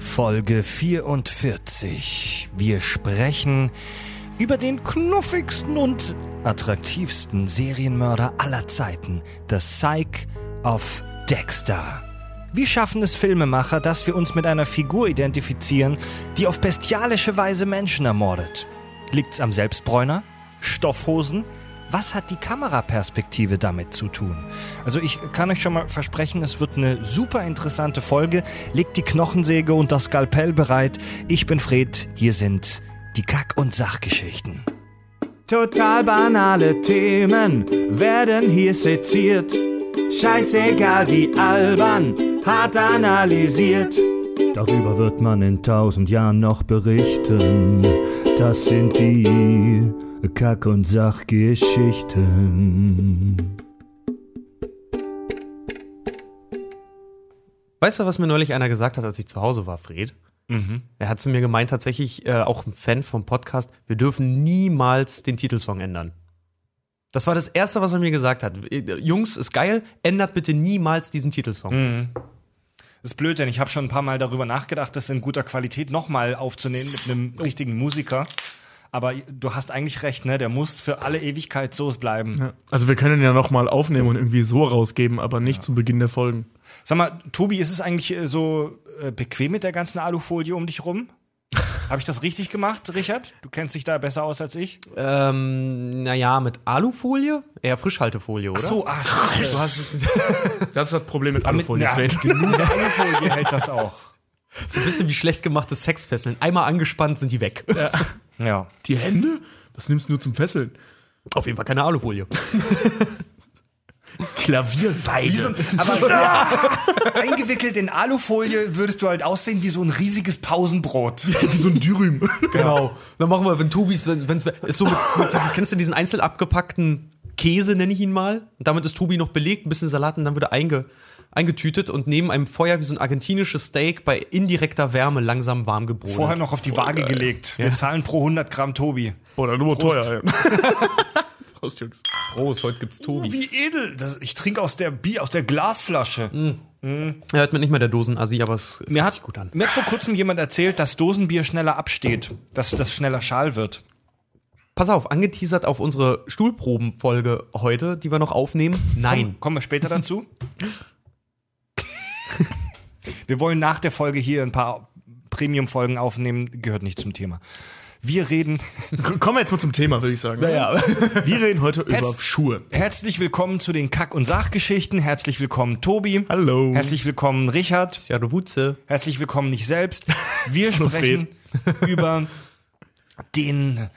Folge 44. Wir sprechen über den knuffigsten und attraktivsten Serienmörder aller Zeiten, The Psych of Dexter. Wie schaffen es Filmemacher, dass wir uns mit einer Figur identifizieren, die auf bestialische Weise Menschen ermordet? Liegt's am Selbstbräuner? Stoffhosen? Was hat die Kameraperspektive damit zu tun? Also ich kann euch schon mal versprechen, es wird eine super interessante Folge. Legt die Knochensäge und das Skalpell bereit. Ich bin Fred, hier sind die Kack- und Sachgeschichten. Total banale Themen werden hier seziert. Scheißegal wie albern, hart analysiert. Darüber wird man in tausend Jahren noch berichten. Das sind die Kack- und Sachgeschichten. Weißt du, was mir neulich einer gesagt hat, als ich zu Hause war, Fred? Er hat zu mir gemeint, tatsächlich äh, auch ein Fan vom Podcast, wir dürfen niemals den Titelsong ändern. Das war das Erste, was er mir gesagt hat. Äh, Jungs, ist geil, ändert bitte niemals diesen Titelsong. Das ist blöd, denn ich habe schon ein paar Mal darüber nachgedacht, das in guter Qualität nochmal aufzunehmen mit einem richtigen Musiker. Aber du hast eigentlich recht, ne? Der muss für alle Ewigkeit so bleiben. Ja. Also wir können ihn ja noch mal aufnehmen und irgendwie so rausgeben, aber nicht zu Beginn der Folgen. Sag mal, Tobi, ist es eigentlich äh, so äh, bequem mit der ganzen Alufolie um dich rum? Habe ich das richtig gemacht, Richard? Du kennst dich da besser aus als ich. Ähm, naja, mit Alufolie? Eher Frischhaltefolie, oder? Ach so, ach, Du hast es Das ist das Problem mit mit Alufolie, ja, Fred. genug Alufolie hält das auch. so ein bisschen wie schlecht gemachte Sexfesseln. Einmal angespannt sind die weg. Ja. Die Hände? Das nimmst du nur zum Fesseln. Auf jeden Fall keine Alufolie. Klavierseide. Aber ja, eingewickelt in Alufolie würdest du halt aussehen wie so ein riesiges Pausenbrot. Wie so ein Dürüm. Genau. Dann machen wir, wenn Tobis, wenn wenn's ist so mit, mit diesen, kennst du diesen einzeln abgepackten Käse, nenne ich ihn mal? Und damit ist Tobi noch belegt, ein bisschen Salat und dann wird er einge, eingetütet und neben einem Feuer wie so ein argentinisches Steak bei indirekter Wärme langsam warm gebrochen. Vorher noch auf die Waage gelegt. Wir zahlen pro 100 Gramm Tobi. Oder nur Prost. teuer. Ja. Prost, Jungs. Prost, heute gibt's Tobi. Wie edel. Das, ich trinke aus der, Bi aus der Glasflasche. Er hört mir nicht mehr der Dosenassi, aber es fühlt Mir hat, sich gut an. mir hat vor kurzem jemand erzählt, dass Dosenbier schneller absteht. Dass das schneller schal wird. Pass auf, angeteasert auf unsere Stuhlprobenfolge heute, die wir noch aufnehmen. Nein. Kommen wir später dazu. wir wollen nach der Folge hier ein paar Premium-Folgen aufnehmen. Gehört nicht zum Thema. Wir reden. Kommen wir jetzt mal zum Thema, würde ich sagen. Ja. Wir reden heute über Herz- Schuhe. Herzlich willkommen zu den Kack- und Sachgeschichten. Herzlich willkommen, Tobi. Hallo. Herzlich willkommen, Richard. Ja, du Wutze. Herzlich willkommen, nicht selbst. Wir sprechen über den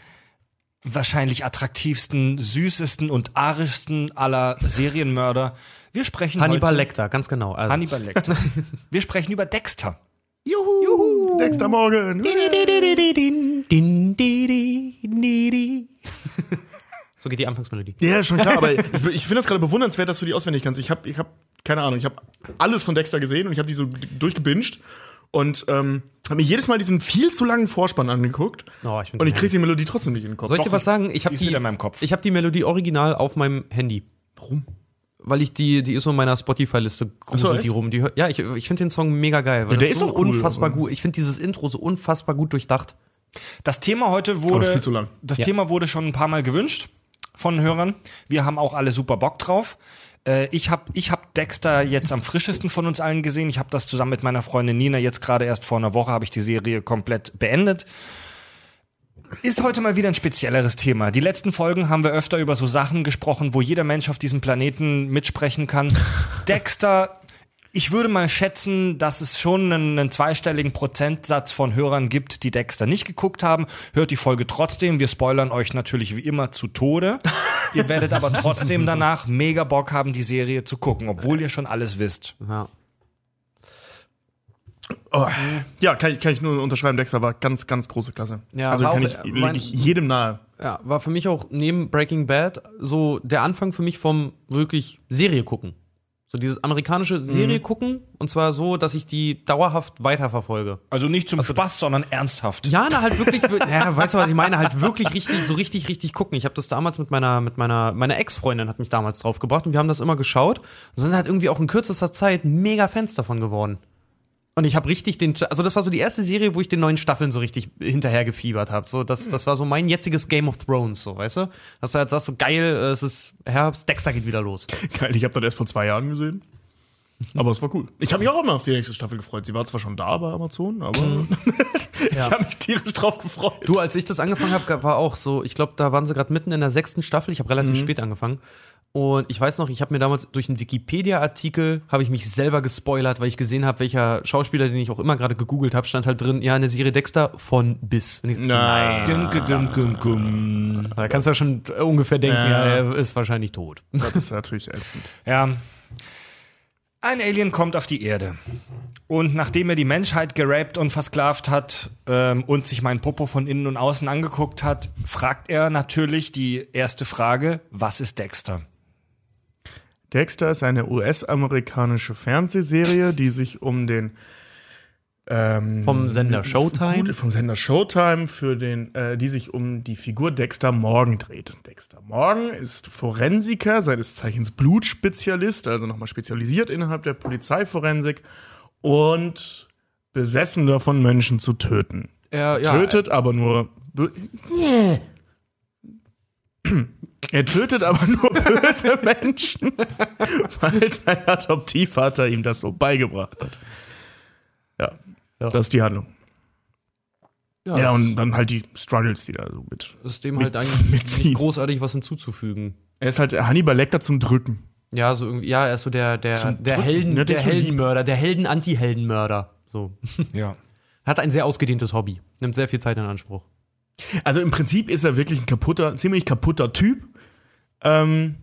wahrscheinlich attraktivsten, süßesten und arischsten aller Serienmörder. Wir sprechen Hannibal heute Lecter, ganz genau. Also, Hannibal Lecter. Wir sprechen über Dexter. Juhu. Juhu. Dexter Morgan. So geht die Anfangsmelodie. Ja, schon klar, aber ich, ich finde das gerade bewundernswert, dass du die auswendig kannst. Ich habe, ich hab, keine Ahnung, ich habe alles von Dexter gesehen und ich habe die so durchgebinged und ähm, habe mir jedes Mal diesen viel zu langen Vorspann angeguckt Oh, ich und ich kriege die Melodie trotzdem nicht in den Kopf. Soll ich dir was sagen? Ich habe die. Ich habe die Melodie original auf meinem Handy. Warum? Weil ich die, die ist so in meiner Spotify-Liste gruselt echt? die rum. Die, ja, ich, ich finde den Song mega geil. Weil Ja, der das ist so auch cool, unfassbar gut. Ich finde dieses Intro so unfassbar gut durchdacht. Das Thema heute Aber wurde, ist viel zu lang. das Ja. Thema wurde schon ein paar Mal gewünscht von Hörern. Wir haben auch alle super Bock drauf. Äh, ich habe ich hab Dexter jetzt am frischesten von uns allen gesehen. Ich habe das zusammen mit meiner Freundin Nina jetzt gerade erst vor einer Woche habe ich die Serie komplett beendet. Ist heute mal wieder ein spezielleres Thema. Die letzten Folgen haben wir öfter über so Sachen gesprochen, wo jeder Mensch auf diesem Planeten mitsprechen kann. Dexter, ich würde mal schätzen, dass es schon einen, einen zweistelligen Prozentsatz von Hörern gibt, die Dexter nicht geguckt haben. Hört die Folge trotzdem. Wir spoilern euch natürlich wie immer zu Tode. Ihr werdet aber trotzdem danach mega Bock haben, die Serie zu gucken, obwohl ihr schon alles wisst. Ja. Oh, ja, kann ich, kann ich nur unterschreiben. Dexter war ganz, ganz große Klasse. Ja, also war kann auch, ich, leg mein- ich jedem nahe. ja, war für mich auch neben Breaking Bad so der Anfang für mich vom wirklich Serie gucken. So dieses amerikanische Serie gucken und zwar so, dass ich die dauerhaft weiterverfolge. Also nicht zum Spaß, sondern ernsthaft. Ja, na, halt wirklich, ja, weißt du, was ich meine? Halt wirklich richtig, so richtig, richtig gucken. Ich habe das damals mit meiner, mit meiner, meine Ex-Freundin hat mich damals draufgebracht und wir haben das immer geschaut und sind halt irgendwie auch in kürzester Zeit mega Fans davon geworden. Und ich habe richtig den, also das war so die erste Serie, wo ich den neuen Staffeln so richtig hinterher gefiebert habe. So, das, das war so mein jetziges Game of Thrones, so, weißt du? Dass du halt sagst, so geil, äh, es ist Herbst, Dexter geht wieder los. Geil, ich habe das erst vor zwei Jahren gesehen. Aber es war cool. Ich habe mich auch immer auf die nächste Staffel gefreut. Sie war zwar schon da bei Amazon, aber ich Ja. habe mich tierisch drauf gefreut. Du, als ich das angefangen habe, war auch so, ich glaube, da waren sie gerade mitten in der sechsten Staffel. Ich habe relativ spät angefangen. Und ich weiß noch, ich habe mir damals durch einen Wikipedia-Artikel, habe ich mich selber gespoilert, weil ich gesehen habe, welcher Schauspieler, den ich auch immer gerade gegoogelt habe, stand halt drin, ja, in der Serie Dexter von bis. Und ich so, Nein. Gum, gum, gum, gum. Da kannst du ja schon ungefähr denken, Ja. ja, er ist wahrscheinlich tot. Das ist natürlich ätzend. Ja. Ein Alien kommt auf die Erde. Und nachdem er die Menschheit geraped und versklavt hat ähm, und sich meinen Popo von innen und außen angeguckt hat, fragt er natürlich die erste Frage: Was ist Dexter? Dexter ist eine US-amerikanische Fernsehserie, die sich um den ähm, Vom Sender Showtime? Gut, vom Sender Showtime für den, äh, die sich um die Figur Dexter Morgan dreht. Dexter Morgan ist Forensiker, seines Zeichens Blutspezialist, also nochmal spezialisiert innerhalb der Polizeiforensik und besessen davon, Menschen zu töten. Er, ja, tötet aber nur. Er tötet aber nur böse Menschen, weil sein Adoptivvater ihm das so beigebracht hat. Ja, das ist die Handlung. ja, Ja, und dann halt die Struggles, die da so mit. ist dem mit- halt eigentlich mitziehen. nicht großartig was hinzuzufügen. Er ist halt Hannibal Lecter zum Drücken. Ja, so irgendwie, ja, er ist so der, der, der Drücken, Helden, ne, der der. Heldenmörder, der Helden-Anti-Heldenmörder. So. Ja. Hat ein sehr ausgedehntes Hobby. Nimmt sehr viel Zeit in Anspruch. Also im Prinzip ist er wirklich ein kaputter, ziemlich kaputter Typ. Ähm,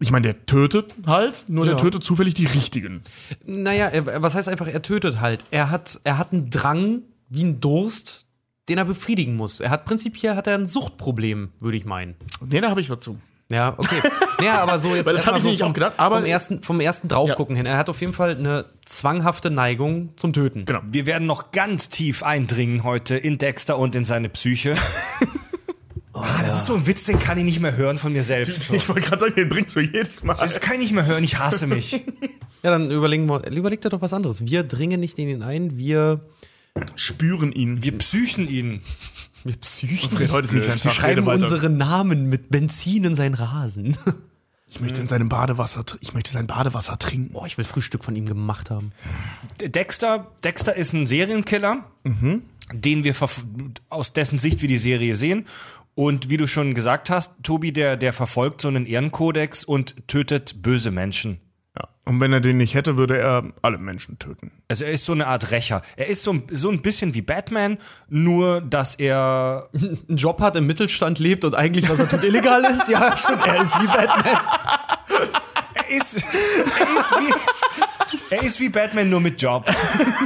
ich meine, der tötet halt, nur Ja. der tötet zufällig die richtigen. Naja, er, was heißt einfach, er tötet halt. Er hat, er hat einen Drang, wie einen Durst, den er befriedigen muss. Er hat prinzipiell hat er ein Suchtproblem, würde ich meinen. Nee, da habe ich was zu. Ja, okay. Naja, aber so jetzt Weil das erstmal hab ich so nicht vom, auch gedacht, aber- vom ersten, vom ersten Draufgucken hin. Er hat auf jeden Fall eine zwanghafte Neigung zum Töten. Genau. Wir werden noch ganz tief eindringen heute in Dexter und in seine Psyche. ah, das ist so ein Witz, den kann ich nicht mehr hören von mir selbst. So. Ich wollte gerade sagen, den bringst du jedes Mal. Das kann ich nicht mehr hören, ich hasse mich. Ja, dann überlegen wir, überleg dir doch was anderes. Wir dringen nicht in ihn ein, wir, spüren ihn. Wir psychen ihn. wir psychen. Fred, heute ist nicht sein Wir schreiben unsere Namen mit Benzin in seinen Rasen. Ich möchte in seinem Badewasser, ich möchte sein Badewasser trinken. Boah, ich will Frühstück von ihm gemacht haben. Dexter, Dexter ist ein Serienkiller, den wir aus dessen Sicht wir die Serie sehen. Und wie du schon gesagt hast, Tobi, der, der verfolgt so einen Ehrenkodex und tötet böse Menschen. Ja. Und wenn er den nicht hätte, würde er alle Menschen töten. Also er ist so eine Art Rächer. Er ist so, ein- so ein bisschen wie Batman, nur dass er einen Job hat, im Mittelstand lebt und eigentlich, was er tut, illegal ist. Ja, stimmt, er ist wie Batman. er ist, er ist wie er ist wie Batman nur mit Job.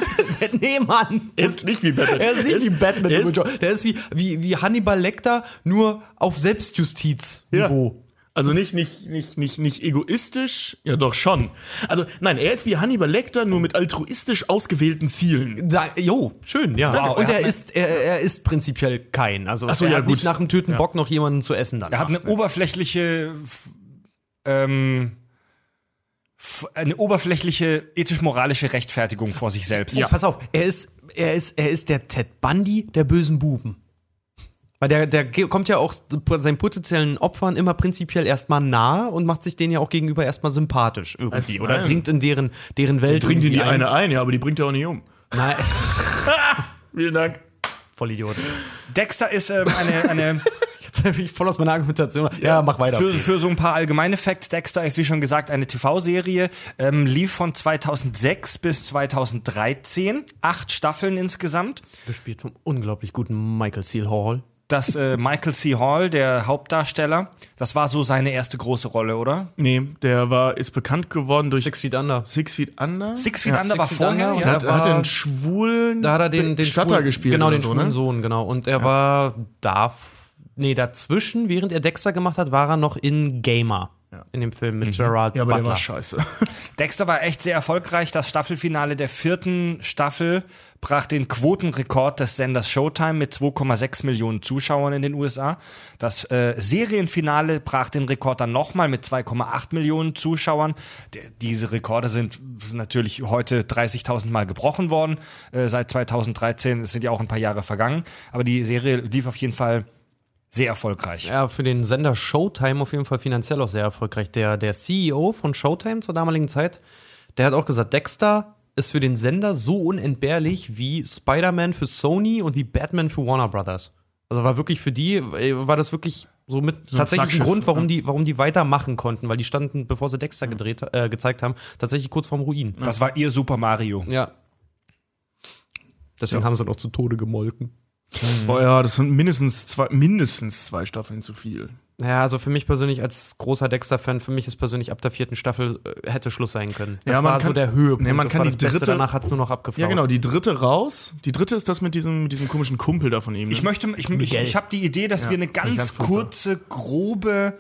nee, Mann. Er ist nicht wie Batman. Er ist nicht wie Batman. er nur mit ist- Job. Der ist wie, wie, wie Hannibal Lecter, nur auf Selbstjustiz-Niveau. Also nicht, nicht, nicht, nicht, nicht egoistisch, ja doch schon. Also nein, er ist wie Hannibal Lecter, nur mit altruistisch ausgewählten Zielen. Da, jo, schön, ja. Wow, und er er, ist, er, er ist prinzipiell kein. Also Ach so, er ja, hat gut. nicht nach dem Töten Bock, noch jemanden zu essen dann. Er hat eine oberflächliche ähm, eine oberflächliche ethisch-moralische Rechtfertigung vor sich selbst. Ja. Pass auf, er ist, er ist, er ist der Ted Bundy der bösen Buben. Weil der, der kommt ja auch seinen potenziellen Opfern immer prinzipiell erstmal nah und macht sich denen ja auch gegenüber erstmal sympathisch irgendwie. Oder dringt in deren, deren Welt. Bringt ihn irgendwie die eine ein, ja, aber die bringt er auch nicht um. Nein, Vielen Dank. Vollidiot. Dexter ist ähm, eine, eine Jetzt bin ich voll aus meiner Argumentation. Ja, mach weiter. für, für so ein paar allgemeine Facts. Dexter ist wie schon gesagt eine TV-Serie, ähm, lief von 2006 bis 2013, acht Staffeln insgesamt. Gespielt vom unglaublich guten Michael Seal Hall. Das äh, Michael C. Hall, der Hauptdarsteller, das war so seine erste große Rolle, oder? Nee, der war, ist bekannt geworden durch Six Feet Under. Six Feet Under. Six Feet Ja, Under war Six Feet vorher, Under ja. Hat, Er hat war- den schwulen Da hat er den, den Statter schwulen- gespielt. Genau, den so, schwulen ne? Sohn, genau. Und er war da, nee, dazwischen, während er Dexter gemacht hat, war er noch in Gamer. In dem Film mit Gerard Ja, aber der Butler. war scheiße. Dexter war echt sehr erfolgreich. Das Staffelfinale der vierten Staffel brach den Quotenrekord des Senders Showtime mit 2,6 Millionen Zuschauern in den USA. Das äh, Serienfinale brach den Rekord dann nochmal mit 2,8 Millionen Zuschauern. D diese Rekorde sind natürlich heute 30.000 Mal gebrochen worden. Äh, seit 2013 es sind ja auch ein paar Jahre vergangen. Aber die Serie lief auf jeden Fall sehr erfolgreich. Ja, für den Sender Showtime auf jeden Fall finanziell auch sehr erfolgreich. Der, der CEO von Showtime zur damaligen Zeit, der hat auch gesagt, Dexter ist für den Sender so unentbehrlich wie Spider-Man für Sony und wie Batman für Warner Brothers. Also war wirklich für die, äh, war das wirklich so mit ein tatsächlich ein Grund, warum ja. die, warum die weitermachen konnten, weil die standen, bevor sie Dexter gedreht, äh, gezeigt haben, tatsächlich kurz vorm Ruin. Das war ihr Super Mario. Ja. Deswegen haben sie noch zu Tode gemolken. Boah, ja, das sind mindestens zwei, mindestens zwei Staffeln zu viel. Ja, also für mich persönlich als großer Dexter-Fan, für mich ist persönlich ab der vierten Staffel äh, hätte Schluss sein können. Das Ja, man war so kann- der Höhepunkt. Nee, man das kann war die das Beste, dritte- danach hat es nur noch abgeflaut. Ja, genau, die dritte raus. Die dritte ist das mit diesem, mit diesem komischen Kumpel da von ihm. Ne? Ich möchte, ich, ich, ich habe die Idee, dass wir eine ganz, ganz kurze, grobe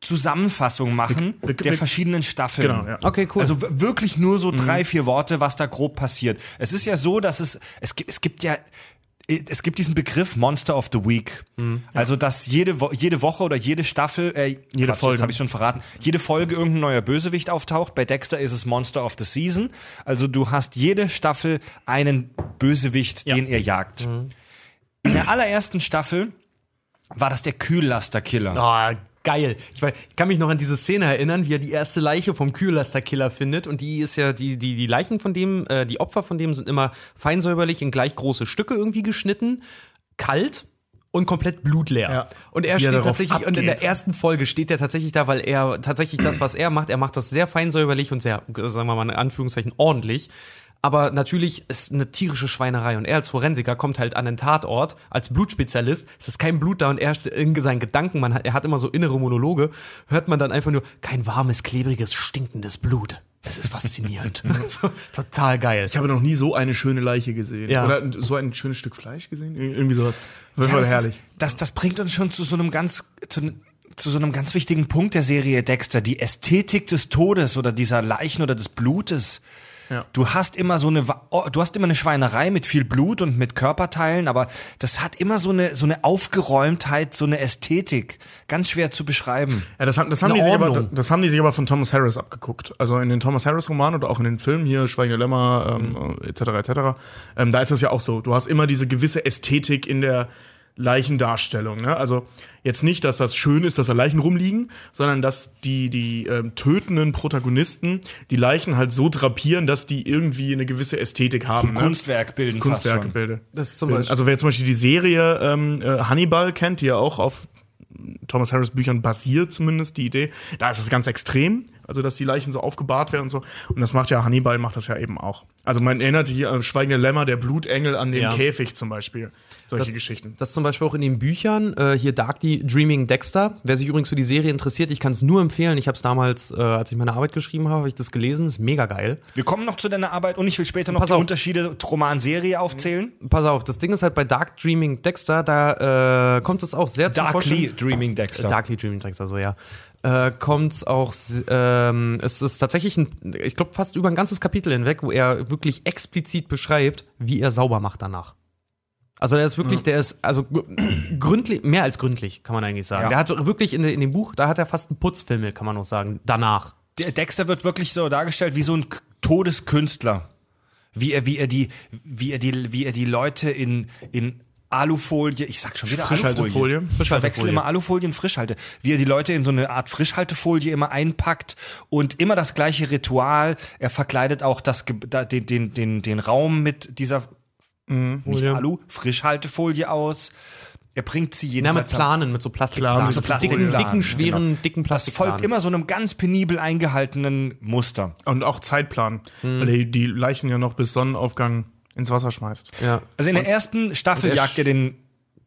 Zusammenfassung machen wir- der verschiedenen Staffeln. Genau, ja. Okay, cool. Also wirklich nur so drei, vier Worte, was da grob passiert. Es ist ja so, dass es, es gibt, es gibt ja, es gibt diesen Begriff Monster of the Week. Also, dass jede, Wo jede Woche oder jede Staffel, äh, Jede Quatsch, Folge. Habe ich schon verraten. Jede Folge irgendein neuer Bösewicht auftaucht. Bei Dexter ist es Monster of the Season. Also, du hast jede Staffel einen Bösewicht, den er jagt. In der allerersten Staffel war das der Kühllasterkiller. Oh, geil. Ich, weiß, ich kann mich noch an diese Szene erinnern, wie er die erste Leiche vom Kühllasterkiller findet. Und die ist ja, die, die, die Leichen von dem, äh, die Opfer von dem sind immer feinsäuberlich in gleich große Stücke irgendwie geschnitten, kalt und komplett blutleer. Ja. Und er Wie er steht darauf tatsächlich, und in der abgeht. ersten Folge steht er tatsächlich da, weil er tatsächlich das, was er macht, er macht das sehr feinsäuberlich und sehr, sagen wir mal in Anführungszeichen, ordentlich. Aber natürlich ist eine tierische Schweinerei und er als Forensiker kommt halt an den Tatort als Blutspezialist. Es ist kein Blut da und er in seinen Gedanken, man hat, er hat immer so innere Monologe, hört man dann einfach nur kein warmes, klebriges, stinkendes Blut. Es ist faszinierend. so, total geil. Ich habe noch nie so eine schöne Leiche gesehen. Ja. Oder so ein schönes Stück Fleisch gesehen. Ir- Irgendwie sowas. Das Ja, das herrlich. Ist, das, das bringt uns schon zu so einem ganz, zu, zu so einem ganz wichtigen Punkt der Serie Dexter. Die Ästhetik des Todes oder dieser Leichen oder des Blutes. Ja. Du hast immer so eine, oh, du hast immer eine Schweinerei mit viel Blut und mit Körperteilen, aber das hat immer so eine, so eine Aufgeräumtheit, so eine Ästhetik. Ganz schwer zu beschreiben. Ja, das, haben- das, haben Eine die sich aber, das haben die sich aber von Thomas Harris abgeguckt. Also in den Thomas Harris-Romanen oder auch in den Filmen hier, Schweigende Lämmer, ähm, etc., etc., ähm, da ist das ja auch so. Du hast immer diese gewisse Ästhetik in der Leichendarstellung. Ne? Also jetzt nicht, dass das schön ist, dass da Leichen rumliegen, sondern dass die, die ähm, tötenden Protagonisten die Leichen halt so drapieren, dass die irgendwie eine gewisse Ästhetik haben. ne? Kunstwerk bilden fast Kunstwerke bilden. Das ist zum Beispiel- Also wer zum Beispiel die Serie ähm, äh, Hannibal kennt, die ja auch auf Thomas Harris Büchern basiert zumindest, die Idee, da ist es ganz extrem, also dass die Leichen so aufgebahrt werden und so. Und das macht ja Hannibal, macht das ja eben auch. Also man erinnert hier an Schweigende Lämmer, der Blutengel an den Ja. Käfig zum Beispiel. Solche das, Geschichten. Das zum Beispiel auch in den Büchern. Äh, hier Darkly Dreaming Dexter. Wer sich übrigens für die Serie interessiert, ich kann es nur empfehlen. Ich habe es damals, äh, als ich meine Arbeit geschrieben habe, habe ich das gelesen. Ist mega geil. Wir kommen noch zu deiner Arbeit und ich will später noch Pass die auf. Unterschiede Roman-Serie aufzählen. Pass auf, das Ding ist halt bei Dark Dreaming Dexter, da äh, kommt es auch sehr zum Darkly Dreaming Dexter. Darkly Dreaming Dexter, so ja. Äh, kommt auch, ähm, es ist tatsächlich, ein, ich glaube, fast über ein ganzes Kapitel hinweg, wo er wirklich explizit beschreibt, wie er sauber macht danach. Also der ist wirklich, der ist also gr- gründlich, mehr als gründlich, kann man eigentlich sagen. Ja. Der hat so wirklich in, in dem Buch, da hat er fast einen Putzfilm, kann man auch sagen, danach. Der Dexter wird wirklich so dargestellt wie so ein Todeskünstler. Wie er, wie er die, wie er die, wie er die Leute in, in Alufolie, ich sag schon wieder Frischhaltefolie. Alufolie. Ich verwechsel immer Alufolie und Frischhalte. Wie er die Leute in so eine Art Frischhaltefolie immer einpackt und immer das gleiche Ritual. Er verkleidet auch das, den, den, den, den Raum mit dieser, nicht Folie. Alu, Frischhaltefolie aus. Er bringt sie Ja, jedenfalls mit Planen, mit so Plastikplanen. Planen, so so dicken, Plastikplanen, dicken, schweren, genau. dicken Das Plastikplanen. folgt immer so einem ganz penibel eingehaltenen Muster. Und auch Zeitplan, Hm. weil er die Leichen ja noch bis Sonnenaufgang ins Wasser schmeißt. Ja. Also in der ersten Staffel der jagt er den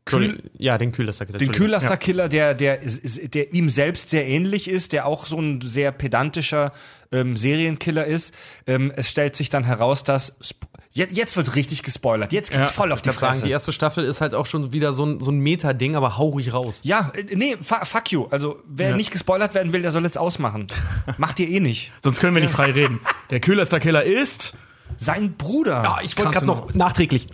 Kühl, ja, den Kühllasterkiller. den Kühllasterkiller, der, der, der ihm selbst sehr ähnlich ist, der auch so ein sehr pedantischer ähm, Serienkiller ist. Ähm, es stellt sich dann heraus, dass Sp Jetzt, jetzt wird richtig gespoilert. Jetzt geht's Ja, voll auf die Ich würde sagen, Fresse. die erste Staffel ist halt auch schon wieder so ein, so ein Meta-Ding, aber hau ruhig raus. ja, äh, nee, fu- fuck you. Also, wer Ja. nicht gespoilert werden will, der soll jetzt ausmachen. Macht ihr eh nicht. Sonst können wir nicht frei reden. Der Kühlerster Killer ist. Sein Bruder. Ja, ich wollte gerade noch nachträglich.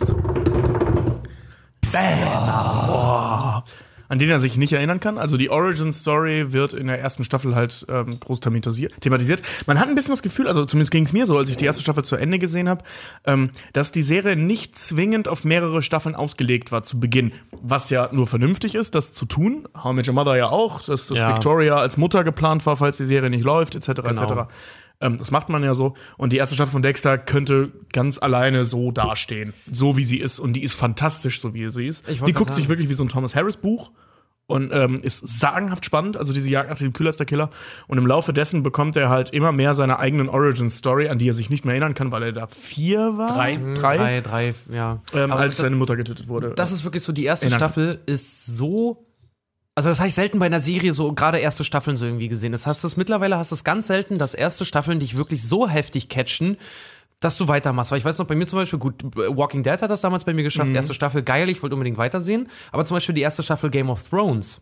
an den er sich nicht erinnern kann. Also die Origin Story wird in der ersten Staffel halt ähm, groß thematisiert. Man hat ein bisschen das Gefühl, also zumindest ging es mir so, als ich die erste Staffel zu Ende gesehen habe, ähm, dass die Serie nicht zwingend auf mehrere Staffeln ausgelegt war zu Beginn. Was ja nur vernünftig ist, das zu tun. How Met Your Mother ja auch, dass das Ja. Victoria als Mutter geplant war, falls die Serie nicht läuft, etc. etc. Ähm, das macht man ja so. Und die erste Staffel von Dexter könnte ganz alleine so dastehen. So wie sie ist. Und die ist fantastisch, so wie sie ist. Die guckt sich sagen. wirklich wie so ein Thomas Harris Buch. Und ähm, ist sagenhaft spannend, also diese Jagd nach dem Kühlerster Killer. Und im Laufe dessen bekommt er halt immer mehr seine eigenen Origin-Story, an die er sich nicht mehr erinnern kann, weil er da vier war. Drei. Drei. Drei, drei, ja. Ähm, als das, seine Mutter getötet wurde. das ist wirklich so, die erste Erinnern. Staffel ist so. Also, das habe ich selten bei einer Serie so, gerade erste Staffeln so irgendwie gesehen. Das hast du mittlerweile hast du es ganz selten, dass erste Staffeln dich wirklich so heftig catchen, dass du weitermachst. Weil ich weiß noch, bei mir zum Beispiel, gut, Walking Dead hat das damals bei mir geschafft, Mhm. erste Staffel geil, ich wollte unbedingt weitersehen. Aber zum Beispiel die erste Staffel Game of Thrones.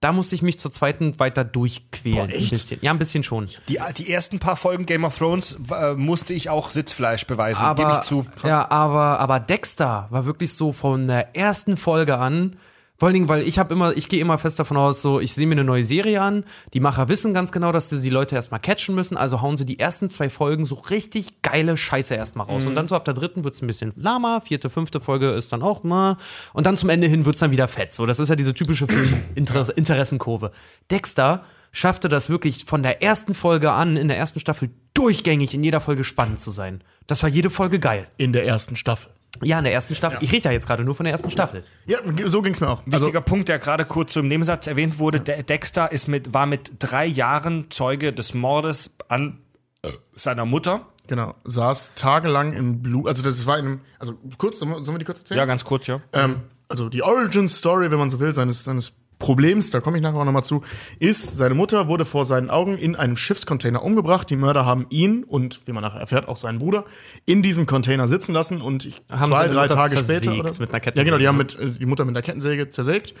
Da musste ich mich zur zweiten weiter durchquälen. Boah? Ein bisschen. Ja, ein bisschen schon. Die, die ersten paar Folgen Game of Thrones äh, musste ich auch Sitzfleisch beweisen, gebe ich zu. Ja, aber, aber Dexter war wirklich so von der ersten Folge an. Vor allen Dingen, weil ich habe immer, ich gehe immer fest davon aus, so, ich sehe mir eine neue Serie an. Die Macher wissen ganz genau, dass sie die Leute erstmal catchen müssen. Also hauen sie die ersten zwei Folgen so richtig geile Scheiße erstmal raus. Und dann so ab der dritten wird's ein bisschen lahmer. Vierte, fünfte Folge ist dann auch mal. Und dann zum Ende hin wird's dann wieder fett. So, das ist ja diese typische Film-Interessenkurve. Dexter schaffte das wirklich von der ersten Folge an, in der ersten Staffel, durchgängig in jeder Folge spannend zu sein. Das war jede Folge geil. in der ersten Staffel. Ja, in der ersten Staffel. Ich rede ja jetzt gerade nur von der ersten Staffel. Ja, so ging's mir auch. Also, Wichtiger Punkt, der gerade kurz so im Nebensatz erwähnt wurde, De Dexter ist mit, war mit drei Jahren Zeuge des Mordes an äh, seiner Mutter. genau, saß tagelang im Blut, also das war in einem, also kurz, sollen wir, sollen wir die kurz erzählen? Ja, ganz kurz, ja. Ähm, also die Origin Story, wenn man so will, seines, seines Problems, da komme ich nachher auch nochmal zu, ist, seine Mutter wurde vor seinen Augen in einem Schiffscontainer umgebracht. Die Mörder haben ihn und, wie man nachher erfährt, auch seinen Bruder in diesem Container sitzen lassen und ich, Haben zwei, drei Mutter Tage später oder mit einer Ja, genau, die Kettensäge, haben ne? mit, äh, die Mutter mit einer Kettensäge zersägt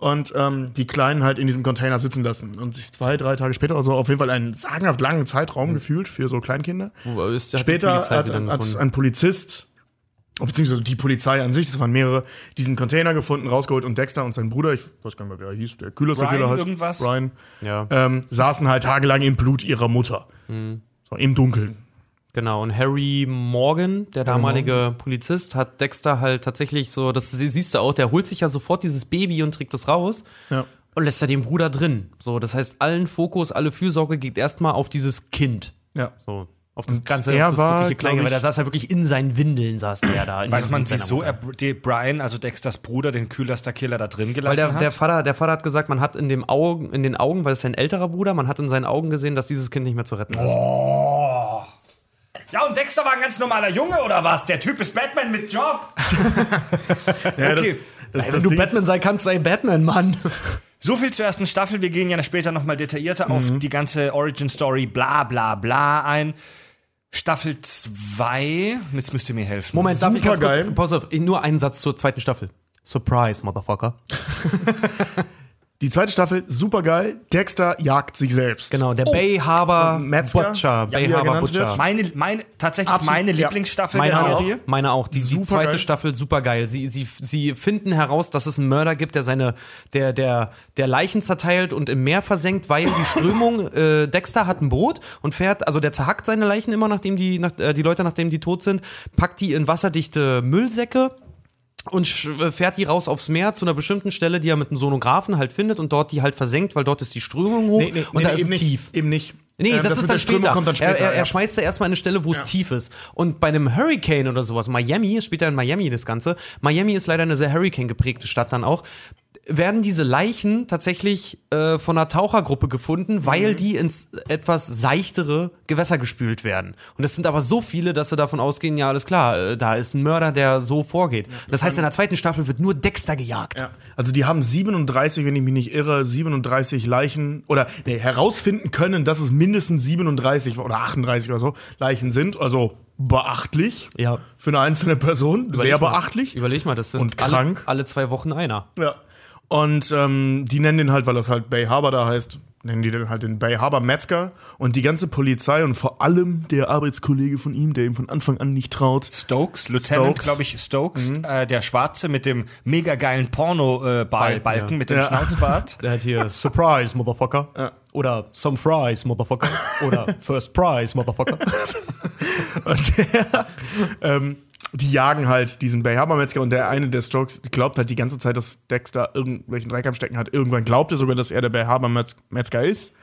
und ähm, die Kleinen halt in diesem Container sitzen lassen und sich zwei, drei Tage später oder so auf jeden Fall einen sagenhaft langen Zeitraum gefühlt für so Kleinkinder. Wo ist, hat Später hat, hat ein Polizist, beziehungsweise die Polizei an sich, das waren mehrere, diesen Container gefunden, rausgeholt und Dexter und sein Bruder, ich weiß gar nicht mehr, wer er hieß, der Kühlerster Brian Killer halt, irgendwas? Brian, ja, ähm, saßen halt tagelang im Blut ihrer Mutter. Mhm. So, im Dunkeln. genau. Und Harry Morgan, der damalige Polizist, hat Dexter halt tatsächlich so, das sie- siehst du auch, der holt sich ja sofort dieses Baby und trägt es raus Ja. und lässt da den Bruder drin. So, das heißt, allen Fokus, alle Fürsorge geht erstmal auf dieses Kind. Ja. So. Auf das ganze er auf das war, wirkliche Kleine, glaub weil der saß ja wirklich in seinen Windeln, saß der da. Weiß man, wieso er die Brian, also Dexters Bruder, den Kühlerster Killer da drin Weil gelassen der, hat? der, Vater, der Vater hat gesagt, man hat in, dem Augen, in den Augen, weil es sein älterer Bruder, man hat in seinen Augen gesehen, dass dieses Kind nicht mehr zu retten ist. Oh. Ja, und Dexter war ein ganz normaler Junge, oder was? Der Typ ist Batman mit Job. Ja, Okay. Das, das, Wenn das du Ding Batman sein kannst, sei Batman, Mann. So viel zur ersten Staffel. Wir gehen ja später nochmal detaillierter auf die ganze Origin-Story, bla bla bla ein. Staffel 2, jetzt müsst ihr mir helfen. Moment, darf ich ganz Supergeil. kurz, pass auf, nur einen Satz zur zweiten Staffel. Surprise, Motherfucker. Die zweite Staffel, super geil. Dexter jagt sich selbst. Genau, der Bay Harbor Metzger, Butcher. ja, Bay Harbor genannt wird. Butcher. Meine, meine, tatsächlich Absolut, meine ja. Lieblingsstaffel Meine der auch, Serie. meine auch. Die, die zweite Staffel super geil. Sie, sie, sie finden heraus, dass es einen Mörder gibt, der seine, der, der, der Leichen zerteilt und im Meer versenkt, weil die Strömung, äh, Dexter hat ein Boot und fährt, also der zerhackt seine Leichen immer, nachdem die, nach, äh, die Leute, nachdem die tot sind, packt die in wasserdichte Müllsäcke und fährt die raus aufs Meer zu einer bestimmten Stelle, die er mit einem Sonographen halt findet und dort die halt versenkt, weil dort ist die Strömung hoch Nee, nee, und nee, da ist es nicht, tief. Eben nicht. Nee, Ähm, das, ist mit dann später. kommt dann später. er, er, ja. er schmeißt da erstmal eine Stelle, wo es tief ist. Und bei einem Hurricane oder sowas, Miami, später in Miami das Ganze, Miami ist leider eine sehr Hurricane geprägte Stadt dann auch, werden diese Leichen tatsächlich äh, von einer Tauchergruppe gefunden, Mhm. weil die ins etwas seichtere Gewässer gespült werden. Und es sind aber so viele, dass sie davon ausgehen, ja, alles klar, äh, da ist ein Mörder, der so vorgeht. das heißt, in der zweiten Staffel wird nur Dexter gejagt. Ja. Also die haben 37, wenn ich mich nicht irre, 37 Leichen oder nee, herausfinden können, dass es mindestens 37 oder 38 oder so Leichen sind. Also beachtlich Ja. für eine einzelne Person. Sehr Überleg mal. beachtlich. Überleg mal, das sind Und alle, krank. alle zwei Wochen einer. Ja. Und ähm, die nennen den halt, weil das halt Bay Harbor da heißt, nennen die den halt den Bay Harbor Metzger. Und die ganze Polizei und vor allem der Arbeitskollege von ihm, der ihm von Anfang an nicht traut. Stokes, Lieutenant, Stokes. glaube ich, Stokes, äh, der Schwarze mit dem mega geilen Porno-Balken Balken, ja. mit dem Ja. Schnauzbart. Der hat hier Surprise, Motherfucker. Oder Some Fries, Motherfucker. Oder First Prize, Motherfucker. Und der, ähm, die jagen halt diesen Bay Harbor Metzger und der eine der Strokes glaubt halt die ganze Zeit, dass Dexter irgendwelchen Dreck am Stecken hat. Irgendwann glaubt er sogar, dass er der Bay Harbor Metz Metzger ist.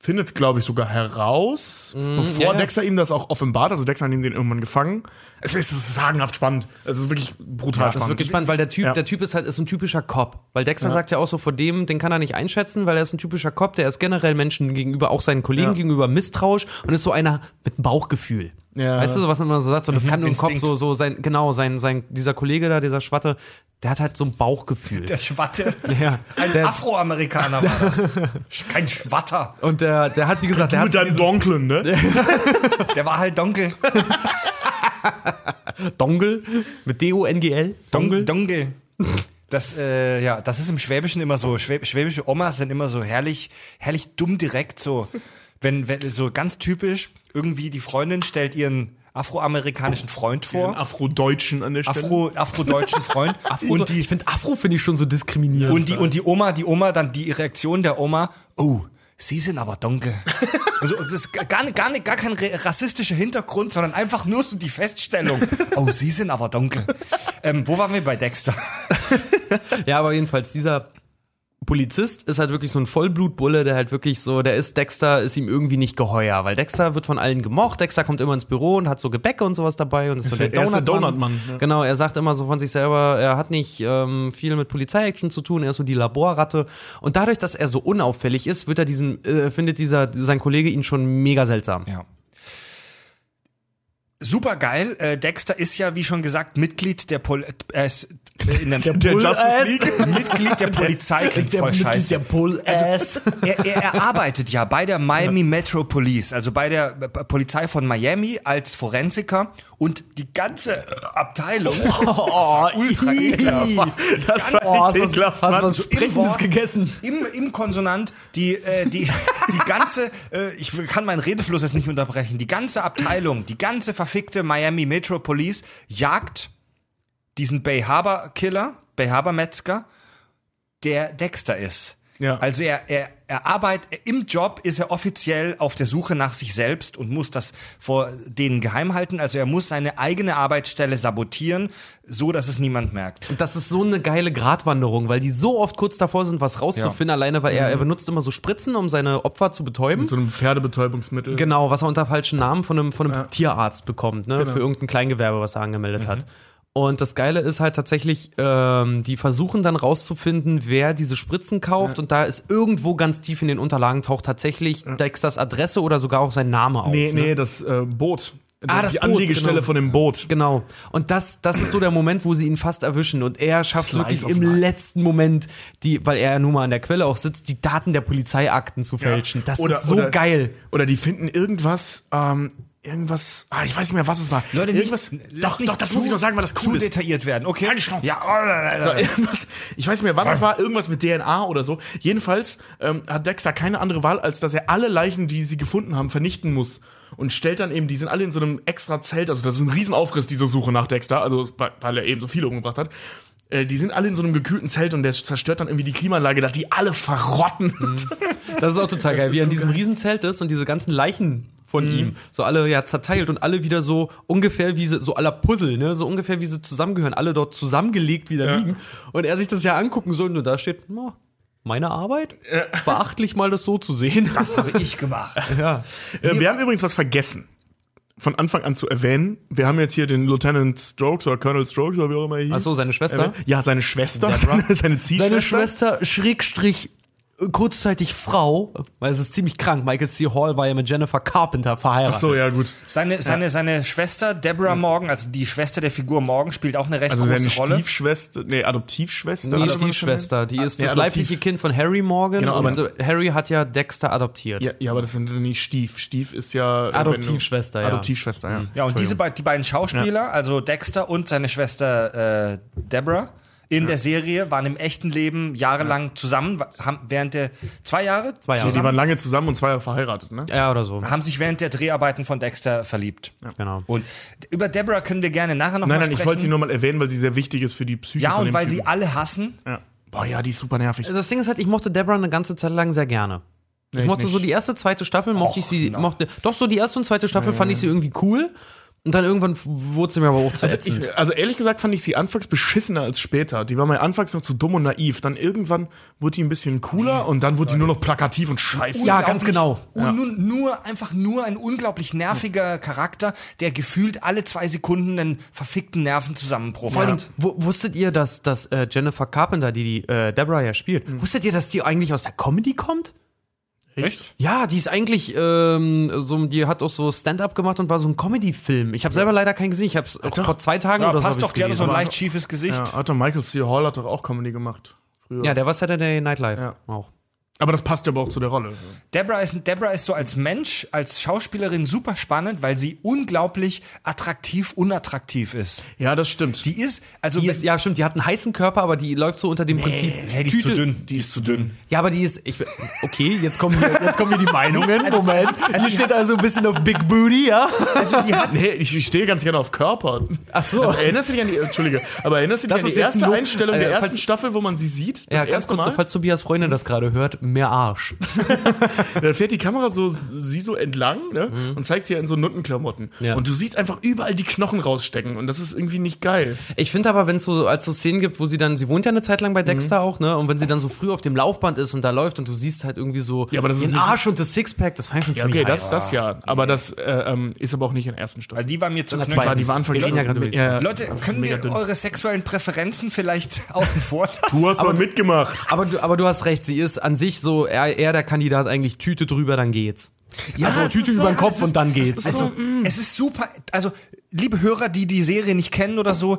Findet es, glaube ich, sogar heraus, bevor Mhm, ja, ja. Dexter ihm das auch offenbart. Also Dexter hat ihm den irgendwann gefangen. Es ist, es ist sagenhaft spannend. Es ist wirklich brutal ist spannend. wirklich spannend, weil der Typ, Ja. der Typ ist halt ist ein typischer Cop. Weil Dexter sagt ja auch so, vor dem, den kann er nicht einschätzen, weil er ist ein typischer Cop, der ist generell Menschen gegenüber, auch seinen Kollegen Ja. gegenüber misstrauisch und ist so einer mit einem Bauchgefühl. Ja. Weißt du, so was man immer so sagt, so, das kann nur ein Cop Instinkt. so, so sein, genau, sein, sein, dieser Kollege da, dieser Schwatte, der hat halt so ein Bauchgefühl. Der Schwatte. ja. Ein der, Afroamerikaner war das. Kein Schwatter. und der, der hat, wie gesagt, der mit hat deinem Donklen, ne? Der war halt Donkel. Dongel mit D-O-N-G-L. Dongel. Donkel. Das, äh, ja, das ist im Schwäbischen immer so. Schwäb schwäbische Omas sind immer so herrlich, herrlich dumm direkt so. Wenn, wenn, so ganz typisch, irgendwie die Freundin stellt ihren afroamerikanischen Freund Den vor. Afrodeutschen an der Stelle. Afro, afrodeutschen Freund. und die, ich finde Afro finde ich schon so diskriminierend. Und die, und die Oma, die Oma, dann die Reaktion der Oma, oh, sie sind aber dunkel. Also, das ist gar, nicht- gar, nicht, gar kein rassistischer Hintergrund, sondern einfach nur so die Feststellung, oh, sie sind aber dunkel. Ähm, wo waren wir bei Dexter? Ja, aber jedenfalls, dieser Polizist ist halt wirklich so ein Vollblutbulle, der halt wirklich so, der ist Dexter, ist ihm irgendwie nicht geheuer, weil Dexter wird von allen gemocht. Dexter kommt immer ins Büro und hat so Gebäcke und sowas dabei und ist, so der- er ist der Donutmann. Donutmann, ja. Genau, er sagt immer so von sich selber, er hat nicht ähm, viel mit Polizeiaction zu tun, er ist so die Laborratte. Und dadurch, dass er so unauffällig ist, wird er diesen, äh, findet dieser, sein Kollege ihn schon mega seltsam. Ja. Super geil. Äh, Dexter ist ja, wie schon gesagt, Mitglied der Pol äh, ist, äh, in der, Der Justice League. Mitglied der Polizei klingt voll scheiße. Pull Also, er, er, er arbeitet ja bei der Miami Metro Police, also bei der äh, Polizei von Miami als Forensiker und die ganze Abteilung. Oh, ultra ekelhaft. Das war Oh, echt hast du ekelhaft. was, Sprechendes gegessen. Im, Im Konsonant, die, äh, die, die ganze, äh, ich kann meinen Redefluss jetzt nicht unterbrechen, die ganze Abteilung, die ganze verfickte Miami Metro Police jagt diesen Bay Harbor Killer, Bay Harbor Metzger, der Dexter ist. Ja. Also er, er, er arbeitet, im Job ist er offiziell auf der Suche nach sich selbst und muss das vor denen geheim halten. Also er muss seine eigene Arbeitsstelle sabotieren, so dass es niemand merkt. Und das ist so eine geile Gratwanderung, weil die so oft kurz davor sind, was rauszufinden, alleine, weil er, er benutzt immer so Spritzen, um seine Opfer zu betäuben. so einem Pferdebetäubungsmittel. Genau, was er unter falschen Namen von einem, von einem Tierarzt bekommt, ne? Für irgendein Kleingewerbe, was er angemeldet hat. Und das Geile ist halt tatsächlich, ähm, die versuchen dann rauszufinden, wer diese Spritzen kauft. Und da ist irgendwo ganz tief in den Unterlagen taucht tatsächlich Dexters Adresse oder sogar auch sein Name auf. Nee, ne? nee, das äh, Boot. Ah, das die Boot, Anlegestelle genau. von dem Boot. Genau. Und das, das ist so der Moment, wo sie ihn fast erwischen. Und er schafft Slice wirklich im life. letzten Moment, die, weil er ja nun mal an der Quelle auch sitzt, die Daten der Polizeiakten zu fälschen. Das Oder- ist so oder- geil. Oder die finden irgendwas, ähm, irgendwas, ah, ich weiß nicht mehr, was es war. Leute, irgendwas, nicht, doch, nicht doch, das zu- muss ich noch sagen, weil das zu cool ist. detailliert werden. Okay. Halt die Schnauze. Ja. So, irgendwas, ich weiß nicht mehr, was es war, irgendwas mit DNA oder so. Jedenfalls ähm, hat Dexter keine andere Wahl, als dass er alle Leichen, die sie gefunden haben, vernichten muss. Und stellt dann eben, die sind alle in so einem extra Zelt, also das ist ein Riesenaufriss, diese Suche nach Dexter, also weil er eben so viele umgebracht hat. Äh, Die sind alle in so einem gekühlten Zelt und der zerstört dann irgendwie die Klimaanlage, dass die alle verrotten. Das ist auch total geil, wie er in diesem geil. Riesenzelt ist und diese ganzen Leichen von ihm, so alle ja zerteilt und alle wieder so ungefähr wie sie, so aller Puzzle, ne, so ungefähr wie sie zusammengehören, alle dort zusammengelegt wieder liegen. Und er sich das ja angucken soll und da steht, "Na, meine Arbeit? Beachtlich mal das so zu sehen. Das habe ich gemacht. ja. Äh, wir haben übrigens was vergessen. Von Anfang an zu erwähnen. Wir haben jetzt hier den Lieutenant Strokes oder Colonel Strokes oder wie auch immer er hieß. Ach so, seine Schwester? Ja, seine Schwester. Seine, seine Ziehschwester. Seine Schwester, Schrägstrich, kurzzeitig Frau, weil es ist ziemlich krank. Michael C. Hall war ja mit Jennifer Carpenter verheiratet. Ach so, ja, gut. Seine, seine, seine Schwester Deborah Morgan, also die Schwester der Figur Morgan, spielt auch eine recht Also große seine Rolle. Stiefschwester, nee, Adoptivschwester. Nee, Stiefschwester. Die ist nee, das adoptiv. leibliche Kind von Harry Morgan. Genau, aber- und äh, Harry hat ja Dexter adoptiert. Ja, ja, aber das sind nicht Stief. Stief ist ja. äh, Adoptivschwester, ja. Adoptivschwester, ja. Ja, und diese beid, die beiden Schauspieler, also Dexter und seine Schwester äh, Deborah, in der Serie waren im echten Leben jahrelang zusammen, haben während der zwei Jahre, Zwei Jahre. Also, die waren lange zusammen und zwei Jahre verheiratet, ne? Ja, oder so. haben sich während der Dreharbeiten von Dexter verliebt. Genau. Und über Deborah können wir gerne nachher noch Nein, mal nein, ich sprechen. wollte sie nur mal erwähnen, weil sie sehr wichtig ist für die Psyche ja, von und dem weil sie Typen. alle hassen. Ja. Boah, ja, die ist super nervig. Das Ding ist halt, ich mochte Deborah eine ganze Zeit lang sehr gerne. Ich ich mochte nicht. so die erste, zweite Staffel, mochte ich sie, na. mochte, doch so die erste und zweite Staffel fand ich sie irgendwie cool. Und dann irgendwann wurde sie mir aber auch zu Also, ätzend. ich, also ehrlich gesagt fand ich sie anfangs beschissener als später. Die war mal anfangs noch zu dumm und naiv. Dann irgendwann wurde die ein bisschen cooler und dann wurde die nur noch plakativ und scheiße. Ja, ganz genau. Und nur, nur, einfach nur ein unglaublich nerviger Charakter, der gefühlt alle zwei Sekunden einen verfickten Nervenzusammenbruch Vor allem, hat. wu- wusstet ihr, dass, dass äh, Jennifer Carpenter, die die äh, Deborah ja spielt, wusstet ihr, dass die eigentlich aus der Comedy kommt? Echt? Ja, die ist eigentlich ähm, so, die hat auch so Stand-up gemacht und war so ein Comedy-Film. Ich habe selber leider keinen gesehen. Ich habe es vor zwei Tagen Ja, oder so passt doch, die hat so ein leicht schiefes Gesicht. Ja, hat doch Michael C. Hall hat doch auch Comedy gemacht. Früher. Ja, der war Saturday Night Live Ja. auch. Aber das passt ja aber auch zu der Rolle. Deborah ist, Deborah ist so als Mensch, als Schauspielerin super spannend, weil sie unglaublich attraktiv, unattraktiv ist. Ja, das stimmt. Die ist, also Die ist, ja, stimmt, die hat einen heißen Körper, aber die läuft so unter dem Prinzip. hey, die ist zu dünn. Die ist zu dünn. Ja, aber die ist. Ich, okay, jetzt kommen hier, jetzt kommen hier die Meinungen. Moment. die steht also ein bisschen auf Big Booty, ja? Also die hat, nee, ich, ich stehe ganz gerne auf Körper. Ach so. Also erinnerst du dich an die, Entschuldige, aber erinnerst du dich Das an ist die ein erste Lob. Einstellung Äh, der ersten Staffel, wo man sie sieht? Ja, Das ganz erste kurz, so, Mal? falls Tobias Freundin das gerade hört, mehr Arsch. Dann fährt die Kamera so sie so entlang ne? und zeigt sie in so Nuttenklamotten. Ja. Und du siehst einfach überall die Knochen rausstecken und das ist irgendwie nicht geil. Ich finde aber, wenn es so als so Szenen gibt, wo sie dann, sie wohnt ja eine Zeit lang bei Dexter auch, ne? Und wenn sie dann so früh auf dem Laufband ist und da läuft und du siehst halt irgendwie so Ja, aber das ist den Arsch und das Sixpack, das fand ich schon Ja, ziemlich okay, das, das ja. Aber das äh, ähm, ist aber auch nicht in der ersten Staffel. Weil die war mir zu knöchel. Die war anfangs Wir reden ja ja, Leute, können wir dünn. eure sexuellen Präferenzen vielleicht außen vor lassen? Du hast aber mitgemacht. Aber du, aber du hast recht, sie ist an sich so eher, eher der Kandidat eigentlich Tüte drüber, dann geht's. also es Tüte so- über den Kopf ist- und dann geht's. Also, es ist super. Also, liebe Hörer, die die Serie nicht kennen oder so,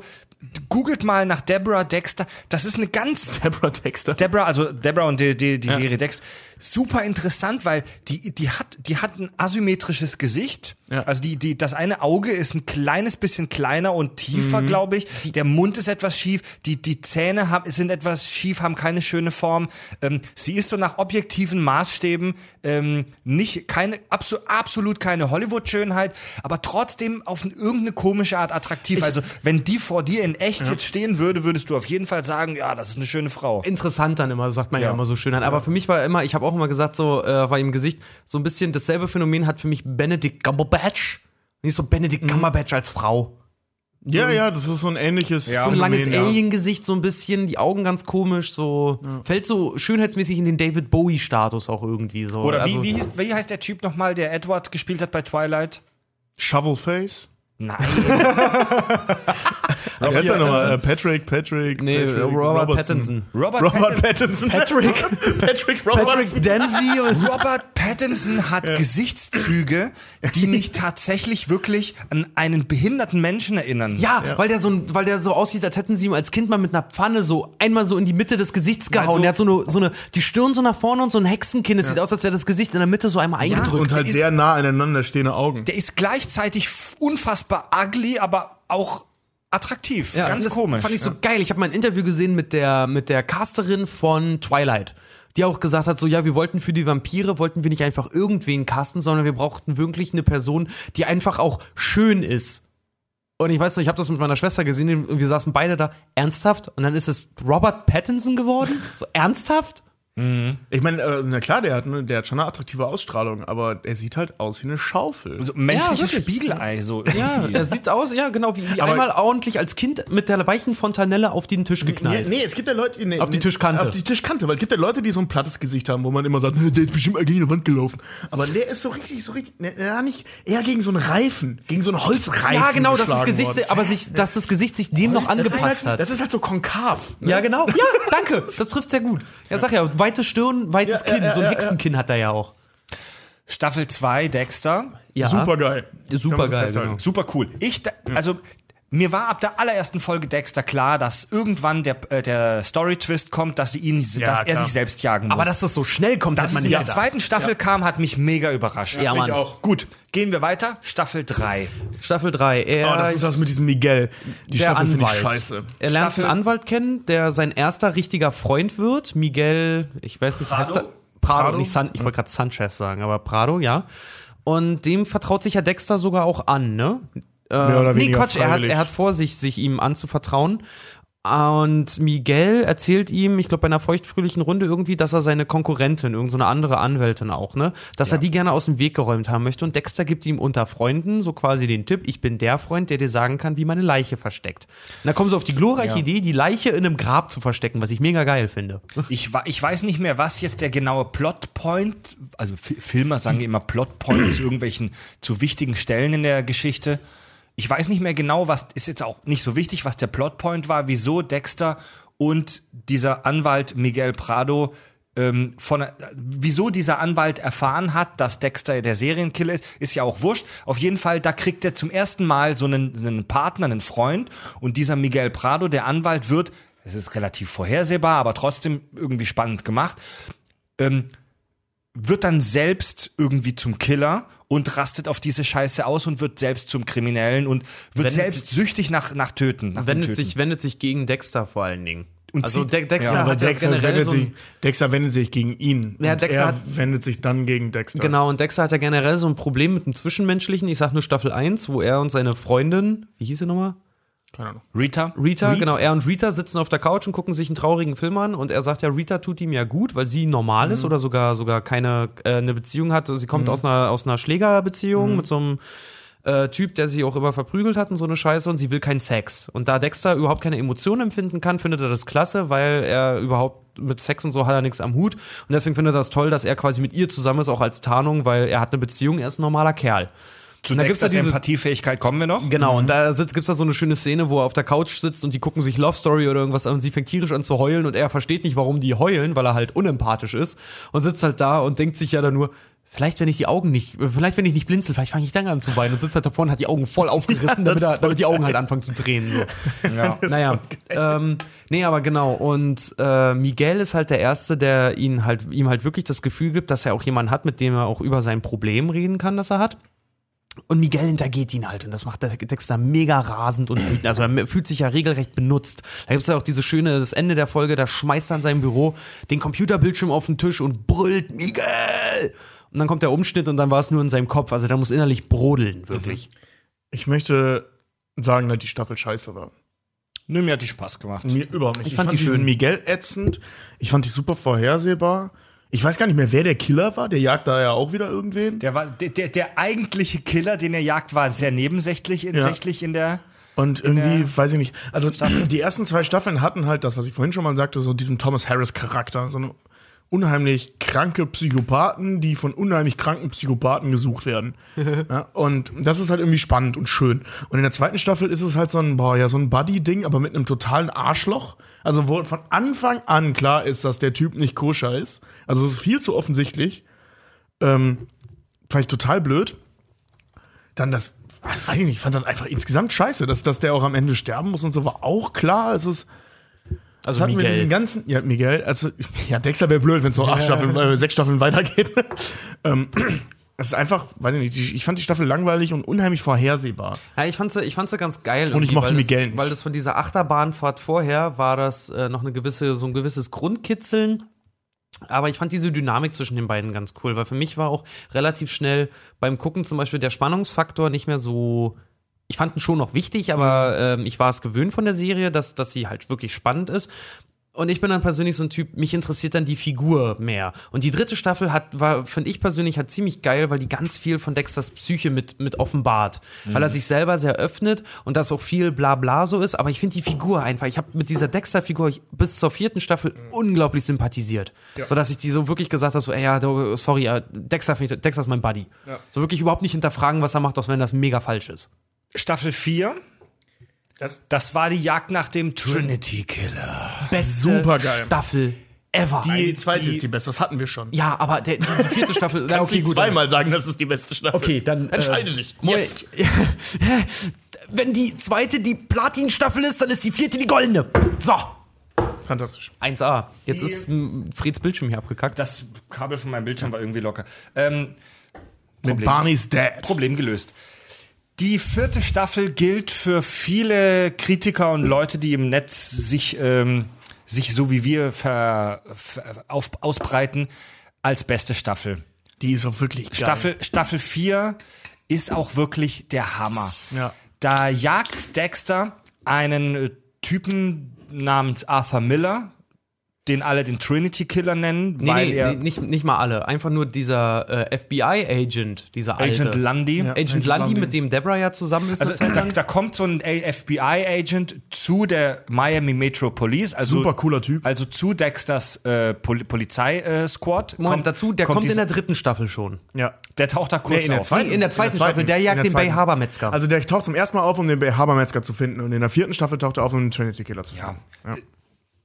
googelt mal nach Deborah Dexter. Das ist eine ganz Deborah Dexter. Deborah, also Deborah und die, die, die Serie Dexter, super interessant, weil die, die hat, die hat ein asymmetrisches Gesicht. Ja. Also die, die, das eine Auge ist ein kleines bisschen kleiner und tiefer, glaube ich. Der Mund ist etwas schief, die, die Zähne haben, sind etwas schief, haben keine schöne Form. Ähm, sie ist so nach objektiven Maßstäben ähm, nicht keine abso, absolut keine Hollywood-Schönheit, aber trotzdem auf eine, irgendeine komische Art attraktiv. also wenn die vor dir in echt jetzt stehen würde, würdest du auf jeden Fall sagen, ja, das ist eine schöne Frau. interessant dann immer, sagt man ja, Ja. immer so schön an. Aber für mich war immer, ich habe auch immer gesagt, so äh, war im Gesicht so ein bisschen dasselbe Phänomen hat für mich Benedict Cumberbatch. Nicht so Benedict Cumberbatch als Frau. Ja, ja, das ist so ein ähnliches So ein langes ja. Alien-Gesicht, so ein bisschen, die Augen ganz komisch, so fällt so schönheitsmäßig in den David Bowie-Status auch irgendwie so. Oder also, wie, wie, hieß, wie heißt der Typ nochmal, der Edward gespielt hat bei Twilight? Shovelface. Nein. Wer ist ja, er nochmal? Äh, Pattinson. Patrick, Patrick. Nee, Patrick Robert Robertson. Pattinson. Robert, Robert Pattinson. Patrick, Patrick Robertson. Patrick Dempsey und Robert Pattinson hat Gesichtszüge, die mich tatsächlich wirklich an einen behinderten Menschen erinnern. Ja, Weil, der so, weil der so aussieht, als hätten sie ihm als Kind mal mit einer Pfanne so einmal so in die Mitte des Gesichts gehauen. so- der hat so eine, so eine, die Stirn so nach vorne und so ein Hexenkinn. Es sieht aus, als wäre das Gesicht in der Mitte so einmal eingedrückt. Und halt ist- sehr nah aneinander stehende Augen. Der ist gleichzeitig unfassbar ugly, aber auch attraktiv. Ja, Ganz das komisch. Fand ich so geil. Ich habe mal ein Interview gesehen mit der, mit der Casterin von Twilight. Die auch gesagt hat, so ja, wir wollten für die Vampire, wollten wir nicht einfach irgendwen casten, sondern wir brauchten wirklich eine Person, die einfach auch schön ist. Und ich weiß noch, ich habe das mit meiner Schwester gesehen und wir saßen beide da, ernsthaft? Und dann ist es Robert Pattinson geworden? So ernsthaft? Ich meine, äh, na klar, der hat, ne, der hat schon eine attraktive Ausstrahlung, aber er sieht halt aus wie eine Schaufel. so menschliches Ja. Spiegelei. So Ja, er sieht aus, ja, genau, wie, wie einmal ordentlich als Kind mit der weichen Fontanelle auf den Tisch geknallt. Nee, nee, es gibt ja Leute, nee, Auf die Tischkante. Auf die Tischkante, weil es gibt ja Leute, die so ein plattes Gesicht haben, wo man immer sagt, "Nee, der ist bestimmt gegen die Wand gelaufen. Aber der ist so richtig, so richtig, ne, ja, nicht, eher gegen so einen Reifen, gegen so einen Holzreifen. Ja, genau, dass das Gesicht, worden. aber sich, dass das Gesicht sich dem noch das ist, angepasst halt, hat. das ist halt so konkav. Ne? Ja, genau. Ja, danke. Das trifft sehr gut. Ja, sag ja, weite Stirn, weites Ja, Kinn. ja, so ein ja, Hexenkinn hat er ja auch. Staffel 2, Dexter. Ja. Super geil. Super geil, genau. Super cool. Ich, da- also, mir war ab der allerersten Folge Dexter klar, dass irgendwann der, äh, der Story-Twist kommt, dass sie ihn, dass er klar. sich selbst jagen muss. Aber dass das so schnell kommt, dass hat man es in nicht der gedacht. zweiten Staffel kam, hat mich mega überrascht. Ja, Ich Mann. auch. Gut, gehen wir weiter. Staffel 3. Staffel 3. Er, Oh, das ist das mit diesem Miguel. Die der Staffel finde ich Anwalt. scheiße. Er lernt Staffel- einen Anwalt kennen, der sein erster richtiger Freund wird. Miguel, ich weiß nicht, heißt er? Prado, Prado? nicht San, ich wollte gerade Sanchez sagen, aber Prado, ja. Und dem vertraut sich ja Dexter sogar auch an, ne? Äh, nee, Quatsch, er hat, er hat vor sich, sich ihm anzuvertrauen. Und Miguel erzählt ihm, ich glaube bei einer feuchtfröhlichen Runde irgendwie, dass er seine Konkurrentin, irgendeine so eine andere Anwältin auch, ne, dass er die gerne aus dem Weg geräumt haben möchte. Und Dexter gibt ihm unter Freunden so quasi den Tipp, ich bin der Freund, der dir sagen kann, wie meine Leiche versteckt. Und da kommen sie auf die glorreiche Idee, die Leiche in einem Grab zu verstecken, was ich mega geil finde. Ich, ich weiß nicht mehr, was jetzt der genaue Plotpoint, also Fi- Filmer sagen immer Plotpoint zu irgendwelchen zu wichtigen Stellen in der Geschichte. Ich weiß nicht mehr genau, was ist jetzt auch nicht so wichtig, was der Plotpoint war, wieso Dexter und dieser Anwalt Miguel Prado ähm, von wieso dieser Anwalt erfahren hat, dass Dexter der Serienkiller ist, ist ja auch wurscht. Auf jeden Fall, da kriegt er zum ersten Mal so einen, einen Partner, einen Freund und dieser Miguel Prado, der Anwalt, wird, es ist relativ vorhersehbar, aber trotzdem irgendwie spannend gemacht, ähm, wird dann selbst irgendwie zum Killer und rastet auf diese Scheiße aus und wird selbst zum Kriminellen und wird Wendet selbst süchtig nach, nach Töten. Nach Wendet Töten. sich, wendet sich gegen Dexter vor allen Dingen. Und also De Dexter Ja, hat Dexter generell wendet, so sich, Dexter wendet sich gegen ihn. Ja, Dexter er hat- wendet sich dann gegen Dexter. Genau, und Dexter hat ja generell so ein Problem mit dem Zwischenmenschlichen. Ich sag nur Staffel 1, wo er und seine Freundin, wie hieß sie nochmal? Keine Ahnung. Rita? Rita, genau, er und Rita sitzen auf der Couch und gucken sich einen traurigen Film an und er sagt ja, Rita tut ihm ja gut, weil sie normal Mhm. ist oder sogar sogar keine äh, eine Beziehung hat. Sie kommt aus einer aus einer Schlägerbeziehung Mhm. mit so einem äh, Typ, der sie auch immer verprügelt hat und so eine Scheiße und sie will keinen Sex. Und da Dexter überhaupt keine Emotionen empfinden kann, findet er das klasse, weil er überhaupt mit Sex und so hat er nichts am Hut. Und deswegen findet er das toll, dass er quasi mit ihr zusammen ist, auch als Tarnung, weil er hat eine Beziehung, er ist ein normaler Kerl. Zu Und da gibt's Dexters ja diese- Empathiefähigkeit kommen wir noch. Genau, und da sitzt, gibt's da so eine schöne Szene, wo er auf der Couch sitzt und die gucken sich Love Story oder irgendwas an und sie fängt tierisch an zu heulen und er versteht nicht, warum die heulen, weil er halt unempathisch ist und sitzt halt da und denkt sich ja dann nur, vielleicht wenn ich die Augen nicht, vielleicht wenn ich nicht blinzel, vielleicht fange ich dann an zu weinen und sitzt halt davor und hat die Augen voll aufgerissen, damit, er, damit die Augen halt anfangen zu drehen. So. Ja. Naja, ähm, nee, aber genau. Und äh, Miguel ist halt der Erste, der ihn halt, ihm halt wirklich das Gefühl gibt, dass er auch jemanden hat, mit dem er auch über sein Problem reden kann, das er hat. Und Miguel hintergeht ihn halt und das macht der Dexter mega rasend und wütend. Also er fühlt sich ja regelrecht benutzt. Da gibt es ja auch diese schöne, das Ende der Folge, da schmeißt er in seinem Büro den Computerbildschirm auf den Tisch und brüllt Miguel. Und dann kommt der Umschnitt und dann war es nur in seinem Kopf. Also der muss innerlich brodeln, wirklich. Ich möchte sagen, dass die Staffel scheiße war. Nö, mir hat die Spaß gemacht. Mir überhaupt nicht. Ich fand die diesen schön. Miguel ätzend. Ich fand die super vorhersehbar. Ich weiß gar nicht mehr, wer der Killer war. Der jagt da ja auch wieder irgendwen. Der, war, der, der, der eigentliche Killer, den er jagt, war sehr nebensächlich in, Ja. sächlich in der. Und irgendwie, weiß ich nicht. Also die ersten zwei Staffeln hatten halt das, was ich vorhin schon mal sagte, so diesen Thomas Harris-Charakter. So eine unheimlich kranke Psychopathen, die von unheimlich kranken Psychopathen gesucht werden. ja, und das ist halt irgendwie spannend und schön. Und in der zweiten Staffel ist es halt so ein, boah, ja, so ein Buddy-Ding, aber mit einem totalen Arschloch. Also wo von Anfang an klar ist, dass der Typ nicht koscher ist. Also es ist viel zu offensichtlich. Ähm, fand ich total blöd. Dann das, ach, weiß ich nicht, ich fand das einfach insgesamt scheiße, dass, dass der auch am Ende sterben muss und so, war auch klar. Es ist, Also hatten wir diesen Miguel. ganzen, ja, Miguel, also, ja, Dexter wäre blöd, wenn es noch acht Staffeln, äh, sechs Staffeln weitergeht. ähm, es ist einfach, weiß ich nicht, ich fand die Staffel langweilig und unheimlich vorhersehbar. Ja, ich fand sie, ich fand sie ganz geil. Und ich mochte weil Miguel das, nicht. Weil das von dieser Achterbahnfahrt vorher war das äh, noch eine gewisse, so ein gewisses Grundkitzeln. Aber ich fand diese Dynamik zwischen den beiden ganz cool, weil für mich war auch relativ schnell beim Gucken zum Beispiel der Spannungsfaktor nicht mehr so. Ich fand ihn schon noch wichtig, aber Mhm. ähm, ich war es gewöhnt von der Serie, dass, dass sie halt wirklich spannend ist. Und ich bin dann persönlich so ein Typ, mich interessiert dann die Figur mehr. Und die dritte Staffel hat, war, finde ich persönlich, hat ziemlich geil, weil die ganz viel von Dexters Psyche mit, mit offenbart. Weil er sich selber sehr öffnet und das auch viel bla bla so ist. Aber ich finde die Figur einfach, ich habe mit dieser Dexter-Figur bis zur vierten Staffel unglaublich sympathisiert. So dass ich die so wirklich gesagt habe, so, ey, ja, sorry, ja, Dexter, Dexter ist mein Buddy. So wirklich überhaupt nicht hinterfragen, was er macht, auch wenn das mega falsch ist. Staffel 4, Das das war die Jagd nach dem Trinity Killer. Beste Supergeil. Staffel ever. Die, die zweite ist die beste, das hatten wir schon. ja, aber der, die, die vierte Staffel. Kannst okay, nicht gut, dann- zweimal sagen, das ist die beste Staffel. Okay, dann. Entscheide äh, dich. Jetzt. Wenn die zweite die Platin-Staffel ist, dann ist die vierte die goldene. So. Fantastisch. 1A. Jetzt ist m, Freds Bildschirm hier abgekackt. Das Kabel von meinem Bildschirm war irgendwie locker. Ähm, Mit Barney's Dad. Problem gelöst. Die vierte Staffel gilt für viele Kritiker und Leute, die im Netz sich, ähm, sich so wie wir ver, ver, auf, ausbreiten, als beste Staffel. Die ist auch wirklich geil. Staffel, Staffel 4 ist auch wirklich der Hammer. Ja. Da jagt Dexter einen Typen namens Arthur Miller, den alle den Trinity Killer nennen, Nee, weil nee, er nee, nicht, nicht mal alle. Einfach nur dieser äh, FBI-Agent, dieser alte. Agent Lundy. Ja. Agent Agent Lundy, Lundy. mit dem Deborah ja zusammen ist. Also da, da kommt so ein FBI-Agent zu der Miami Metro Police, also Super cooler Typ. also zu Dexters äh, Pol Polizei-Squad. Moment, dazu, der kommt, in der dritten Staffel schon. Ja. der taucht da kurz Nee, in der auf. zweiten. Nee, in der zweiten Staffel, der jagt der den Bay zweiten. Harbor-Metzger. Also der taucht zum ersten Mal auf, um den Bay Habermetzger zu finden. Und in der vierten Staffel taucht er auf, um den Trinity Killer zu finden. Ja.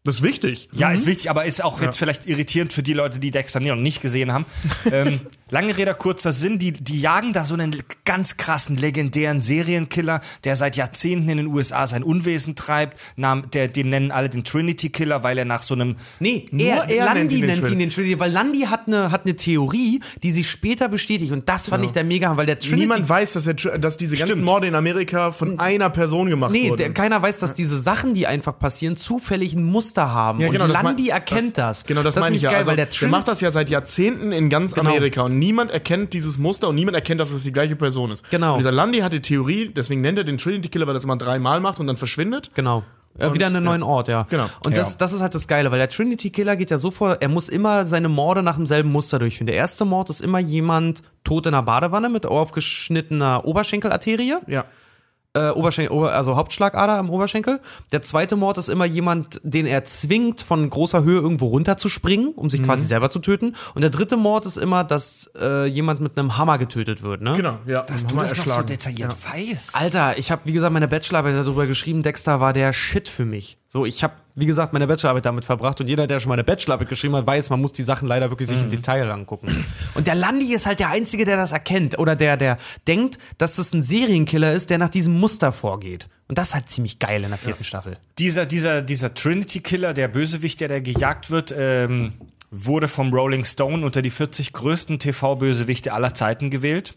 Das ist wichtig. Ja, ist wichtig, aber ist auch jetzt vielleicht irritierend für die Leute, die Dexter noch nicht gesehen haben. ähm, lange Rede, kurzer Sinn, die, die jagen da so einen ganz krassen, legendären Serienkiller, der seit Jahrzehnten in den USA sein Unwesen treibt. Nahm, der, den nennen alle den Trinity Killer, weil er nach so einem Nee, Nur er, er nennt Landi ihn den nennt ihn Trinity. den Trinity, weil Landi hat eine hat eine Theorie, die sich später bestätigt und das fand ich der mega, weil der Trinity Niemand weiß, dass, er, dass diese ganzen Stimmt. Morde in Amerika von einer Person gemacht Nee, wurden. der, keiner weiß, dass diese Sachen, die einfach passieren, zufällig ein Muster haben. Ja, genau, und das Landi mein- erkennt das. Genau, das, ist meine ich ja. Geil, also, weil der, der, macht das ja seit Jahrzehnten in ganz Genau. Amerika und niemand erkennt dieses Muster und niemand erkennt, dass es die gleiche Person ist. Genau. Und dieser Landy hat die Theorie, deswegen nennt er den Trinity Killer, weil er das immer dreimal macht und dann verschwindet. Genau. Äh, wieder an einen ja. neuen Ort, ja. Genau. Und das, Ja. das ist halt das Geile, weil der Trinity Killer geht ja so vor, er muss immer seine Morde nach demselben Muster durchführen. Der erste Mord ist immer jemand tot in einer Badewanne mit aufgeschnittener Oberschenkelarterie. Ja. Äh, Oberschenkel, Ober, also Hauptschlagader am Oberschenkel. Der zweite Mord ist immer jemand, den er zwingt, von großer Höhe irgendwo runterzuspringen, um sich Mhm. quasi selber zu töten. Und der dritte Mord ist immer, dass äh, jemand mit einem Hammer getötet wird. Ne? Genau, ja. dass du das noch so detailliert weißt. Alter, ich habe, wie gesagt, meine Bachelorarbeit darüber geschrieben. Dexter war der Shit für mich. So, ich habe, wie gesagt, meine Bachelorarbeit damit verbracht und jeder, der schon mal eine Bachelorarbeit geschrieben hat, weiß, man muss die Sachen leider wirklich sich im Detail angucken. Und der Landi ist halt der Einzige, der das erkennt oder der, der denkt, dass das ein Serienkiller ist, der nach diesem Muster vorgeht. Und das ist halt ziemlich geil in der vierten Staffel. Dieser, dieser, dieser Trinity Killer, der Bösewicht, der da gejagt wird, ähm, wurde vom Rolling Stone unter die 40 größten TV-Bösewichte aller Zeiten gewählt.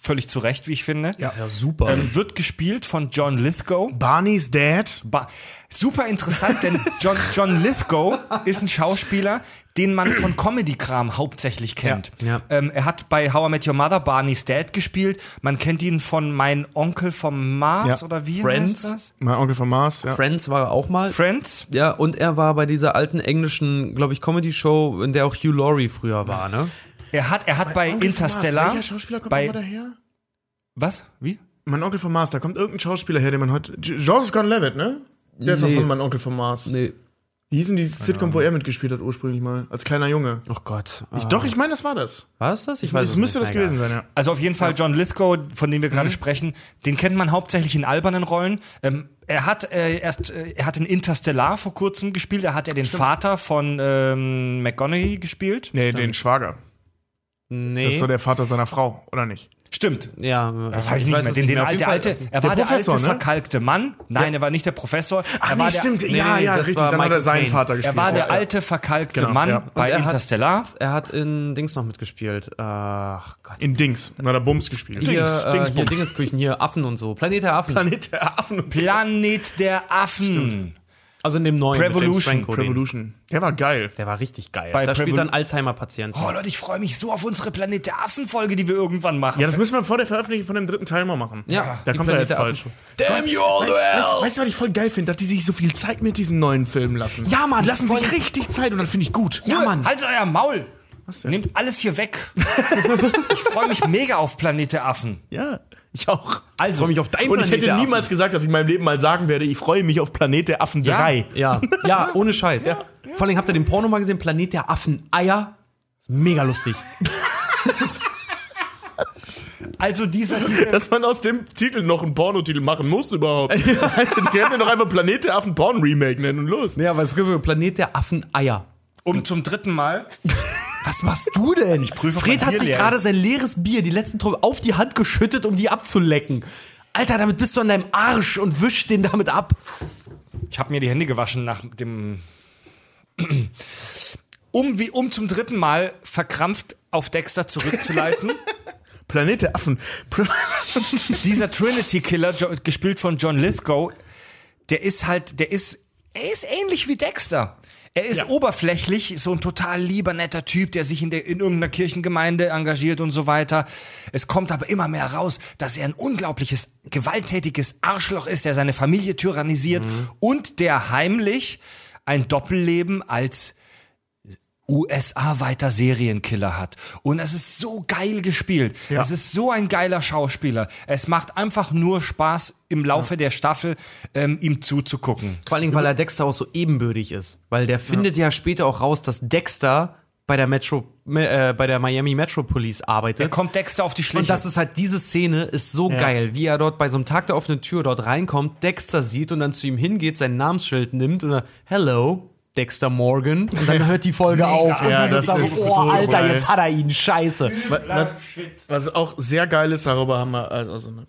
Völlig zu Recht, wie ich finde. Ja. Ja, super. Ähm, wird gespielt von John Lithgow. Barney's Dad. Ba Super interessant, denn John, John Lithgow ist ein Schauspieler, den man von Comedy-Kram hauptsächlich kennt. Ja, ja. Ähm, er hat bei How I Met Your Mother Barney's Dad gespielt. Man kennt ihn von Mein Onkel vom Mars Ja. oder wie Friends. heißt das? Mein Onkel von Mars, ja. Friends war er auch mal. Friends. Ja, und er war bei dieser alten englischen, glaube ich, Comedy-Show, in der auch Hugh Laurie früher war, ne? Er hat, er hat bei Onkel. Interstellar. Welcher Schauspieler kommt bei, nochmal daher? was? Wie? Mein Onkel von Mars, da kommt irgendein Schauspieler her, den man heute. Joseph Gordon-Levitt, ne? Der ist doch Nee. von mein Onkel von Mars. Nee. Wie hieß denn die Sitcom, wo er mitgespielt hat ursprünglich mal? Als kleiner Junge. Oh Gott. Ich, doch, ich meine, das war das. War es das? Ich Das müsste nicht. das Na, gewesen sein, ja. Also auf jeden Fall John Lithgow, von dem wir Mhm. gerade sprechen, den kennt man hauptsächlich in albernen Rollen. Ähm, er hat äh, erst, äh, er hat in Interstellar vor kurzem gespielt. Da hat er den Vater von ähm, McGonaghy gespielt. Nee, den Schwager. Nee. Das ist so der Vater seiner Frau, oder nicht? Stimmt. ja, Ich weiß nicht mehr. es Den, al- jeden der Fall- alte, er der war der Professor, alte ne? verkalkte Mann. Nein, er war nicht der Professor. er war der, stimmt. nee, ja, nee, ja, das richtig. war Dann hat er Michael seinen Caine. Vater Er gespielt. war der ja, ja. alte verkalkte Genau, Mann ja. Bei er Interstellar. Hat, er hat in Dings noch mitgespielt. Ach Gott. In Dings. Na, der Bums gespielt. Hier, Dings, äh, Dingsbums. hier Dingensküchen, hier Affen und so. Planet der Affen. Planet der Affen und Planet der Affen. Also in dem neuen den- Revolution. Der war geil. Der war richtig geil. Bei da spielt er Prevol- einen Alzheimer-Patienten. Oh Leute, ich freue mich so auf unsere Planet der Affen-Folge, die wir irgendwann machen. Ja, das müssen wir vor der Veröffentlichung von dem dritten Teil mal machen. Ja, da kommt er Planet jetzt der bald. Affen. Damn you all the Weißt, hell! weißt du, was ich voll geil finde? Dass die sich so viel Zeit mit diesen neuen Filmen lassen. Ja, Mann, Die lassen voll. sich richtig Zeit und dann finde ich gut. Ja, Mann. Haltet euer Maul. Was denn? Nehmt alles hier weg. ich freue mich mega auf Planet der Affen. Ja, ich auch. Ich freue mich auf dein Und ich hätte niemals gesagt, dass ich in meinem Leben mal sagen werde, ich freue mich auf Planet der Affen Ja? 3. Ja, ja, ohne Scheiß. Vor allem habt ihr den Porno mal gesehen, Planet der Affen Eier. Mega lustig. Also dieser, dieser Dass man aus dem Titel noch einen Pornotitel machen muss überhaupt. also, die können ja doch einfach Planet der Affen Porn Remake nennen und los. Ja, aber es gibt Planet der Affen Eier. um zum dritten Mal. Was machst du denn? Ich prüfe, Fred hat sich leer gerade ist. sein leeres Bier, die letzten Tropfen, auf die Hand geschüttet, um die abzulecken. Alter, damit bist du an deinem Arsch und wisch den damit ab. Ich habe mir die Hände gewaschen nach dem. Um, wie, um zum dritten Mal verkrampft auf Dexter zurückzuleiten. Planet der Affen. Dieser Trinity Killer, gespielt von John Lithgow, der ist halt, der ist, er ist ähnlich wie Dexter. Er ist oberflächlich so ein total lieber, netter Typ, der sich in, der, in irgendeiner Kirchengemeinde engagiert und so weiter. Es kommt aber immer mehr raus, dass er ein unglaubliches, gewalttätiges Arschloch ist, der seine Familie tyrannisiert und der heimlich ein Doppelleben als USA-weiter Serienkiller hat. Und es ist so geil gespielt. Es ist so ein geiler Schauspieler. Es macht einfach nur Spaß, im Laufe der Staffel ähm, ihm zuzugucken. Vor allen Dingen, weil er Dexter auch so ebenbürtig ist. Weil der findet ja später auch raus, dass Dexter bei der Metro, äh, bei der Miami Metro Police arbeitet. Da kommt Dexter auf die Schliche. Und das ist halt, diese Szene ist so geil, wie er dort bei so einem Tag der offenen Tür dort reinkommt, Dexter sieht und dann zu ihm hingeht, sein Namensschild nimmt und dann, hello, Dexter Morgan. Und dann hört die Folge auf. Und Ja, du sitzt das da ist so, so oh, Alter, geil. jetzt hat er ihn, scheiße. Was, was auch sehr geil ist, darüber haben wir, also ne,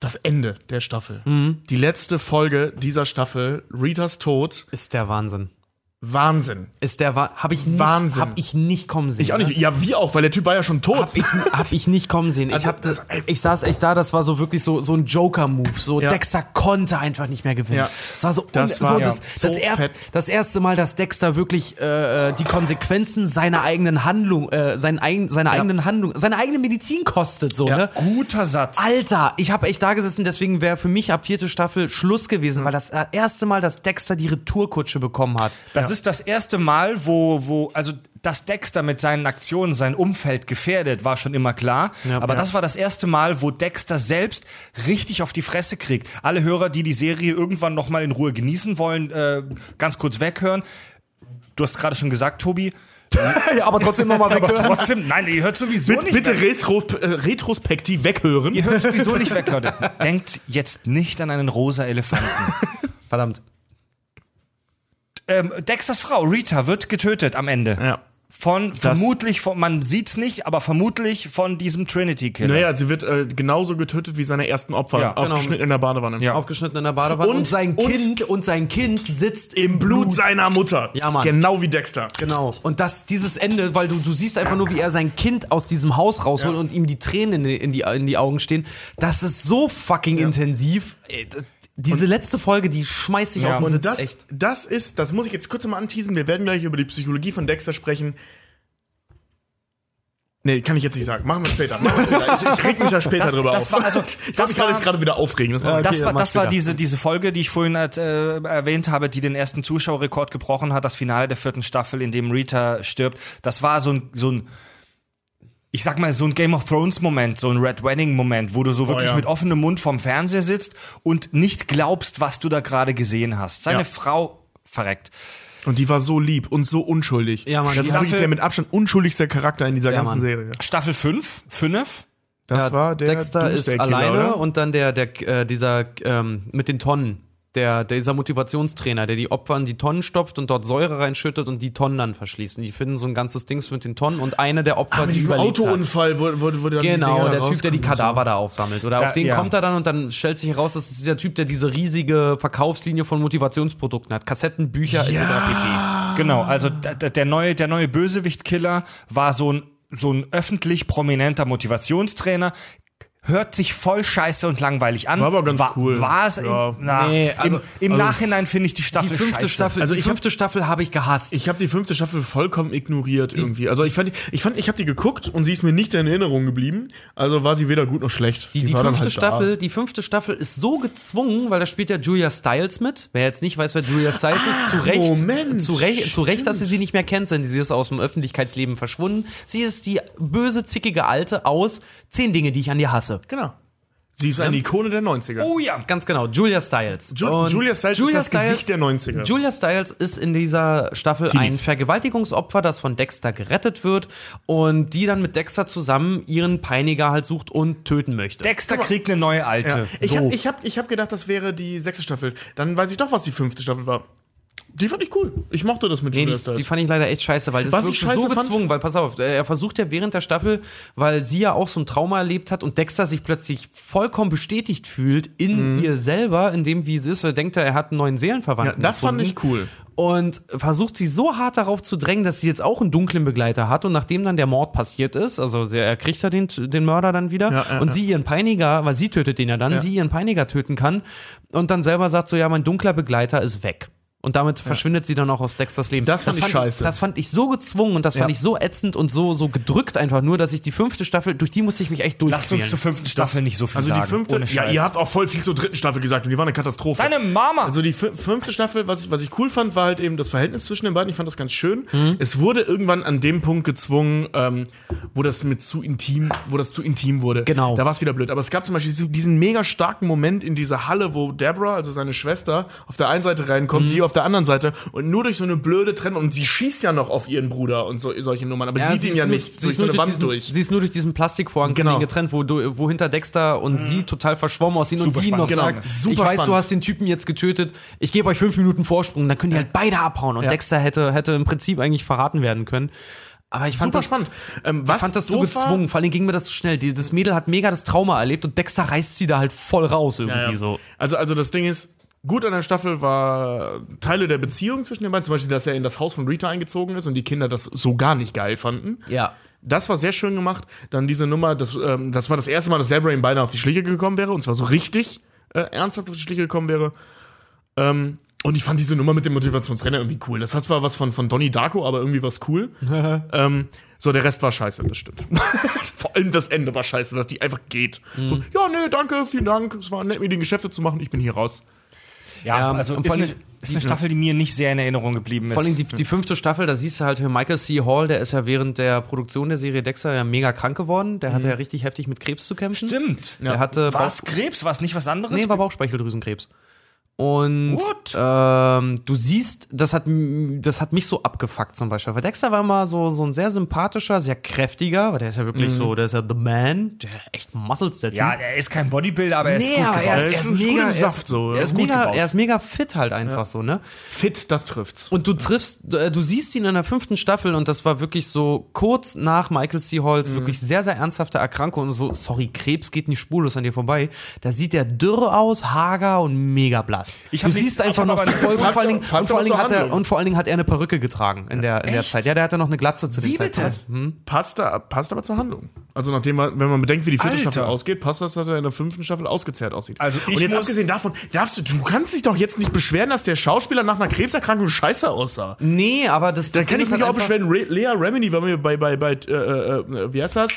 das Ende der Staffel. Mhm. Die letzte Folge dieser Staffel, Ritas Tod, Ist der Wahnsinn. Wahnsinn. Ist der Wa habe ich nicht, Wahnsinn. Hab ich nicht kommen sehen. Ich auch nicht. ne? Ja, wie auch, weil der Typ war ja schon tot. Hab ich, hab ich nicht kommen sehen. Ich, Also, hab das, das- ich saß echt da, das war so wirklich so, so ein Joker-Move. So, Ja. Dexter konnte einfach nicht mehr gewinnen. Ja. Das war so, Das war so, ja das, so das, er, das erste Mal, dass Dexter wirklich äh, äh, die Konsequenzen seiner eigenen Handlung, äh, seinen eigen, seiner eigenen Handlung, seine eigene Medizin kostet. So, Ja. ne? Guter Satz. Alter, ich habe echt da gesessen, deswegen wäre für mich ab vierte Staffel Schluss gewesen, weil das äh, erste Mal, dass Dexter die Retourkutsche bekommen hat. Das ist das erste Mal, wo, wo, also, dass Dexter mit seinen Aktionen sein Umfeld gefährdet, war schon immer klar. Aber das war das erste Mal, wo Dexter selbst richtig auf die Fresse kriegt. Alle Hörer, die die Serie irgendwann noch mal in Ruhe genießen wollen, äh, ganz kurz weghören. Du hast gerade schon gesagt, Tobi. ja, aber trotzdem nochmal Aber trotzdem, nein, ihr hört sowieso bitte nicht bitte weg. retro, äh, retrospektiv weghören. Ihr hört sowieso nicht weg, Leute. Denkt jetzt nicht an einen rosa Elefanten. Verdammt. Ähm, Dexters Frau, Rita, wird getötet am Ende. Ja. Von, vermutlich, von, man sieht's nicht, aber vermutlich von diesem Trinity-Killer. Naja, sie wird äh, genauso getötet wie seine ersten Opfer, Ja, aufgeschnitten in der Badewanne. Ja. Aufgeschnitten in der Badewanne. Und- Und, sein und- Kind, und sein Kind sitzt Im Blut seiner Mutter. Ja, Mann. Genau wie Dexter. Genau. Und das, dieses Ende, weil du, du siehst einfach nur, wie er sein Kind aus diesem Haus rausholt Ja. und ihm die Tränen in die, in die, in die Augen stehen. Das ist so fucking intensiv. Ey, das- Diese letzte Folge, die schmeißt sich Ja. aus dem Und Sitz das, echt. das ist, das muss ich jetzt kurz mal anteasen, wir werden gleich über die Psychologie von Dexter sprechen. Nee, kann ich jetzt nicht sagen. Machen wir später. Machen wir später. Ich, ich reg mich da später Das- drüber das auf. war also- ich das war- jetzt gerade wieder aufregen. Das war- Das Okay, war, mach das war diese, diese Folge, die ich vorhin halt, äh, erwähnt habe, die den ersten Zuschauerrekord gebrochen hat, das Finale der vierten Staffel, in dem Rita stirbt. Das war so ein, so ein ich sag mal, so ein Game of Thrones Moment, so ein Red Wedding Moment, wo du so wirklich Oh ja. mit offenem Mund vorm Fernseher sitzt und nicht glaubst, was du da gerade gesehen hast. Seine Ja. Frau verreckt. Und die war so lieb und so unschuldig. Ja, Mann, das ist wirklich der mit Abstand unschuldigste Charakter in dieser Ja, ganzen Mann. Serie. Staffel 5, 5. Das Ja, war der Dexter ist alleine oder? und dann der, der, äh, dieser ähm, mit den Tonnen. Der, dieser Motivationstrainer, der die Opfer in die Tonnen stopft und dort Säure reinschüttet und die Tonnen dann verschließen. Die finden so ein ganzes Dings mit den Tonnen und eine der Opfer, Ah, mit die diesem überlebt hat. Autounfall wurde, wurde, wurde dann Genau, der Typ, der die und so. Kadaver da aufsammelt. Oder Da- auf den ja. kommt er dann und dann stellt sich heraus, das ist dieser Typ, der diese riesige Verkaufslinie von Motivationsprodukten hat. Kassetten, Bücher, etc. pp. Genau, also der neue, der neue Bösewicht-Killer war so ein, so ein öffentlich prominenter Motivationstrainer. Hört sich voll scheiße und langweilig an. War aber ganz cool. War es Ja. im, na, Nee, also- im, im also- Nachhinein finde ich die Die Staffel fünfte scheiße. Staffel, Also die ich hab- fünfte Staffel habe ich gehasst. Ich habe die fünfte Staffel vollkommen ignoriert irgendwie. Also ich fand, ich fand, ich habe die geguckt und sie ist mir nicht in Erinnerung geblieben. Also war sie weder gut noch schlecht. Die, die, war fünfte halt da. Staffel, die fünfte Staffel ist so gezwungen, weil da spielt ja Julia Stiles mit. Wer jetzt nicht weiß, wer Julia Stiles ist, zu Recht, Moment, zu, Recht, zu Recht, dass ihr sie nicht mehr kennt, denn sie ist aus dem Öffentlichkeitsleben verschwunden. Sie ist die böse, zickige Alte aus Zehn Dinge, die ich an dir hasse. Genau. Sie ist eine Ikone der 90er. Oh ja. Ganz genau, Julia Stiles. Ju Und Julia Stiles ist das Gesicht der 90er. Julia Stiles ist in dieser Staffel Teenies. ein Vergewaltigungsopfer, das von Dexter gerettet wird und die dann mit Dexter zusammen ihren Peiniger halt sucht und töten möchte. Dexter kriegt eine neue Alte. Ja. Ich So. habe ich hab, ich hab gedacht, das wäre die sechste Staffel. Dann weiß ich doch, was die fünfte Staffel war. Die fand ich cool. Ich mochte das mit Nee, Julia die, Stiles. die fand ich leider echt scheiße, weil das Was ist so fand- gezwungen, weil pass auf, er versucht ja während der Staffel, weil sie ja auch so ein Trauma erlebt hat und Dexter sich plötzlich vollkommen bestätigt fühlt in ihr selber, in dem wie sie ist, er denkt er, er hat einen neuen ja, Seelenverwandten. das fand gefunden. ich cool. Und versucht sie so hart darauf zu drängen, dass sie jetzt auch einen dunklen Begleiter hat. Und nachdem dann der Mord passiert ist, also er kriegt ja den, den Mörder dann wieder Ja, ja, und ja. sie ihren Peiniger, weil sie tötet den ja dann, Ja. sie ihren Peiniger töten kann und dann selber sagt so, ja, mein dunkler Begleiter ist weg. Und damit verschwindet sie dann auch aus Dexters Leben. Das fand ich scheiße. das fand ich so gezwungen und das fand Ja. ich so ätzend und so, so gedrückt einfach nur, dass ich die fünfte Staffel, durch die musste ich mich echt Lasst durchquälen. uns zur fünften Staffel nicht so viel Also sagen. die fünfte, ohne ja, ihr habt auch voll viel zur dritten Staffel gesagt und die war eine Katastrophe. Deine Mama! Also die fü- fünfte Staffel, was ich, was ich cool fand, war halt eben das Verhältnis zwischen den beiden. Ich fand das ganz schön. Mhm. Es wurde irgendwann an dem Punkt gezwungen, ähm, wo das mit zu intim, wo das zu intim wurde. Genau. Da war es wieder blöd. Aber es gab zum Beispiel diesen mega starken Moment in dieser Halle, wo Deborah, also seine Schwester, auf der einen Seite reinkommt, Mhm. sie auf der anderen Seite und nur durch so eine blöde Trennung und sie schießt ja noch auf ihren Bruder und so, solche Nummern, aber sieht sie ihn ja nur- nicht sie durch so eine Wand diesen, durch. Sie ist nur durch diesen Plastikvorhang Genau. getrennt, wo, wo hinter Dexter und sie total verschwommen aussehen und Super sie ihm noch spannend. sagt, Genau. Super ich weiß, spannend. du hast den Typen jetzt getötet, ich gebe euch fünf Minuten Vorsprung, dann können die halt beide abhauen und Ja. Dexter hätte, hätte im Prinzip eigentlich verraten werden können. Aber ich fand Super das, spannend. Ähm, was ich fand das so gezwungen, vor allem ging mir das zu schnell. Die- Das Mädel hat mega das Trauma erlebt und Dexter reißt sie da halt voll raus irgendwie Ja, ja. so. Also, also das Ding ist, gut an der Staffel war Teile der Beziehung zwischen den beiden, zum Beispiel, dass er in das Haus von Rita eingezogen ist und die Kinder das so gar nicht geil fanden. Ja. Das war sehr schön gemacht. Dann diese Nummer, das, ähm, das war das erste Mal, dass Zebra ihm beinahe auf die Schliche gekommen wäre, und zwar so richtig äh, ernsthaft auf die Schliche gekommen wäre. Ähm, und ich fand diese Nummer mit dem Motivationsrenner irgendwie cool. Das hat zwar was von, von Donnie Darko, aber irgendwie was cool. ähm, so, der Rest war scheiße, das stimmt. Vor allem das Ende war scheiße, dass die einfach geht. So, ja, nee, danke, vielen Dank. Es war nett, mit den Geschäfte zu machen. Ich bin hier raus. Ja, Ja, also ist vor eine, allem- ist eine Staffel, die mir nicht sehr in Erinnerung geblieben ist. Vor allem die, die fünfte Staffel, da siehst du halt für Michael C. Hall, der ist ja während der Produktion der Serie Dexter ja mega krank geworden. Der hatte ja richtig heftig mit Krebs zu kämpfen. Stimmt. Der hatte War es Krebs? War es nicht was anderes? Nee, war Bauchspeicheldrüsenkrebs. Und ähm, du siehst, das hat, das hat mich so abgefuckt zum Beispiel. Weil Dexter war immer so, so ein sehr sympathischer, sehr kräftiger, weil der ist ja wirklich so, der ist ja The Man, der echt Muscles, der ja, er ist kein Bodybuilder, aber er ist Nee, gut er ist, er gut mega, er Saft so, er ja. ist, Gut mega, gebaut. er ist mega fit halt einfach so, ne? Fit, das trifft's. Und du triffst, du siehst ihn in der fünften Staffel und das war wirklich so kurz nach Michael C. Halls Mhm. wirklich sehr, sehr ernsthafte Erkrankung und so, sorry, Krebs geht nicht spurlos an dir vorbei. Da sieht der dürr aus, hager und mega blass. Ich du hab siehst einfach noch die Folge passt vor allen Dingen, und vor allen Dingen hat er, und vor allen Dingen hat er eine Perücke getragen in der, in der Zeit. Ja, der hatte noch eine Glatze zu dem Wie bitte? Zeitpunkt. Hm? passt, da, passt aber zur Handlung. Also nachdem man, wenn man bedenkt, wie die vierte Alter. Staffel ausgeht, passt das, dass er in der fünften Staffel ausgezehrt aussieht. Also ich Und jetzt muss- abgesehen davon, darfst du, du kannst dich doch jetzt nicht beschweren, dass der Schauspieler nach einer Krebserkrankung scheiße aussah. Nee, aber das, Da das kann ich mich halt auch beschweren. Re Lea Remini war mir bei, bei, bei äh, äh, äh, wie heißt das?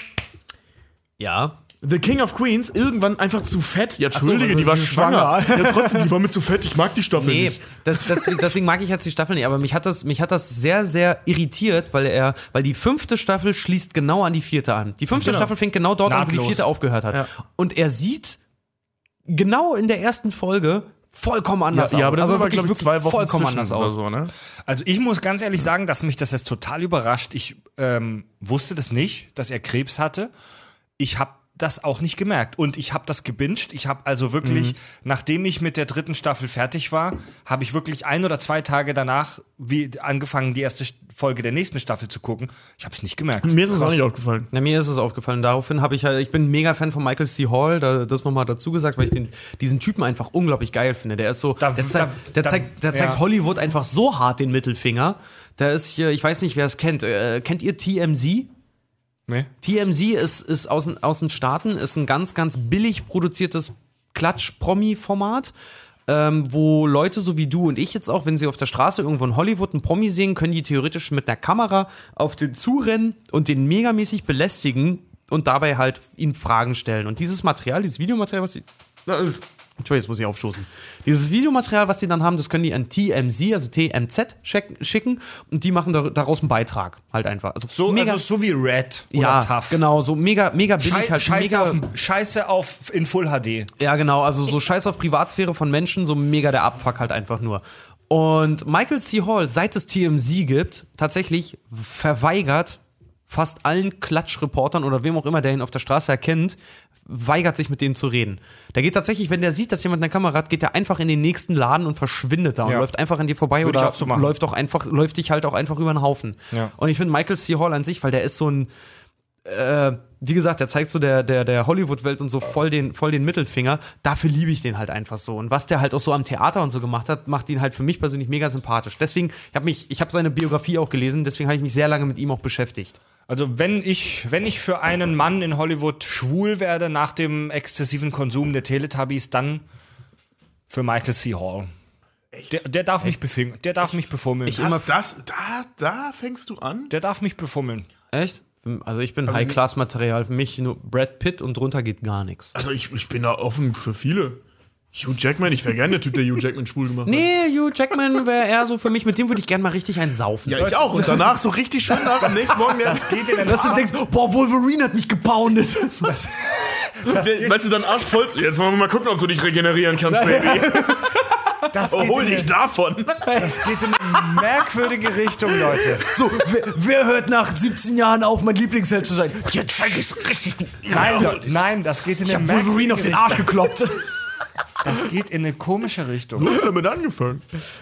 Ja. The King of Queens irgendwann einfach zu fett. Ja, Entschuldige, so, die war so schwanger. ja, trotzdem, die war mir zu fett. Ich mag die Staffel Nee, nicht. das, das, deswegen mag ich jetzt die Staffel nicht, aber mich hat das, mich hat das sehr, sehr irritiert, weil er, weil die fünfte Staffel schließt genau an die vierte an. Die fünfte Genau. Staffel fängt genau dort an, wo die Nahtlos. vierte aufgehört hat. Ja. Und er sieht genau in der ersten Folge vollkommen anders Ja, ja, aber das war, wirklich, glaube ich, zwei Wochen vollkommen zwischen anders oder aus. so, ne? Also ich muss ganz ehrlich sagen, dass mich das jetzt total überrascht. Ich ähm, wusste das nicht, dass er Krebs hatte. Ich habe das auch nicht gemerkt und ich habe das gebinged. Ich habe also wirklich, Mhm. nachdem ich mit der dritten Staffel fertig war, habe ich wirklich ein oder zwei Tage danach wie angefangen, die erste Folge der nächsten Staffel zu gucken. Ich habe es nicht gemerkt. Mir ist es auch nicht aufgefallen. Na, mir ist es aufgefallen. Daraufhin habe ich halt, ich bin ein mega Fan von Michael C. Hall, da, das nochmal dazu gesagt, weil ich den, diesen Typen einfach unglaublich geil finde. Der ist so, Da- der, zeigt, da- der, zeigt, der zeigt ja. Hollywood einfach so hart den Mittelfinger. Da ist hier, ich weiß nicht, wer es kennt. Äh, kennt ihr TMZ? Nee? TMZ ist, ist aus, den- aus den Staaten, ist ein ganz, ganz billig produziertes Klatsch-Promi-Format. Ähm, wo Leute so wie du und ich jetzt auch, wenn sie auf der Straße irgendwo in Hollywood einen Promi sehen, können die theoretisch mit einer Kamera auf den zurennen und den megamäßig belästigen und dabei halt ihnen Fragen stellen. Und dieses Material, dieses Videomaterial, was sie. Entschuldigung, jetzt muss ich aufstoßen. Dieses Videomaterial, was die dann haben, das können die an TMZ, also TMZ, schicken und die machen da- daraus einen Beitrag halt einfach. Also So, mega, also so wie Red oder ja, Tough. genau, so mega, mega billig Schei halt. Scheiße, mega, auf, Scheiße auf in Full HD. ja, genau, also so Scheiß auf Privatsphäre von Menschen, so mega der Abfuck halt einfach nur. Und Michael C. Hall, seit es TMZ gibt, tatsächlich verweigert fast allen Klatschreportern oder wem auch immer, der ihn auf der Straße erkennt, weigert sich mit denen zu reden. Der geht tatsächlich, wenn der sieht, dass jemand eine Kamera hat, geht er einfach in den nächsten Laden und verschwindet da und Ja. läuft einfach an dir vorbei Würde oder auch so läuft auch einfach, läuft dich halt auch einfach über den Haufen. Ja. Und ich finde Michael C. Hall an sich, weil der ist so ein, äh, wie gesagt, der zeigt so der, der, der Hollywood-Welt und so voll den, voll den Mittelfinger. Dafür liebe ich den halt einfach so. Und was der halt auch so am Theater und so gemacht hat, macht ihn halt für mich persönlich mega sympathisch. Deswegen, ich habe mich, ich habe seine Biografie auch gelesen, deswegen habe ich mich sehr lange mit ihm auch beschäftigt. Also wenn ich, wenn ich für einen Mann in Hollywood schwul werde nach dem exzessiven Konsum der Teletubbies, dann für Michael C. Hall. Der, der darf mich befingen, der darf mich befummeln. Ich- immer- das, da, da fängst du an? der darf mich befummeln. Echt? Also ich bin High-Class-Material. Für mich nur Brad Pitt und drunter geht gar nichts. Also ich, ich bin da offen für viele. Hugh Jackman, ich wäre gerne der Typ, der Hugh Jackman schwul gemacht hat. Nee, Hugh Jackman wäre eher so für mich, mit dem würde ich gerne mal richtig einen saufen. Ja, ich auch. Und danach so richtig schön nach am nächsten Morgen. Das geht in den Dass du denkst, boah, Wolverine hat mich gepoundet. das der, weißt du, dann Arsch voll. Jetzt wollen wir mal gucken, ob du dich regenerieren kannst, Baby. Das Oh, geht, hol dich davon. das geht in eine merkwürdige Richtung, Leute. So, wer, wer hört nach 17 Jahren auf, mein Lieblingsheld zu sein? Jetzt zeig ich's richtig. Nein, Leute, nein, das geht in Ich eine hab Wolverine merkwürdige auf den Richtung. Arsch gekloppt. Das geht in eine komische Richtung. Du hast damit angefangen.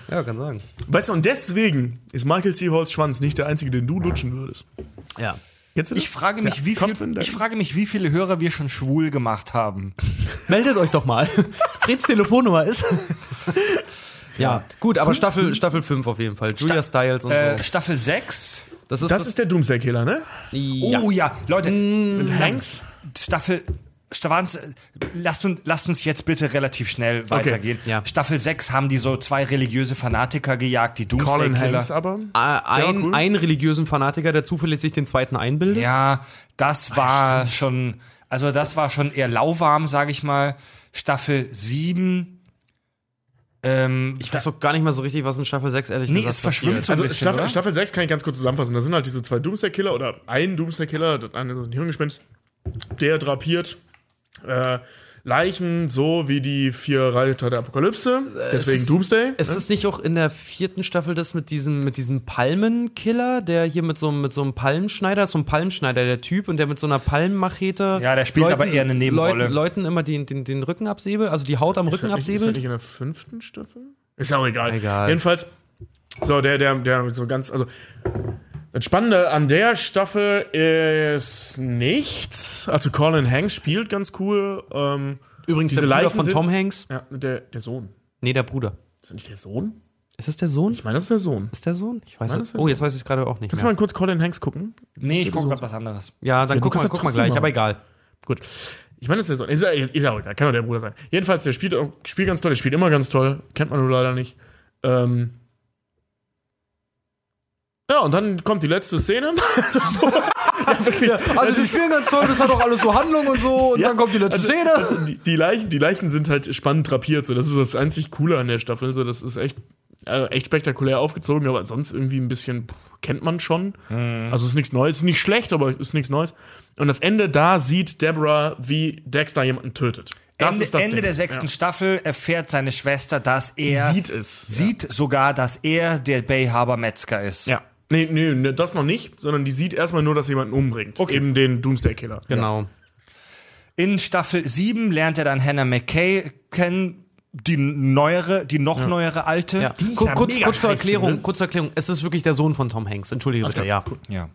Ja, kann sagen. Weißt du, und deswegen ist Michael C. Halls Schwanz nicht der einzige, den du lutschen würdest. Ja. Das? Ich frage mich, wie Kopf viel, ich frage mich, wie viele Hörer wir schon schwul gemacht haben. Meldet euch doch mal. Freds Telefonnummer ist. ja, gut, aber Staffel, Staffel 5 auf jeden Fall. Julia Stiles und Äh, so. Staffel 6. Das ist, Das ist der Doomsday-Killer, ne? ja. Oh ja, Leute, Mit Hanks? Staffel. Stavans, lasst uns, lasst uns jetzt bitte relativ schnell weitergehen. ja. Staffel 6 haben die so zwei religiöse Fanatiker gejagt, die Colin Doomsday-Killer. Hanks aber. Äh, ein, Ja, cool. einen religiösen Fanatiker, der zufällig sich den zweiten einbildet. Ja, das war schon, also das war schon eher lauwarm, sage ich mal. Staffel 7. Ähm, Ich weiß auch gar nicht mal so richtig, was in Staffel 6 ehrlich Nee, gesagt es verschwimmt passiert. so ein Also bisschen, Staffel, oder? Staffel 6 kann ich ganz kurz zusammenfassen. Da sind halt diese zwei Doomsday-Killer oder ein Doomsday-Killer, das eine ist ein Hirngespinst, der drapiert äh, Leichen so wie die vier Reiter der Apokalypse. Deswegen ist- Doomsday. Ist es nicht auch in der vierten Staffel das mit diesem, mit diesem Palmenkiller, der hier mit so, einem- mit so einem Palmschneider, ist so ein Palmschneider, der Typ, und der mit so einer Palmmachete. Ja, der spielt aber eher eine Nebenrolle. Leuten, Leuten immer den, den, den Rücken absäbelt, also die Haut am Ist Rücken das nicht, ist das absäbelt. nicht in der fünften Staffel? Ist ja auch egal. Egal. Jedenfalls, so, der, der, der so ganz, also. Das Spannende an der Staffel ist nichts. Also Colin Hanks spielt ganz cool. Ähm, Übrigens diese der Bruder Leichen von sind- Tom Hanks. ja, der, der Sohn. Nee, der Bruder. Ist das nicht der Sohn? Ist es der Sohn? Ich meine, das ist der Sohn. Ist der Sohn? Ich weiß Nein, es. das ist Oh, jetzt weiß ich es gerade auch nicht Kannst du mehr. mal kurz Colin Hanks gucken? nee, ich Das gucke gerade was anderes. Ja, dann du guck mal, kannst guck das mal trotzdem gleich, machen. aber egal. Gut. Ich meine, das ist der Sohn. Ist ja, ist ja auch egal. Kann doch der Bruder sein. Jedenfalls, der spielt, auch- spielt ganz toll. Der spielt immer ganz toll. Kennt man nur leider nicht. Ähm. Ja, und dann kommt die letzte Szene. ja. Also die spielen ganz toll, das hat auch alles so Handlung und so, und Ja, dann kommt die letzte also, Szene. Also die, die, Leichen, die Leichen sind halt spannend drapiert. So. Das ist das einzig Coole an der Staffel. So. Das ist echt, äh, echt spektakulär aufgezogen, aber sonst irgendwie ein bisschen pff, kennt man schon. Also ist nichts Neues. Ist nicht schlecht, aber ist nichts Neues. Und das Ende da sieht Deborah, wie Dexter jemanden tötet. Das Ende, ist das Ende der sechsten Ja. Staffel erfährt seine Schwester, dass er sieht es. sieht sogar, dass er der Bay Harbor Metzger ist. Ja. Nee, nee, nee, das noch nicht, sondern die sieht erstmal nur, dass jemanden umbringt. Okay. Eben den Doomsday-Killer. Genau. In Staffel 7 lernt er dann Hannah McKay kennen, die neuere, die noch neuere alte. Ja. ich Kur- ja kurz, kurz zur Erklärung, finde. kurz zur Erklärung. Es ist wirklich der Sohn von Tom Hanks. Entschuldige bitte, ja. Ja.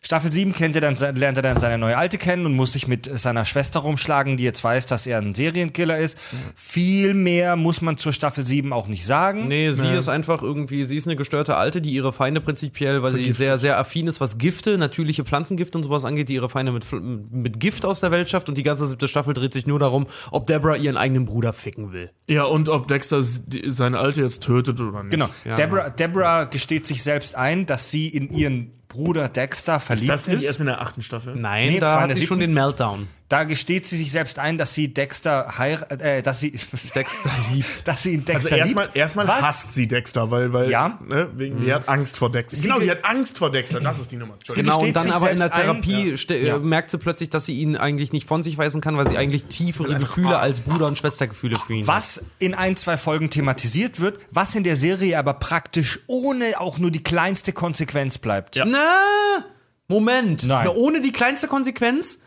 Staffel 7 kennt er dann, lernt er dann seine neue Alte kennen und muss sich mit seiner Schwester rumschlagen, die jetzt weiß, dass er ein Serienkiller ist. Viel mehr muss man zur Staffel 7 auch nicht sagen. Nee, sie ist einfach irgendwie, sie ist eine gestörte Alte, die ihre Feinde prinzipiell, weil sie sehr, sehr affin ist, was Gifte, natürliche Pflanzengifte und sowas angeht, die ihre Feinde mit, mit Gift aus der Welt schafft und die ganze siebte Staffel dreht sich nur darum, ob Deborah ihren eigenen Bruder ficken will. Ja, und ob Dexter seine Alte jetzt tötet oder nicht. Genau. Ja. Deborah, Deborah gesteht sich selbst ein, dass sie in ihren Bruder Dexter Ist verliebt das nicht ist. erst in der achten Staffel? Nein, Nee, das da hat sie schon den Meltdown. Da gesteht sie sich selbst ein, dass sie Dexter heiratet, äh, dass sie, Dexter liebt. dass sie ihn Also Dexter erstmal liebt. erstmal hasst sie Dexter, weil, weil Ja. ne, wegen, die hat Angst vor Dexter. genau, die hat Angst vor Dexter, das ist die Nummer. Genau, und dann aber in der selbst ein, Therapie ja. äh, merkt sie plötzlich, dass sie ihn eigentlich nicht von sich weisen kann, weil sie eigentlich tiefere Gefühle als Bruder- und Schwestergefühle für ihn hat. Was in ein, zwei Folgen thematisiert wird, was in der Serie aber praktisch ohne auch nur die kleinste Konsequenz bleibt. Ja. Na, Moment. Nein. Na, ohne die kleinste Konsequenz?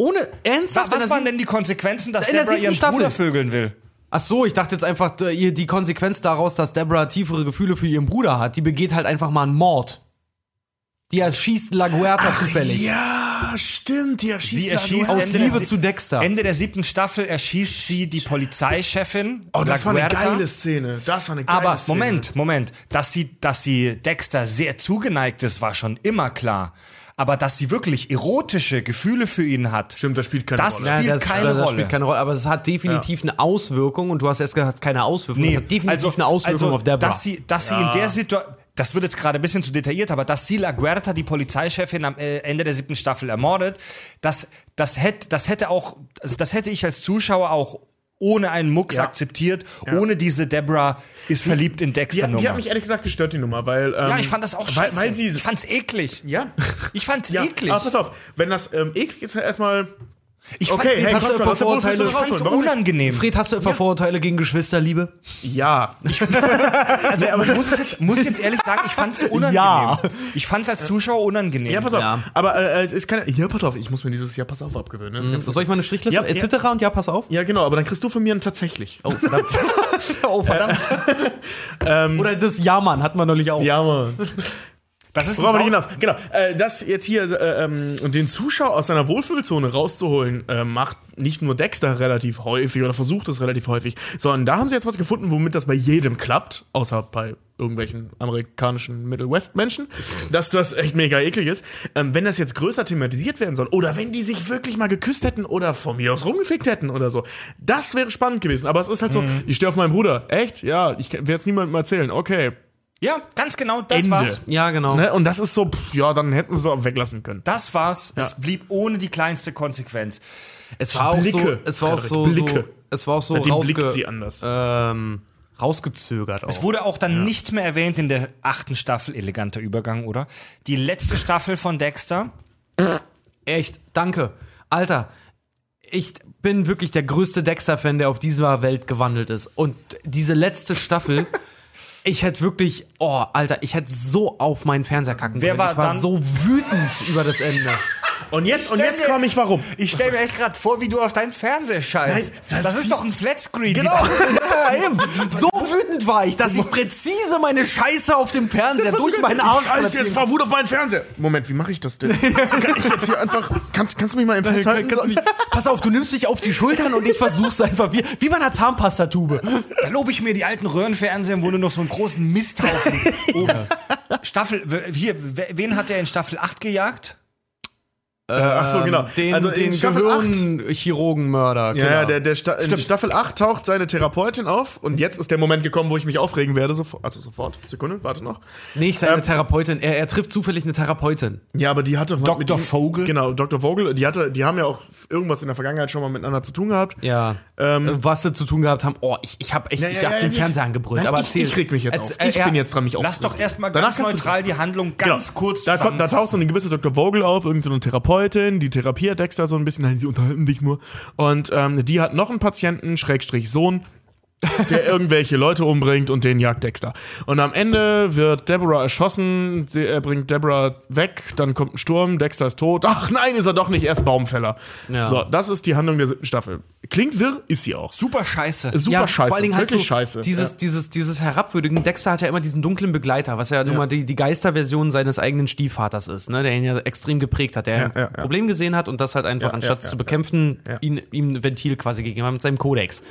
Ohne ernsthaft? Was der waren denn die Konsequenzen, dass Deborah ihren Staffel. Bruder vögeln will? Ach so, ich dachte jetzt einfach, ihr- die Konsequenz daraus, dass Deborah tiefere Gefühle für ihren Bruder hat, die begeht halt einfach mal einen Mord. Die erschießt La Guerta zufällig. Ja, stimmt, die erschießt Sie La erschießt Guerta. Aus Ende der Liebe zu Dexter. Ende der siebten Staffel erschießt sie die Polizeichefin. Oh, das La war eine geile Szene. Das war eine geile Aber Szene. Moment, Moment. Dass sie, dass sie Dexter sehr zugeneigt ist, war schon immer klar. Aber dass sie wirklich erotische Gefühle für ihn hat, Stimmt, das spielt keine Das- Rolle. spielt das, keine das Rolle. spielt keine Rolle. Aber es hat definitiv eine Auswirkung und du hast erst gesagt, keine Auswirkung. es hat definitiv eine Auswirkung auf Deborah. Dass sie, dass sie in der Situation, das wird jetzt gerade ein bisschen zu detailliert, aber dass sie La Guerta, die Polizeichefin, am äh, Ende der siebten Staffel ermordet, das, das, hätte, das hätte auch, also das hätte ich als Zuschauer auch ohne einen Mucks Ja. akzeptiert, ohne diese Deborah ist verliebt in Die, Dexter hat- die hat Nummer. mich ehrlich gesagt gestört, die Nummer, weil. Ähm, Ja, ich fand das auch weil, scheiße. weil sie. ich fand's eklig. ja, Ich fand's ja. eklig. Aber pass auf, wenn das ähm, eklig ist, erstmal. Ich Okay, fand, hey, hast komm du schon, etwa Vorurteile? ich fand's unangenehm. Fred, hast du etwa Vorurteile gegen Geschwisterliebe? Ja. Also, aber ich muss jetzt, muss jetzt ehrlich sagen, ich fand's unangenehm. Ja. Ich fand's als Zuschauer unangenehm. Ja, pass auf. Ja. Aber äh, es ist keine. Ja, pass auf, ich muss mir dieses Ja, pass auf abgewöhnen. Das ist ganz Soll ich mal eine Strichliste? Ja, etc. und ja, pass auf. ja, genau, aber dann kriegst du von mir einen tatsächlich. Oh, verdammt. oh, verdammt. Oder das Ja-Mann hatten wir neulich auch. Ja, Mann. Das ist Worauf hinaus? Genau, äh, das jetzt hier äh, ähm, den Zuschauer aus seiner Wohlfühlzone rauszuholen, äh, macht nicht nur Dexter relativ häufig oder versucht es relativ häufig, sondern da haben sie jetzt was gefunden, womit das bei jedem klappt, außer bei irgendwelchen amerikanischen Middle West Menschen, dass das echt mega eklig ist. Ähm, wenn das jetzt größer thematisiert werden soll oder wenn die sich wirklich mal geküsst hätten oder von mir aus rumgefickt hätten oder so, das wäre spannend gewesen. Aber es ist halt so, Mhm. ich stehe auf meinen Bruder, echt? Ja, ich werde es niemandem erzählen. Okay, Ja, ganz genau, das Ende. war's. Ja, genau. Ne? Und das ist so, pff, ja, dann hätten sie es auch weglassen können. Das war's. Es blieb ohne die kleinste Konsequenz. Es war auch so, Blicke, es war auch so, Frederik, so, Blicke. es war auch so Seitdem rausge blickt sie anders. ähm, rausgezögert. Auch. Es wurde auch dann nicht mehr erwähnt in der achten Staffel. Eleganter Übergang, oder? Die letzte Staffel von Dexter. Echt, danke. Alter, ich bin wirklich der größte Dexter-Fan, der auf dieser Welt gewandelt ist. Und diese letzte Staffel, ich hätte wirklich, oh, Alter, ich hätte so auf meinen Fernseher kacken Wer können. war ich war dann- so wütend über das Ende. Und jetzt, und jetzt komme ich warum. Ich stelle mir echt gerade vor, wie du auf deinen Fernseher scheißt. Nein, das, das ist doch ein Flatscreen. Genau. Ja, eben. So wütend war ich, dass ich präzise meine Scheiße auf dem Fernseher durch meinen Arsch Ich scheiß jetzt vor Wut auf meinen Fernseher. Moment, wie mache ich das denn? Kann ich jetzt hier einfach, kannst, kannst du mich mal im Festhalten? Kannst du nicht, pass auf, du nimmst dich auf die Schultern und ich versuch's einfach wie, wie bei einer Zahnpastatube. Da lobe ich mir die alten Röhrenfernseher, wo nur noch so einen großen Misthaufen oben. Staffel, w- hier, wen hat der in Staffel 8 gejagt? Äh, ach so, genau. Den, also den in Staffel 8. Gehirnchirurgenmörder. Ja, ja, der, der Sta in Staffel 8 taucht seine Therapeutin auf und jetzt ist der Moment gekommen, wo ich mich aufregen werde. Sofort, also sofort. Sekunde, warte noch. Nicht seine Ähm, Therapeutin, er, er trifft zufällig eine Therapeutin. Ja, aber die hatte Dr. mit ihm- Vogel? Genau, Dr. Vogel. Die hatte, die haben ja auch irgendwas in der Vergangenheit schon mal miteinander zu tun gehabt. Ja. Ähm, Was sie zu tun gehabt haben. Oh, ich, ich habe echt, Ja, ich ja, hab ja, den jetzt- Fernseher angebrüllt. Aber ich, erzähl. ich reg mich jetzt Erz- auf. äh, Ich bin jetzt dran, mich Lass aufzuregen. doch erstmal ganz neutral die Handlung Genau. ganz kurz da, da taucht so eine gewisse Dr. Vogel auf, irgendeine so Therapeutin, die therapiert Dexter so ein bisschen, nein, sie unterhalten dich nur. Und ähm, die hat noch einen Patienten, Schrägstrich Sohn, der irgendwelche Leute umbringt und den jagt Dexter. Und am Ende wird Deborah erschossen, er bringt Deborah weg, dann kommt ein Sturm, Dexter ist tot. Ach nein, ist er doch nicht, erst Baumfäller. Ja. So, das ist die Handlung der siebten Staffel. Klingt wirr, ist sie auch. Super scheiße. Super ja, scheiße, vor allen Dingen halt wirklich so scheiße. Dieses, ja. dieses, dieses Herabwürdigen. Dexter hat ja immer diesen dunklen Begleiter, was ja nun mal die, die Geisterversion seines eigenen Stiefvaters ist, ne? der ihn ja extrem geprägt hat, der Ja, ein. Problem gesehen hat und das halt einfach, Ja, anstatt ja, ja, zu bekämpfen, ja. Ihn, ihm ein Ventil quasi gegeben hat mit seinem Kodex.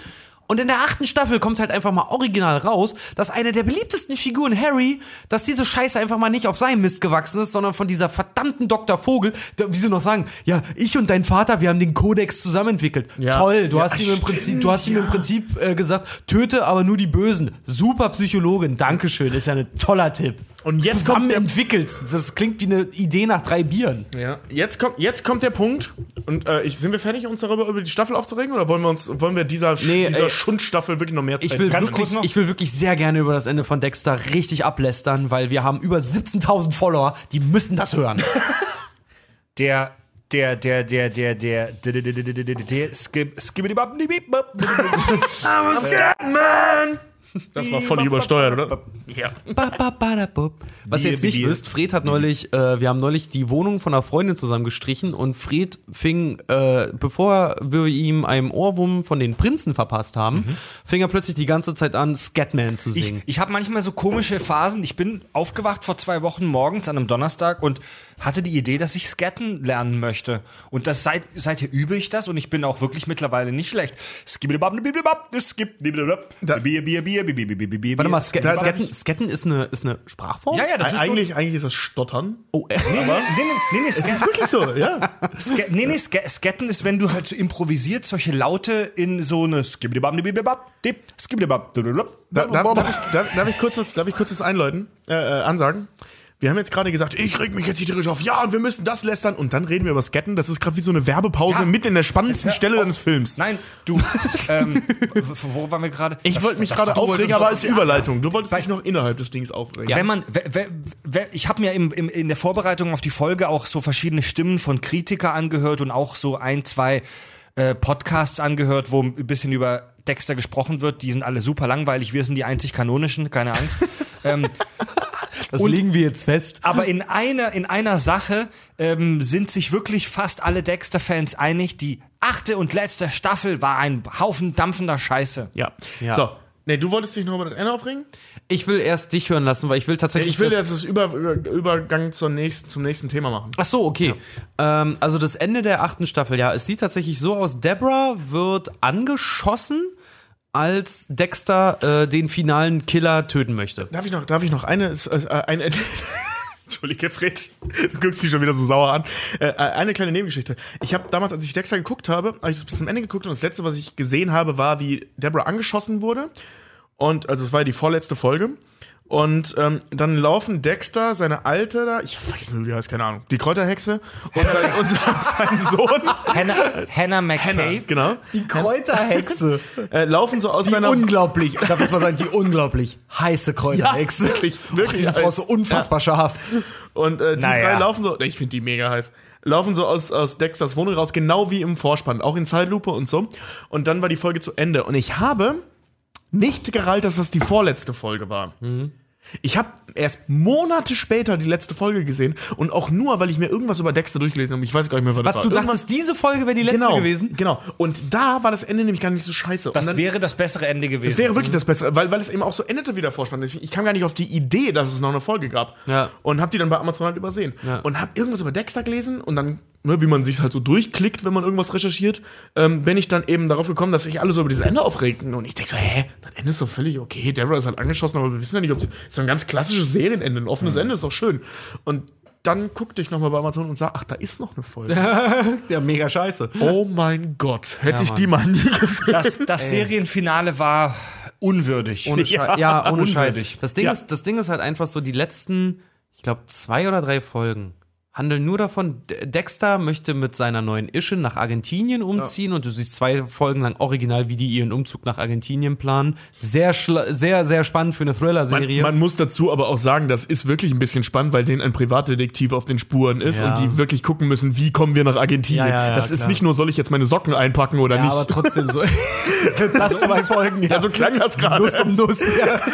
Und in der achten Staffel kommt halt einfach mal original raus, dass eine der beliebtesten Figuren, Harry, dass diese Scheiße einfach mal nicht auf seinem Mist gewachsen ist, sondern von dieser verdammten Dr. Vogel, der, wie sie noch sagen, ja, ich und dein Vater, wir haben den Kodex zusammen entwickelt. Ja. Toll, du Ja, hast ihm im stimmt, Prinzip, du hast ihm im ja. Prinzip äh, gesagt, töte aber nur die Bösen. Super Psychologin, Dankeschön, ist ja ein toller Tipp. Und jetzt Zusammen kommt der- entwickelt. Das klingt wie eine Idee nach drei Bieren. Ja. Jetzt kommt, jetzt kommt der Punkt. Und äh, ich, sind wir fertig, uns darüber über die Staffel aufzuregen? Oder wollen wir uns, wollen wir dieser, Nee, dieser ey. Schundstaffel wirklich noch mehr Zeit Ich will, Ganz kurz noch. ich will wirklich sehr gerne über das Ende von Dexter richtig ablästern, weil wir haben über 17.000 Follower, die müssen das hören. Der, der, der, der, der, der, der, der, der, der, der, der, skip, skibbidi-bap-di-bip-bap. Das war voll übersteuert, oder? Ja. Was ihr jetzt nicht wisst, Fred hat neulich, äh, wir haben neulich die Wohnung von einer Freundin zusammen gestrichen und Fred fing, äh, bevor wir ihm einen Ohrwurm von den Prinzen verpasst haben, fing er plötzlich die ganze Zeit an, Scatman zu Ich, singen. ich habe manchmal so komische Phasen. Ich bin aufgewacht vor zwei Wochen morgens an einem Donnerstag und hatte die Idee, dass ich Scatten lernen möchte. Und das seit, seither übe ich das und ich bin auch wirklich mittlerweile nicht schlecht. Warte mal, Scatten, ist, eine, ist eine Sprachform? Ja, ja, das ist eigentlich, so eigentlich ist das Stottern. Oh, äh. nee, aber nee, nee, nee, nee, ist wirklich so, ja. Ske nee, nee, Scatten ist, wenn du halt so improvisiert solche Laute in so eine darf ich kurz was, darf ich kurz was einläuten, äh, äh ansagen? Wir haben jetzt gerade gesagt, ich reg mich jetzt tierisch auf, ja, und wir müssen das lästern. Und dann reden wir über Scatten. Das ist gerade wie so eine Werbepause Ja. mit in der spannendsten Stelle deines Films. Nein, du, ähm, wo waren wir gerade? Ich wollte mich gerade aufregen, aber als Überleitung. Du wolltest dich noch innerhalb des Dings aufregen. Wenn man, wer, wer, wer, ich habe mir im, im, in der Vorbereitung auf die Folge auch so verschiedene Stimmen von Kritiker angehört und auch so ein, zwei äh, Podcasts angehört, wo ein bisschen über Dexter gesprochen wird. Die sind alle super langweilig. Wir sind die einzig kanonischen, keine Angst. ähm, das Und- legen wir jetzt fest. aber in einer, in einer Sache ähm, sind sich wirklich fast alle Dexter-Fans einig. Die achte und letzte Staffel war ein Haufen dampfender Scheiße. Ja. Ja. So. Nee, du wolltest dich noch über das Ende aufregen? Ich will erst dich hören lassen, weil ich will tatsächlich. Ich will jetzt das Über Über- Übergang zur nächsten, zum nächsten Thema machen. Ach so, okay. Ähm, also das Ende der achten Staffel, ja, es sieht tatsächlich so aus. Deborah wird angeschossen, als Dexter äh, den finalen Killer töten möchte. Darf ich noch, darf ich noch eine, äh, eine Entschuldige, Fred, du guckst dich schon wieder so sauer an. Äh, eine kleine Nebengeschichte. Ich habe damals, als ich Dexter geguckt habe, habe ich das bis zum Ende geguckt und das letzte, was ich gesehen habe, war, wie Deborah angeschossen wurde. Und also es war die vorletzte Folge. Und ähm, dann laufen Dexter, seine Alte da, ich vergesse mir, wie die heißt, keine Ahnung, die Kräuterhexe und, sein, und sein Sohn, Hannah, Hannah McCabe. genau, Die Kräuterhexe. äh, laufen so aus Die seiner unglaublich, darf ich mal sagen, die unglaublich heiße Kräuterhexe. wirklich, Ach, wirklich diese Frau heiß. ist so unfassbar scharf. Und äh, die Naja. drei laufen so, ich finde die mega heiß, laufen so aus, aus Dexters Wohnung raus, genau wie im Vorspann, auch in Zeitlupe und so. Und dann war die Folge zu Ende. Und ich habe nicht gerallt, dass das die vorletzte Folge war. Ich habe erst Monate später die letzte Folge gesehen und auch nur, weil ich mir irgendwas über Dexter durchgelesen habe. Ich weiß gar nicht mehr, was, Was, das du war. Irgendwas- dachtest, diese Folge wäre die letzte genau, gewesen? Genau. Und da war das Ende nämlich gar nicht so scheiße. Das dann, wäre das bessere Ende gewesen. das wäre wirklich das Bessere, weil, weil es eben auch so endete wie der Vorspann. Ich ich kam gar nicht auf die Idee, dass es noch eine Folge gab. Ja. Und hab die dann bei Amazon halt übersehen. Ja. Und hab irgendwas über Dexter gelesen und dann, ne, wie man sich halt so durchklickt, wenn man irgendwas recherchiert, ähm, bin ich dann eben darauf gekommen, dass sich alle so über dieses Ende aufregten. Und ich denk so, hä, das Ende ist doch völlig okay. Deborah ist halt angeschossen, aber wir wissen ja nicht, ob sie. Ist so ein ganz klassisches Serienende. Ein offenes Ende ist doch schön. Und dann guckte ich nochmal bei Amazon und sah, ach, da ist noch eine Folge. Ja, mega scheiße. oh mein Gott, hätte Ja, ich die mal nie gesehen. Das, das Serienfinale war unwürdig. Ohne Scheiß. Ja, ohne Scheiß. Unwürdig. Das Ding, Ja. ist, das Ding ist halt einfach so, die letzten, ich glaube, zwei oder drei Folgen handeln nur davon, Dexter möchte mit seiner neuen Ische nach Argentinien umziehen und du siehst zwei Folgen lang original, wie die ihren Umzug nach Argentinien planen. Sehr, sehr, sehr spannend für eine Man, Thriller-Serie. man muss dazu aber auch sagen, das ist wirklich ein bisschen spannend, weil denen ein Privatdetektiv auf den Spuren ist Ja. und die wirklich gucken müssen, wie kommen wir nach Argentinien. Ja, ja, ja, das ist klar. nicht nur, soll ich jetzt meine Socken einpacken oder ja, nicht. aber trotzdem so. das zwei Folgen, ja. ja, so klang das gerade. Nuss um Nuss, ja.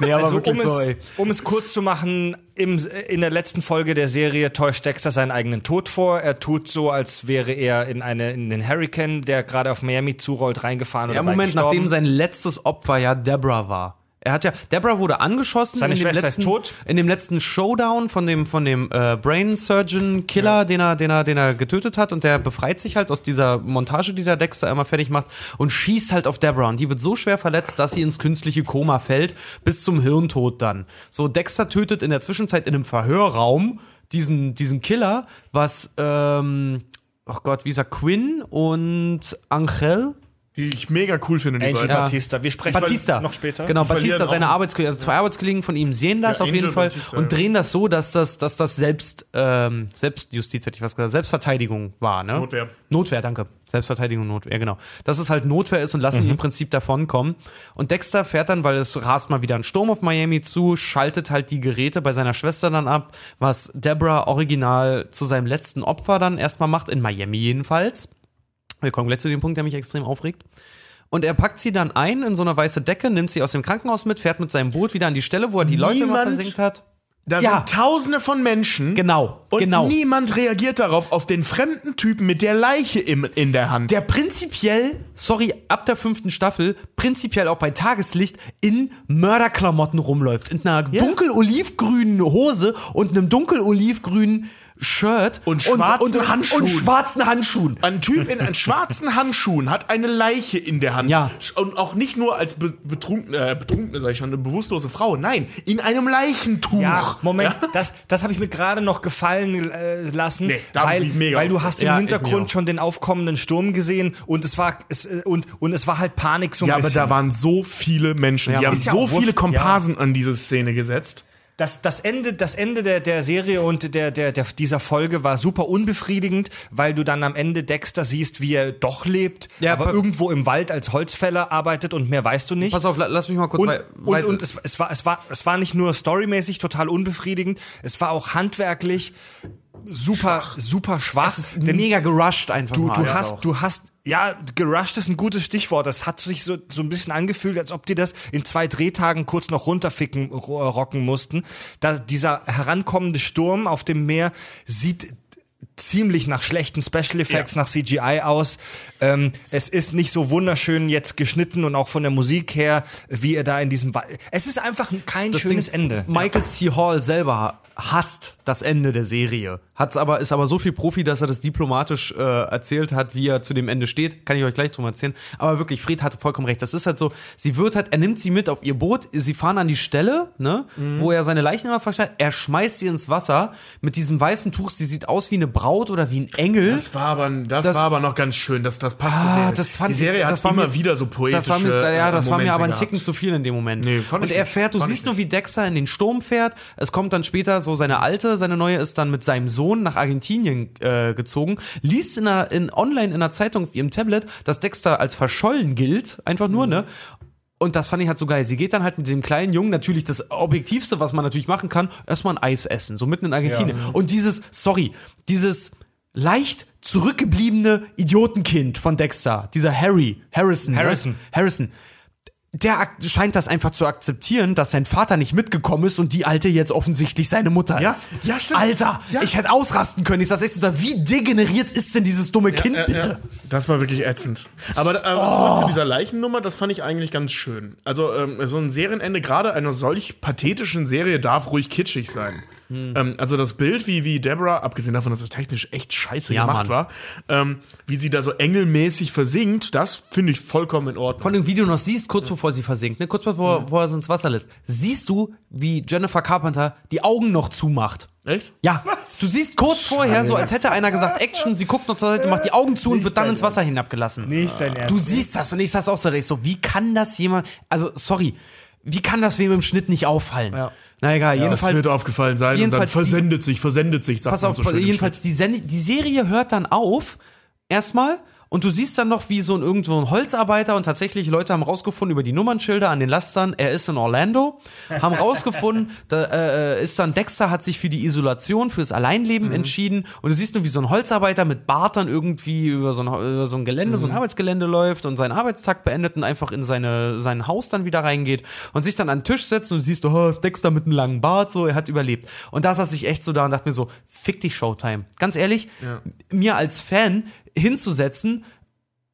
Nee, aber Also, wirklich um, so, es, um es kurz zu machen, im, in der letzten Folge der Serie täuscht Dexter seinen eigenen Tod vor. Er tut so, als wäre er in, eine, in den Hurricane, der gerade auf Miami zurollt, reingefahren Ja, Moment, nachdem sein letztes Opfer ja Deborah war. Er hat ja, Deborah wurde angeschossen Seine in dem Schwester ist letzten, tot? in dem letzten Showdown von dem von dem äh, Brain Surgeon Killer, den er den er den er getötet hat. Und der befreit sich halt aus dieser Montage, die der Dexter immer fertig macht und schießt halt auf Deborah. Und die wird so schwer verletzt, dass sie ins künstliche Koma fällt bis zum Hirntod dann. So Dexter tötet in der Zwischenzeit in einem Verhörraum diesen diesen Killer, was ähm, oh Gott, wie ist er? Quinn und Angel Die ich mega cool finde, die Angel beiden. Batista. Wir sprechen Batista. noch später. Genau, Die Batista, seine Arbeitskollegen, also zwei Arbeitskollegen von ihm sehen das Ja, auf jeden Angel Fall Batista, und ja. drehen das so, dass das, dass das selbst, ähm, Selbstjustiz hätte ich was gesagt, Selbstverteidigung war, ne? Notwehr. Notwehr, danke. Selbstverteidigung, Notwehr, genau. Dass es halt Notwehr ist und lassen Mhm. ihn im Prinzip davonkommen. Und Dexter fährt dann, weil es rast mal wieder ein Sturm auf Miami zu, schaltet halt die Geräte bei seiner Schwester dann ab, was Deborah original zu seinem letzten Opfer dann erstmal macht, in Miami jedenfalls. Wir kommen gleich zu dem Punkt, der mich extrem aufregt. und er packt sie dann ein in so eine weiße Decke, nimmt sie aus dem Krankenhaus mit, fährt mit seinem Boot wieder an die Stelle, wo er die Leute Niemand- versinkt hat. Da Ja. sind tausende von Menschen. Genau, Und genau. niemand reagiert darauf, auf den fremden Typen mit der Leiche im, in der Hand. Der prinzipiell, sorry, ab der fünften Staffel, prinzipiell auch bei Tageslicht in Mörderklamotten rumläuft. In einer dunkel-olivgrünen Hose und einem dunkel-olivgrünen Shirt Und schwarzen und, Handschuhen. Und schwarzen Handschuhen. Ein Typ in einen schwarzen Handschuhen hat eine Leiche in der Hand. Ja. Und auch nicht nur als be betrunkene, äh, betrunkene, sag ich schon, eine bewusstlose Frau. Nein, in einem Leichentuch. Ja, Moment, Ja? das, das habe ich mir gerade noch gefallen äh, lassen, Nee, weil, weil du hast im Ja, Hintergrund schon den aufkommenden Sturm gesehen und es war es, äh, und, und es war halt Panik so ein Ja, aber bisschen. da waren so viele Menschen. Ja, die haben ja so viele. Komparsen an diese Szene gesetzt. Das, das Ende, das Ende der, der Serie und der, der, der, dieser Folge war super unbefriedigend, weil du dann am Ende Dexter siehst, wie er doch lebt, Ja, aber irgendwo im Wald als Holzfäller arbeitet und mehr weißt du nicht. Pass auf, la- lass mich mal kurz und, wei- und, und es, es, war, es, war, es war nicht nur storymäßig total unbefriedigend, es war auch handwerklich super, super schwach. es ist mega gerusht einfach Du, mal. du hast, auch. du hast, ja, gerusht ist ein gutes Stichwort. Das hat sich so, so ein bisschen angefühlt, als ob die das in zwei Drehtagen kurz noch runterficken, ro- rocken mussten. Da, dieser herankommende Sturm auf dem Meer sieht ziemlich nach schlechten Special Effects, Ja. nach CGI aus. Ähm, es ist nicht so wunderschön jetzt geschnitten und auch von der Musik her, wie er da in diesem Wald. Es ist einfach kein Das schönes Ding, Ende. Michael C. Hall selber hasst das Ende der Serie. Hat's aber, ist aber so viel Profi, dass er das diplomatisch äh, erzählt hat, wie er zu dem Ende steht. Kann ich euch gleich drum erzählen. Aber wirklich, Fred hatte vollkommen recht. Das ist halt so, sie wird halt, er nimmt sie mit auf ihr Boot, sie fahren an die Stelle, ne, wo er seine Leichen immer versteckt, er schmeißt sie ins Wasser mit diesem weißen Tuch, sie sieht aus wie eine Braut oder wie ein Engel. Das war aber, das, Das- war aber noch ganz schön. Das, das passte Ah, sehr. das fand Die Serie ich, hat das war immer mir, wieder so poetische das war mir, ja, äh, das war mir Momente aber ein gehabt. Ticken zu viel in dem Moment. Nee, fand und ich er fährt, du siehst nur, wie Dexter in den Sturm fährt. Es kommt dann später so seine alte, seine neue ist dann mit seinem Sohn nach Argentinien äh, gezogen, liest in einer, in, online in einer Zeitung auf ihrem Tablet, dass Dexter als verschollen gilt, einfach nur, ne? Und das fand ich halt so geil. Sie geht dann halt mit dem kleinen Jungen, natürlich das Objektivste, was man natürlich machen kann, erstmal ein Eis essen, so mitten in Argentinien. Und dieses, sorry, dieses leicht zurückgebliebene Idiotenkind von Dexter, dieser Harry, Harrison, Harrison. Ne? Harrison, der scheint das einfach zu akzeptieren, dass sein Vater nicht mitgekommen ist und die Alte jetzt offensichtlich seine Mutter Ja, ist. ja, stimmt. Alter, Ja. ich hätte ausrasten können. Ich sag echt so, wie degeneriert ist denn dieses dumme Kind, Ja, bitte? ja. Das war wirklich ätzend. Aber, aber Oh. zurück zu dieser Leichennummer, das fand ich eigentlich ganz schön. Also ähm, so ein Serienende, gerade einer solch pathetischen Serie, darf ruhig kitschig sein. Hm. Ähm, also das Bild, wie, wie Deborah, abgesehen davon, dass es technisch echt scheiße Ja, gemacht Mann. war, ähm, wie sie da so engelmäßig versinkt, das finde ich vollkommen in Ordnung. Von dem Video noch siehst, kurz bevor sie versinkt, ne, kurz bevor, bevor er sie ins Wasser lässt, siehst du, wie Jennifer Carpenter die Augen noch zumacht. Echt? Ja, du siehst kurz vorher, so als hätte einer gesagt, Action, sie guckt noch zur Seite, macht die Augen zu und wird dann ins Wasser hinabgelassen. Nicht dein Ernst. Du siehst das und ich saß auch so, ich so, wie kann das jemand, also sorry, wie kann das wem im Schnitt nicht auffallen? Ja. Na egal, Das jedenfalls. wird aufgefallen sein und dann jedenfalls die- versendet sich, versendet sich, sagt Pass auf, so jedenfalls, die, die Serie hört dann auf, erstmal, und du siehst dann noch, wie so ein irgendwo ein Holzarbeiter und tatsächlich Leute haben rausgefunden über die Nummernschilder an den Lastern, er ist in Orlando, haben rausgefunden, da äh, ist dann Dexter hat sich für die Isolation, fürs Alleinleben Mhm. entschieden und du siehst nur, wie so ein Holzarbeiter mit Bart dann irgendwie über so ein, über so ein Gelände, Mhm. so ein Arbeitsgelände läuft und seinen Arbeitstag beendet und einfach in seine, sein Haus dann wieder reingeht und sich dann an den Tisch setzt und du siehst, oh, ist Dexter mit einem langen Bart, so, er hat überlebt. Und da saß ich echt so da und dachte mir so, fick dich Showtime. Ganz ehrlich, mir als Fan hinzusetzen,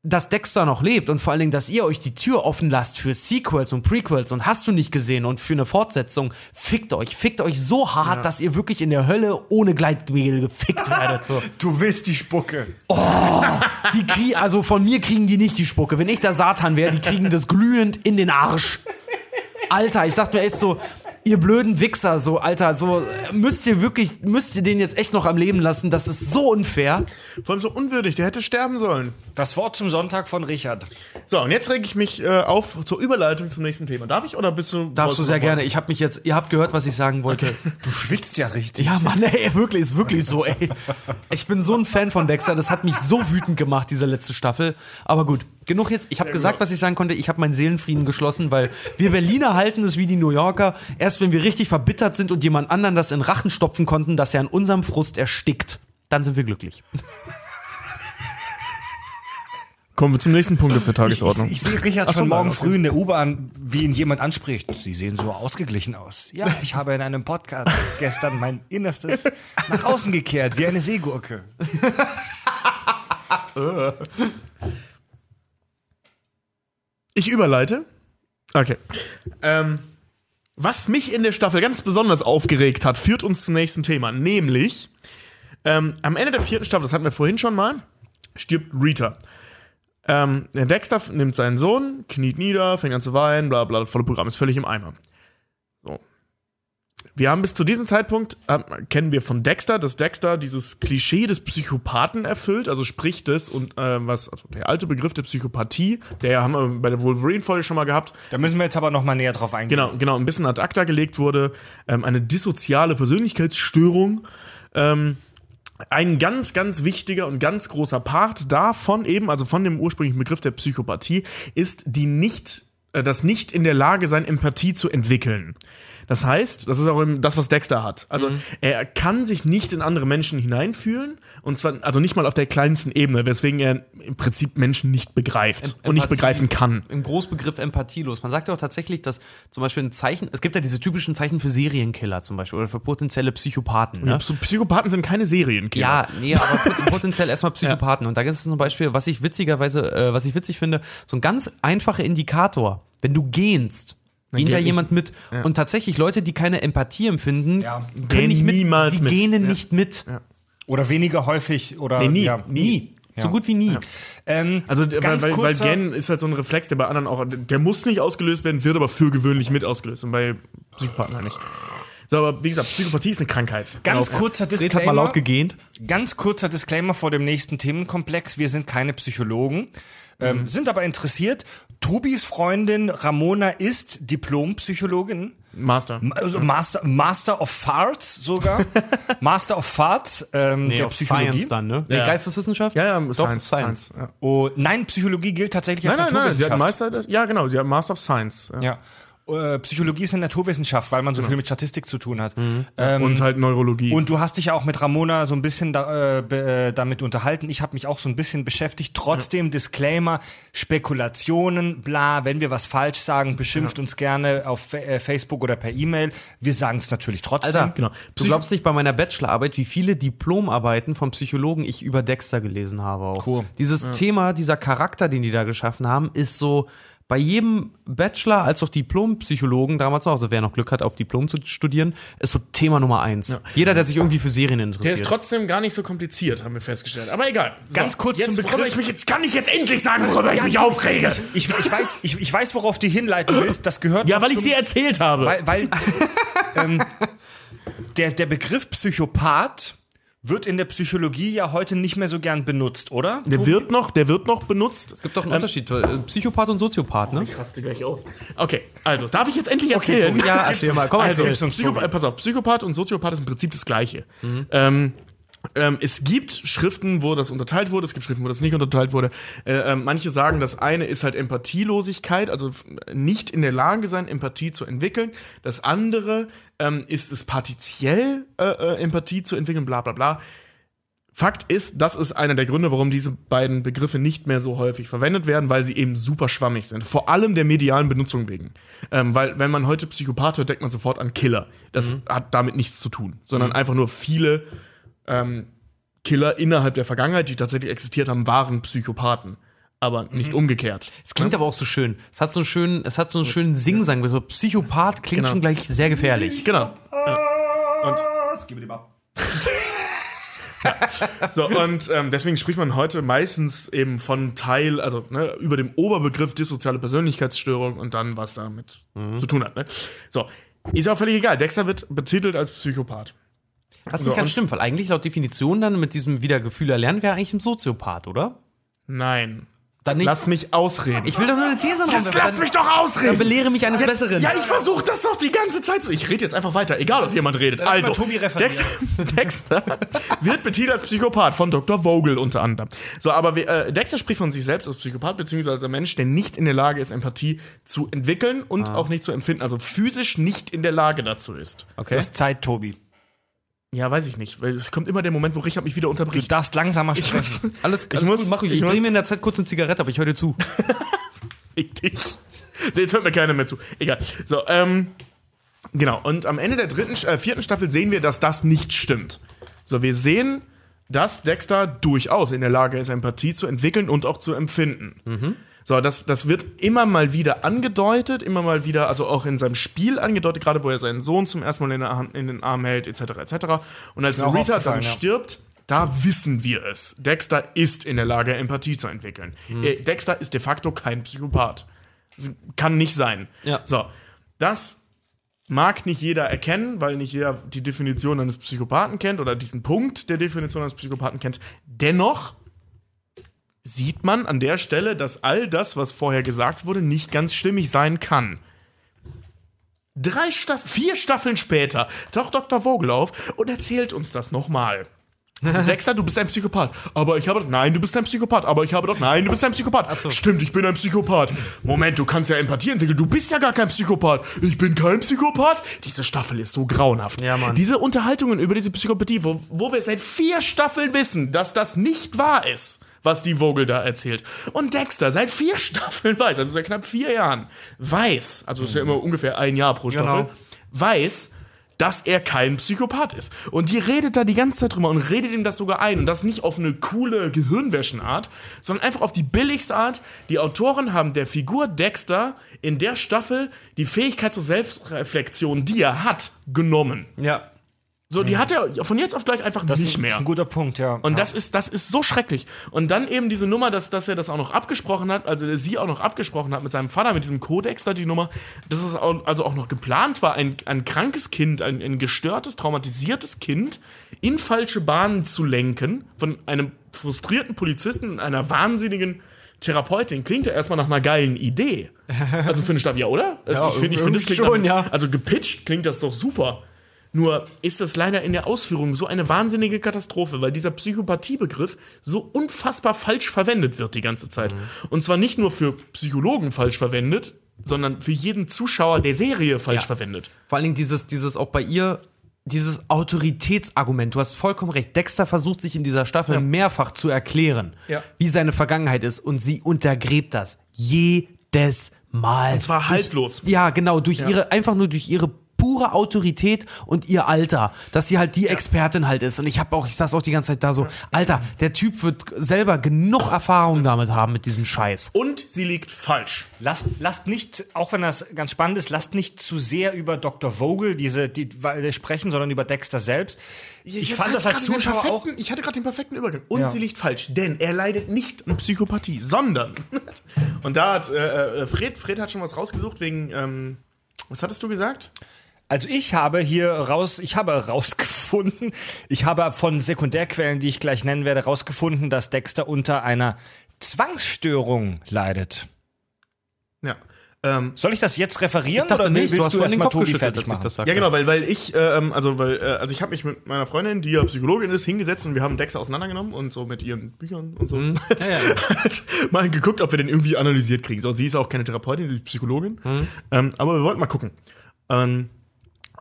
dass Dexter noch lebt und vor allen Dingen, dass ihr euch die Tür offen lasst für Sequels und Prequels und hast du nicht gesehen und für eine Fortsetzung, fickt euch, fickt euch so hart, dass ihr wirklich in der Hölle ohne Gleitgel gefickt werdet. So. Du willst die Spucke. Die krie also von mir kriegen die nicht die Spucke. Wenn ich der Satan wäre, die kriegen das glühend in den Arsch. Alter, ich dachte mir echt so, ihr blöden Wichser, so, Alter, so, müsst ihr wirklich, müsst ihr den jetzt echt noch am Leben lassen? Das ist so unfair. Vor allem so unwürdig, der hätte sterben sollen. Das Wort zum Sonntag von Richard. So, und jetzt reg ich mich äh, auf zur Überleitung zum nächsten Thema. Darf ich oder bist du. Darfst du sehr gerne. Ich habe mich jetzt, ihr habt gehört, was ich sagen wollte. Du schwitzt ja richtig. Ja, Mann, ey, wirklich, ist wirklich so, ey. Ich bin so ein Fan von Dexter, das hat mich so wütend gemacht, diese letzte Staffel. Aber gut, genug jetzt. Ich habe gesagt, was ich sagen konnte. Ich habe meinen Seelenfrieden geschlossen, weil wir Berliner halten es wie die New Yorker. Erst wenn wir richtig verbittert sind und jemand anderen das in Rachen stopfen konnten, dass er an unserem Frust erstickt, dann sind wir glücklich. Kommen wir zum nächsten Punkt auf der Ich, Tagesordnung. ich, ich sehe Richard Ach schon morgen okay. früh in der U-Bahn, wie ihn jemand anspricht. Sie sehen so ausgeglichen aus. Ja, ich habe in einem Podcast gestern mein Innerstes nach außen gekehrt, wie eine Seegurke. Ich überleite. Okay. Ähm, was mich in der Staffel ganz besonders aufgeregt hat, führt uns zum nächsten Thema. Nämlich, ähm, am Ende der vierten Staffel, das hatten wir vorhin schon mal, stirbt Rita. Ähm, der Dexter nimmt seinen Sohn, kniet nieder, fängt an zu weinen, bla bla, das volle Programm ist völlig im Eimer. So. Wir haben bis zu diesem Zeitpunkt, ähm, kennen wir von Dexter, dass Dexter dieses Klischee des Psychopathen erfüllt, also sprich das und äh, was, also der alte Begriff der Psychopathie, der haben wir bei der Wolverine-Folge schon mal gehabt, Da müssen wir jetzt aber noch mal näher drauf eingehen. genau, genau, ein bisschen ad acta gelegt wurde, ähm, eine dissoziale Persönlichkeitsstörung. Ähm, ein ganz, ganz wichtiger und ganz großer Part davon eben, also von dem ursprünglichen Begriff der Psychopathie, ist die nicht, äh, das nicht in der Lage sein, Empathie zu entwickeln. Das heißt, das ist auch das, was Dexter hat. Also er kann sich nicht in andere Menschen hineinfühlen und zwar also nicht mal auf der kleinsten Ebene, weswegen er im Prinzip Menschen nicht begreift und nicht Empathie- begreifen kann. Im Großbegriff empathielos. Man sagt ja auch tatsächlich, dass zum Beispiel ein Zeichen, es gibt ja diese typischen Zeichen für Serienkiller zum Beispiel oder für potenzielle Psychopathen. Ne? So Psychopathen sind keine Serienkiller. Ja, nee, aber pot- potenziell erstmal Psychopathen. Und da gibt es zum Beispiel, was ich witzigerweise, äh, was ich witzig finde, so ein ganz einfacher Indikator. Wenn du gehst, geht geht da jemand mit. Und tatsächlich Leute, die keine Empathie empfinden, Ja. können Gehen nicht mit, niemals die mit. gehen Ja. nicht mit. Oder weniger häufig oder Nee, nie, ja. Nie. Ja. So gut wie nie. Ähm, Also weil, weil, weil Gen ist halt so ein Reflex, der bei anderen auch, der muss nicht ausgelöst werden, wird aber für gewöhnlich mit ausgelöst und bei Psychopathen nicht. So, aber wie gesagt, Psychopathie ist eine Krankheit. Ganz Genau. kurzer Red hat Disclaimer. mal laut gegähnt. Ganz kurzer Disclaimer vor dem nächsten Themenkomplex. Wir sind keine Psychologen, ähm, sind aber interessiert. Tobis Freundin Ramona ist Diplompsychologin. Master. Also Master, Master of Farts sogar. Master of Farts ähm, Nee, der auf Psychologie. Science dann, ne? Nee, Ja. Geisteswissenschaft? Ja, ja, Doch, Science. Science. ja. Oh, nein, Psychologie gilt tatsächlich Nein, als nein, nein, sie hat. Meister, ja genau, sie hat Master of Science. Ja. ja. Äh, Psychologie ist eine Naturwissenschaft, weil man so viel mit Statistik zu tun hat. Ähm, Und halt Neurologie. Und du hast dich ja auch mit Ramona so ein bisschen da, äh, be, äh, damit unterhalten. Ich habe mich auch so ein bisschen beschäftigt. Trotzdem Disclaimer, Spekulationen, bla. Wenn wir was falsch sagen, beschimpft uns gerne auf äh, Facebook oder per E-Mail. Wir sagen es natürlich trotzdem. Alter, Genau. du glaubst nicht bei meiner Bachelorarbeit, wie viele Diplomarbeiten vom Psychologen ich über Dexter gelesen habe auch. Cool. Dieses Thema, dieser Charakter, den die da geschaffen haben, ist so bei jedem Bachelor als auch Diplompsychologen damals auch, also wer noch Glück hat, auf Diplom zu studieren, ist so Thema Nummer eins. Jeder, der sich irgendwie für Serien der interessiert. ist trotzdem gar nicht so kompliziert, haben wir festgestellt. Aber egal. Ganz kurz jetzt, zum Begriff. worüber Ich mich, jetzt kann ich jetzt endlich sagen, worüber ich mich aufrege. Ich, ich, weiß, ich, ich weiß, worauf du hinleiten willst. Das gehört Ja, weil ich zum- sie erzählt habe. Weil, weil ähm, der, der Begriff Psychopath wird in der Psychologie ja heute nicht mehr so gern benutzt, oder? der wird noch, der wird noch benutzt. Es gibt doch einen Unterschied, äh, Psychopath und Soziopath, ne? Ich raste gleich aus. Okay, also, darf ich jetzt endlich erzählen? Tobi, Ja, erzähl mal, komm, also, Psycho Tobi. pass auf, Psychopath und Soziopath ist im Prinzip das Gleiche. Ähm, ähm, es gibt Schriften, wo das unterteilt wurde, es gibt Schriften, wo das nicht unterteilt wurde. Äh, ähm, manche sagen, das eine ist halt Empathielosigkeit, also nicht in der Lage sein, Empathie zu entwickeln. Das andere ähm, ist es partiziell, äh, äh, Empathie zu entwickeln, bla bla bla. Fakt ist, das ist einer der Gründe, warum diese beiden Begriffe nicht mehr so häufig verwendet werden, weil sie eben super schwammig sind. Vor allem der medialen Benutzung wegen. Ähm, weil, wenn man heute Psychopath hört, denkt man sofort an Killer. Das hat damit nichts zu tun, sondern einfach nur viele ähm, Killer innerhalb der Vergangenheit, die tatsächlich existiert haben, waren Psychopathen. Aber nicht umgekehrt. Es klingt aber auch so schön. Es hat so einen schönen, es hat so einen schönen Singsang. So Psychopath klingt Genau. schon gleich sehr gefährlich. Genau. So, und ähm, deswegen spricht man heute meistens eben von Teil, also ne, über dem Oberbegriff dissoziale Persönlichkeitsstörung und dann, was damit zu tun hat. Ne? So, ist auch völlig egal. Dexter wird betitelt als Psychopath. Was So, nicht ganz und- stimmt, weil eigentlich laut Definition dann mit diesem Wiedergefühl erlernen wäre eigentlich ein Soziopath, oder? Nein. Dann nicht. Lass mich ausreden. ich will doch nur eine These noch. Jetzt lass mich doch Dann ausreden! belehre mich eines Besseren. Ja, ich versuche das doch die ganze Zeit so. Ich rede jetzt einfach weiter, egal ob jemand redet. lass Also, Tobi. Dexter, Dexter wird betitelt als Psychopath von Dr. Vogel unter anderem. So, aber äh, Dexter spricht von sich selbst als Psychopath, beziehungsweise als ein Mensch, der nicht in der Lage ist, Empathie zu entwickeln und auch nicht zu empfinden, also physisch nicht in der Lage dazu ist. Du hast Zeit, Tobi. Ja, weiß ich nicht, weil es kommt immer der Moment, wo Richard mich wieder Du unterbricht. darfst langsamer sprechen. Alles, Ich muss- mach ich. ich Ich drehe mir in der Zeit kurz eine Zigarette, aber ich höre dir zu. Dich. Jetzt hört mir keiner mehr zu. Egal. So, ähm, genau. Und am Ende der dritten, äh, vierten Staffel sehen wir, dass das nicht stimmt. So, wir sehen, dass Dexter durchaus in der Lage ist, Empathie zu entwickeln und auch zu empfinden. So, das, das wird immer mal wieder angedeutet, immer mal wieder, also auch in seinem Spiel angedeutet, gerade wo er seinen Sohn zum ersten Mal in, der Hand, in den Arm hält, etc., etc. Und als Rita dann stirbt, da wissen wir es. Dexter ist in der Lage, Empathie zu entwickeln. Äh, Dexter ist de facto kein Psychopath. Kann nicht sein. Ja. So, das mag nicht jeder erkennen, weil nicht jeder die Definition eines Psychopathen kennt oder diesen Punkt der Definition eines Psychopathen kennt. Dennoch sieht man an der Stelle, dass all das, was vorher gesagt wurde, nicht ganz stimmig sein kann. Drei Staffeln, vier Staffeln später taucht Dr. Vogel auf und erzählt uns das nochmal. Also Dexter, du bist ein Psychopath. Aber ich habe doch. Nein, du bist ein Psychopath. Aber ich habe doch. Nein, du bist ein Psychopath. Stimmt, ich bin ein Psychopath. Moment, du kannst ja Empathie entwickeln. Du bist ja gar kein Psychopath. Ich bin kein Psychopath. Diese Staffel ist so grauenhaft. Ja, Mann. Diese Unterhaltungen über diese Psychopathie, wo, wo wir seit vier Staffeln wissen, dass das nicht wahr ist, was die Vogel da erzählt. Und Dexter seit vier Staffeln weiß, also seit knapp vier Jahren, weiß, also ist ja immer ungefähr ein Jahr pro Staffel, Genau. weiß, dass er kein Psychopath ist. Und die redet da die ganze Zeit drüber und redet ihm das sogar ein. Und das nicht auf eine coole Gehirnwäschenart, sondern einfach auf die billigste Art. Die Autoren haben der Figur Dexter in der Staffel die Fähigkeit zur Selbstreflexion, die er hat, genommen. Ja. So, die hat er von jetzt auf gleich einfach Das nicht ist mehr. ein guter Punkt, ja. Und ja. das ist, das ist so schrecklich. Und dann eben diese Nummer, dass, dass er das auch noch abgesprochen hat, also sie auch noch abgesprochen hat mit seinem Vater, mit diesem Kodex da, die Nummer, dass es auch, also auch noch geplant war, ein, ein krankes Kind, ein, ein gestörtes, traumatisiertes Kind in falsche Bahnen zu lenken von einem frustrierten Polizisten und einer wahnsinnigen Therapeutin. Klingt ja erstmal nach einer geilen Idee. Also für eine Stadt, ja, oder? Also Ja, ich finde, ich find, das klingt schon, nach, ja. Also gepitcht klingt das doch super. Nur ist das leider in der Ausführung so eine wahnsinnige Katastrophe, weil dieser Psychopathiebegriff so unfassbar falsch verwendet wird die ganze Zeit. Und zwar nicht nur für Psychologen falsch verwendet, sondern für jeden Zuschauer der Serie falsch Ja. verwendet. Vor allen Dingen dieses, dieses auch bei ihr, dieses Autoritätsargument. Du hast vollkommen recht. Dexter versucht sich in dieser Staffel mehrfach zu erklären, Ja. wie seine Vergangenheit ist. Und sie untergräbt das jedes Mal. Und zwar haltlos. Ja, genau, durch ihre, einfach nur durch ihre pure Autorität und ihr Alter, dass sie halt die Expertin halt ist. Und ich habe auch, ich saß auch die ganze Zeit da so, Alter, der Typ wird selber genug Erfahrung damit haben mit diesem Scheiß. Und sie liegt falsch. Lasst, lasst nicht, auch wenn das ganz spannend ist, lasst nicht zu sehr über Dr. Vogel diese, die, die sprechen, sondern über Dexter selbst. Ich, Jetzt fand das als Zuschauer auch. Ich hatte gerade den perfekten Übergang. Und Ja. sie liegt falsch, denn er leidet nicht an Psychopathie, sondern. Und da hat äh, äh, Fred, Fred hat schon was rausgesucht wegen. Ähm, was hattest du gesagt? Also ich habe hier raus, ich habe rausgefunden, ich habe von Sekundärquellen, die ich gleich nennen werde, rausgefunden, dass Dexter unter einer Zwangsstörung leidet. Ja. Ähm, Soll ich das jetzt referieren dachte oder nicht, willst du hast du erstmal Tobi fertig machen? das sagte. Ja, genau, weil, weil ich, äh, ähm, also, weil, äh, also ich habe mich mit meiner Freundin, die ja Psychologin ist, hingesetzt und wir haben Dexter auseinandergenommen und so mit ihren Büchern und so Mhm. Ja, ja. halt mal geguckt, ob wir den irgendwie analysiert kriegen. So, sie ist auch keine Therapeutin, sie ist Psychologin. Mhm. Ähm, aber wir wollten mal gucken. Ähm,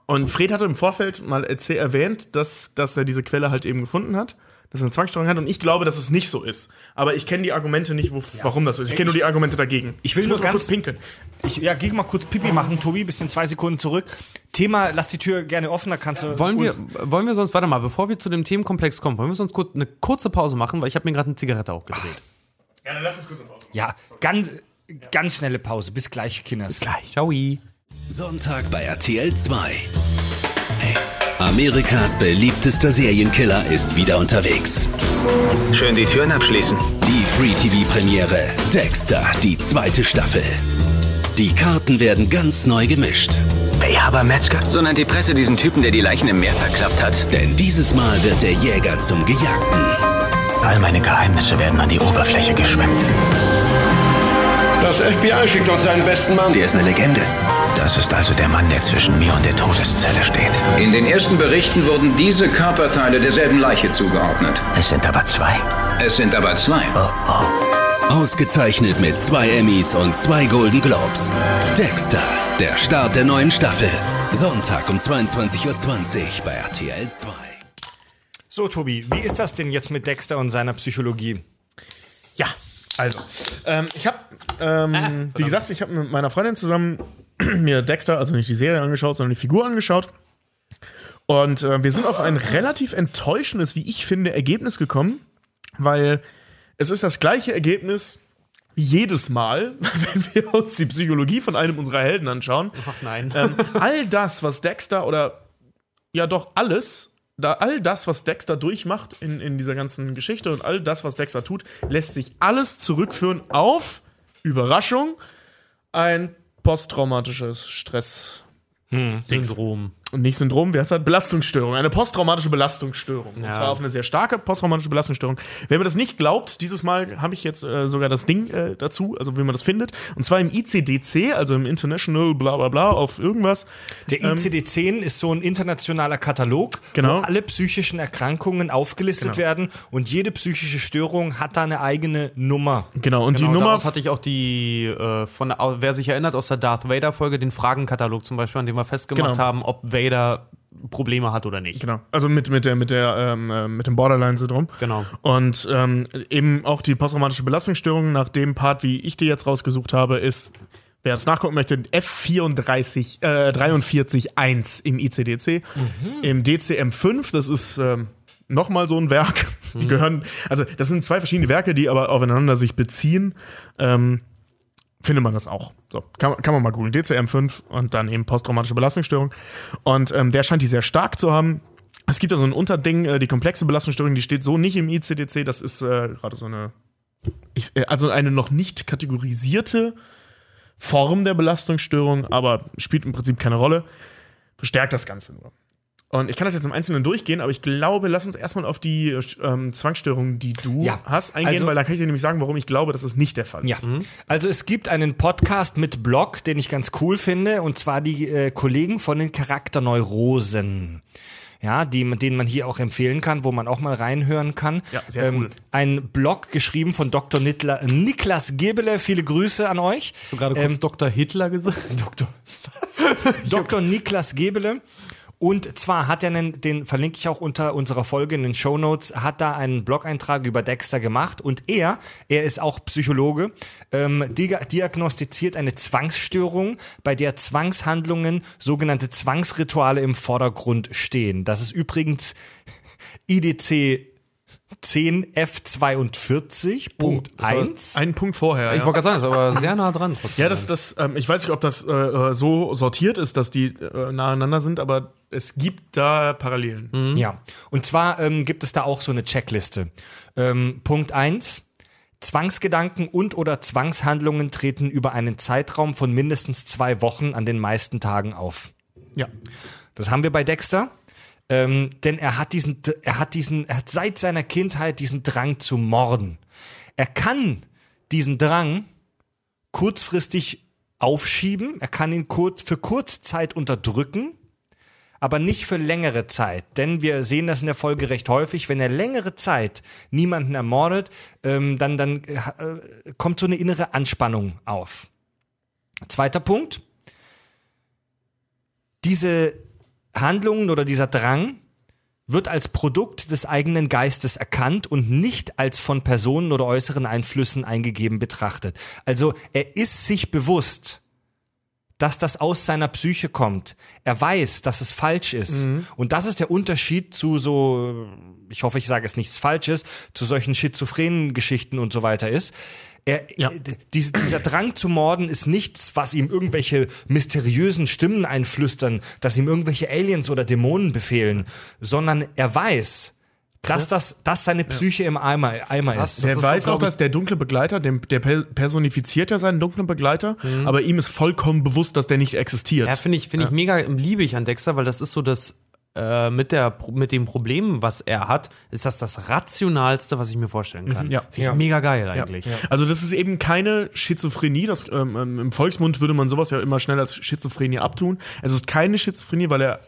und Fred hatte im Vorfeld mal erwähnt, dass, dass er diese Quelle halt eben gefunden hat, dass er eine Zwangsstörung hat. Und ich glaube, dass es nicht so ist. Aber ich kenne die Argumente nicht, wo, warum das so ist. Ich kenne nur die Argumente dagegen. Ich will muss nur ganz- kurz pinkeln. Ich, ja, geh mal kurz Pipi machen, Tobi, bis in zwei Sekunden zurück. Thema, lass die Tür gerne offen, da kannst du. Wollen wir, wollen wir sonst, warte mal, bevor wir zu dem Themenkomplex kommen, wollen wir sonst kurz eine kurze Pause machen, weil ich habe mir gerade eine Zigarette auch gedreht. Ja, dann lass uns kurz auf. Ja, ganz, ganz schnelle Pause. Bis gleich, Kinders. Gleich. Ciao. Sonntag bei RTL 2. Amerikas beliebtester Serienkiller ist wieder unterwegs. Schön die Türen abschließen. Die Free-TV-Premiere Dexter, die zweite Staffel. Die Karten werden ganz neu gemischt. Wer aber Metzger? So nennt die Presse diesen Typen, der die Leichen im Meer verklappt hat. Denn dieses Mal wird der Jäger zum Gejagten. All meine Geheimnisse werden an die Oberfläche geschwemmt. Das FBI schickt uns seinen besten Mann. Der ist eine Legende. Das ist also der Mann, der zwischen mir und der Todeszelle steht. In den ersten Berichten wurden diese Körperteile derselben Leiche zugeordnet. Es sind aber zwei. Es sind aber zwei. Oh, oh. Ausgezeichnet mit zwei Emmys und zwei Golden Globes. Dexter, der Start der neuen Staffel. Sonntag um 22.20 Uhr bei RTL 2. So, Tobi, wie ist das denn jetzt mit Dexter und seiner Psychologie? Ja, also, ähm, ich habe, ähm, wie gesagt, ich habe mit meiner Freundin zusammen mir Dexter, also nicht die Serie angeschaut, sondern die Figur angeschaut. Und äh, wir sind auf ein relativ enttäuschendes, wie ich finde, Ergebnis gekommen, weil es ist das gleiche Ergebnis wie jedes Mal, wenn wir uns die Psychologie von einem unserer Helden anschauen. Ach nein. Ähm, all das, was Dexter oder ja doch alles, da all das, was Dexter durchmacht in, in dieser ganzen Geschichte und all das, was Dexter tut, lässt sich alles zurückführen auf Überraschung, ein posttraumatisches Stress. Syndrom. Und nicht Syndrom, wie heißt das? Belastungsstörung. Eine posttraumatische Belastungsstörung. Und Ja. zwar auf eine sehr starke posttraumatische Belastungsstörung. Wer mir das nicht glaubt, dieses Mal habe ich jetzt äh, sogar das Ding äh, dazu, also wie man das findet. Und zwar im ICD-10, also im International bla bla bla auf irgendwas. Der ICD-10 ist so ein internationaler Katalog, Genau. wo alle psychischen Erkrankungen aufgelistet Genau. werden und jede psychische Störung hat da eine eigene Nummer. Genau, und Genau, die Nummer. daraus hatte ich auch die, äh, von, wer sich erinnert, aus der Darth Vader-Folge, den Fragenkatalog zum Beispiel, an dem wir festgemacht Genau. haben, ob Vader Probleme hat oder nicht. Genau, also mit, mit, der, mit, der, ähm, äh, mit dem Borderline-Syndrom. Genau. Und ähm, eben auch die posttraumatische Belastungsstörung nach dem Part, wie ich die jetzt rausgesucht habe, ist, wer das nachgucken möchte, F34, äh, 43.1 im ICD-10. Im DCM5, das ist ähm, nochmal so ein Werk. Die gehören, also das sind zwei verschiedene Werke, die aber aufeinander sich beziehen. Ähm, findet man das auch. So, kann, kann man mal googeln. DCM5 und dann eben posttraumatische Belastungsstörung. Und ähm, der scheint die sehr stark zu haben. Es gibt da so ein Unterding, äh, die komplexe Belastungsstörung, die steht so nicht im ICD-10. Das ist äh, gerade so eine, ich, äh, also eine noch nicht kategorisierte Form der Belastungsstörung, aber spielt im Prinzip keine Rolle. Verstärkt das Ganze nur. Und ich kann das jetzt im Einzelnen durchgehen, aber ich glaube, lass uns erstmal auf die ähm, Zwangsstörungen, die du Ja, hast, eingehen, also- weil da kann ich dir nämlich sagen, warum ich glaube, dass es nicht der Fall Ja, ist. also es gibt einen Podcast mit Blog, den ich ganz cool finde, und zwar die äh, Kollegen von den Charakterneurosen. Ja, die, denen man hier auch empfehlen kann, wo man auch mal reinhören kann. Ähm, Ja, sehr cool. Ein Blog geschrieben von Dr. Nittler, Niklas Gebele. Viele Grüße an euch. Hast du gerade kurz Ähm, Dr. Hitler gesagt? Dr. Dr. Niklas Gebele. Und zwar hat er einen, den verlinke ich auch unter unserer Folge in den Show Notes, hat da einen Blog-Eintrag über Dexter gemacht und er, er ist auch Psychologe, ähm, dia- diagnostiziert eine Zwangsstörung, bei der Zwangshandlungen, sogenannte Zwangsrituale im Vordergrund stehen. Das ist übrigens IDC 10F42.1. Einen Punkt vorher. Ich ja. wollte gerade sagen, das ist aber sehr nah dran trotzdem. Ja, das, das, ähm, ich weiß nicht, ob das äh, äh, so sortiert ist, dass die äh, nacheinander sind, aber es gibt da Parallelen. Ja, und zwar ähm, gibt es da auch so eine Checkliste. Ähm, Punkt eins: Zwangsgedanken und oder Zwangshandlungen treten über einen Zeitraum von mindestens zwei Wochen an den meisten Tagen auf. Ja. Das haben wir bei Dexter. Ähm, denn er hat diesen, er hat diesen, er hat seit seiner Kindheit diesen Drang zu morden. Er kann diesen Drang kurzfristig aufschieben, er kann ihn kurz, für Kurzzeit unterdrücken, aber nicht für längere Zeit. Denn wir sehen das in der Folge recht häufig, wenn er längere Zeit niemanden ermordet, ähm, dann, dann äh, kommt so eine innere Anspannung auf. Zweiter Punkt. Diese Handlungen oder dieser Drang wird als Produkt des eigenen Geistes erkannt und nicht als von Personen oder äußeren Einflüssen eingegeben betrachtet. Also er ist sich bewusst, dass das aus seiner Psyche kommt. Er weiß, dass es falsch ist. Und das ist der Unterschied zu so, ich hoffe, ich sage jetzt nichts Falsches, zu solchen schizophrenen Geschichten und so weiter ist. Er, Ja. äh, dies, dieser Drang zu morden ist nichts, was ihm irgendwelche mysteriösen Stimmen einflüstern, dass ihm irgendwelche Aliens oder Dämonen befehlen, sondern er weiß, dass das, dass seine Psyche im Eimer, Eimer ist. Der ist weiß so, auch, dass der dunkle Begleiter, dem, der per- personifiziert ja seinen dunklen Begleiter, Mhm. aber ihm ist vollkommen bewusst, dass der nicht existiert. Ja, finde ich, finde ich mega liebe ich an Dexter, weil das ist so das äh, mit der mit dem Problem, was er hat, ist das das rationalste, was ich mir vorstellen kann. Mhm, ja. Finde ich Ja. mega geil Ja. eigentlich. Also das ist eben keine Schizophrenie. Das, ähm, ähm, Im Volksmund würde man sowas ja immer schnell als Schizophrenie abtun. Es ist keine Schizophrenie, weil er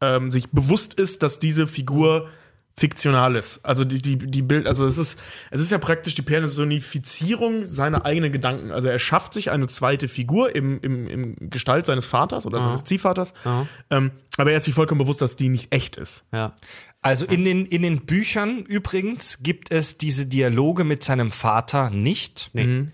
ähm, sich bewusst ist, dass diese Figur Fiktionales. Also die, die, die Bild, also es ist, es ist ja praktisch die Personifizierung seiner eigenen Gedanken. Also er schafft sich eine zweite Figur im, im, im Gestalt seines Vaters oder seines Ziehvaters. Ähm, aber er ist sich vollkommen bewusst, dass die nicht echt ist. Ja. Also in den, in den Büchern übrigens gibt es diese Dialoge mit seinem Vater nicht. Nee.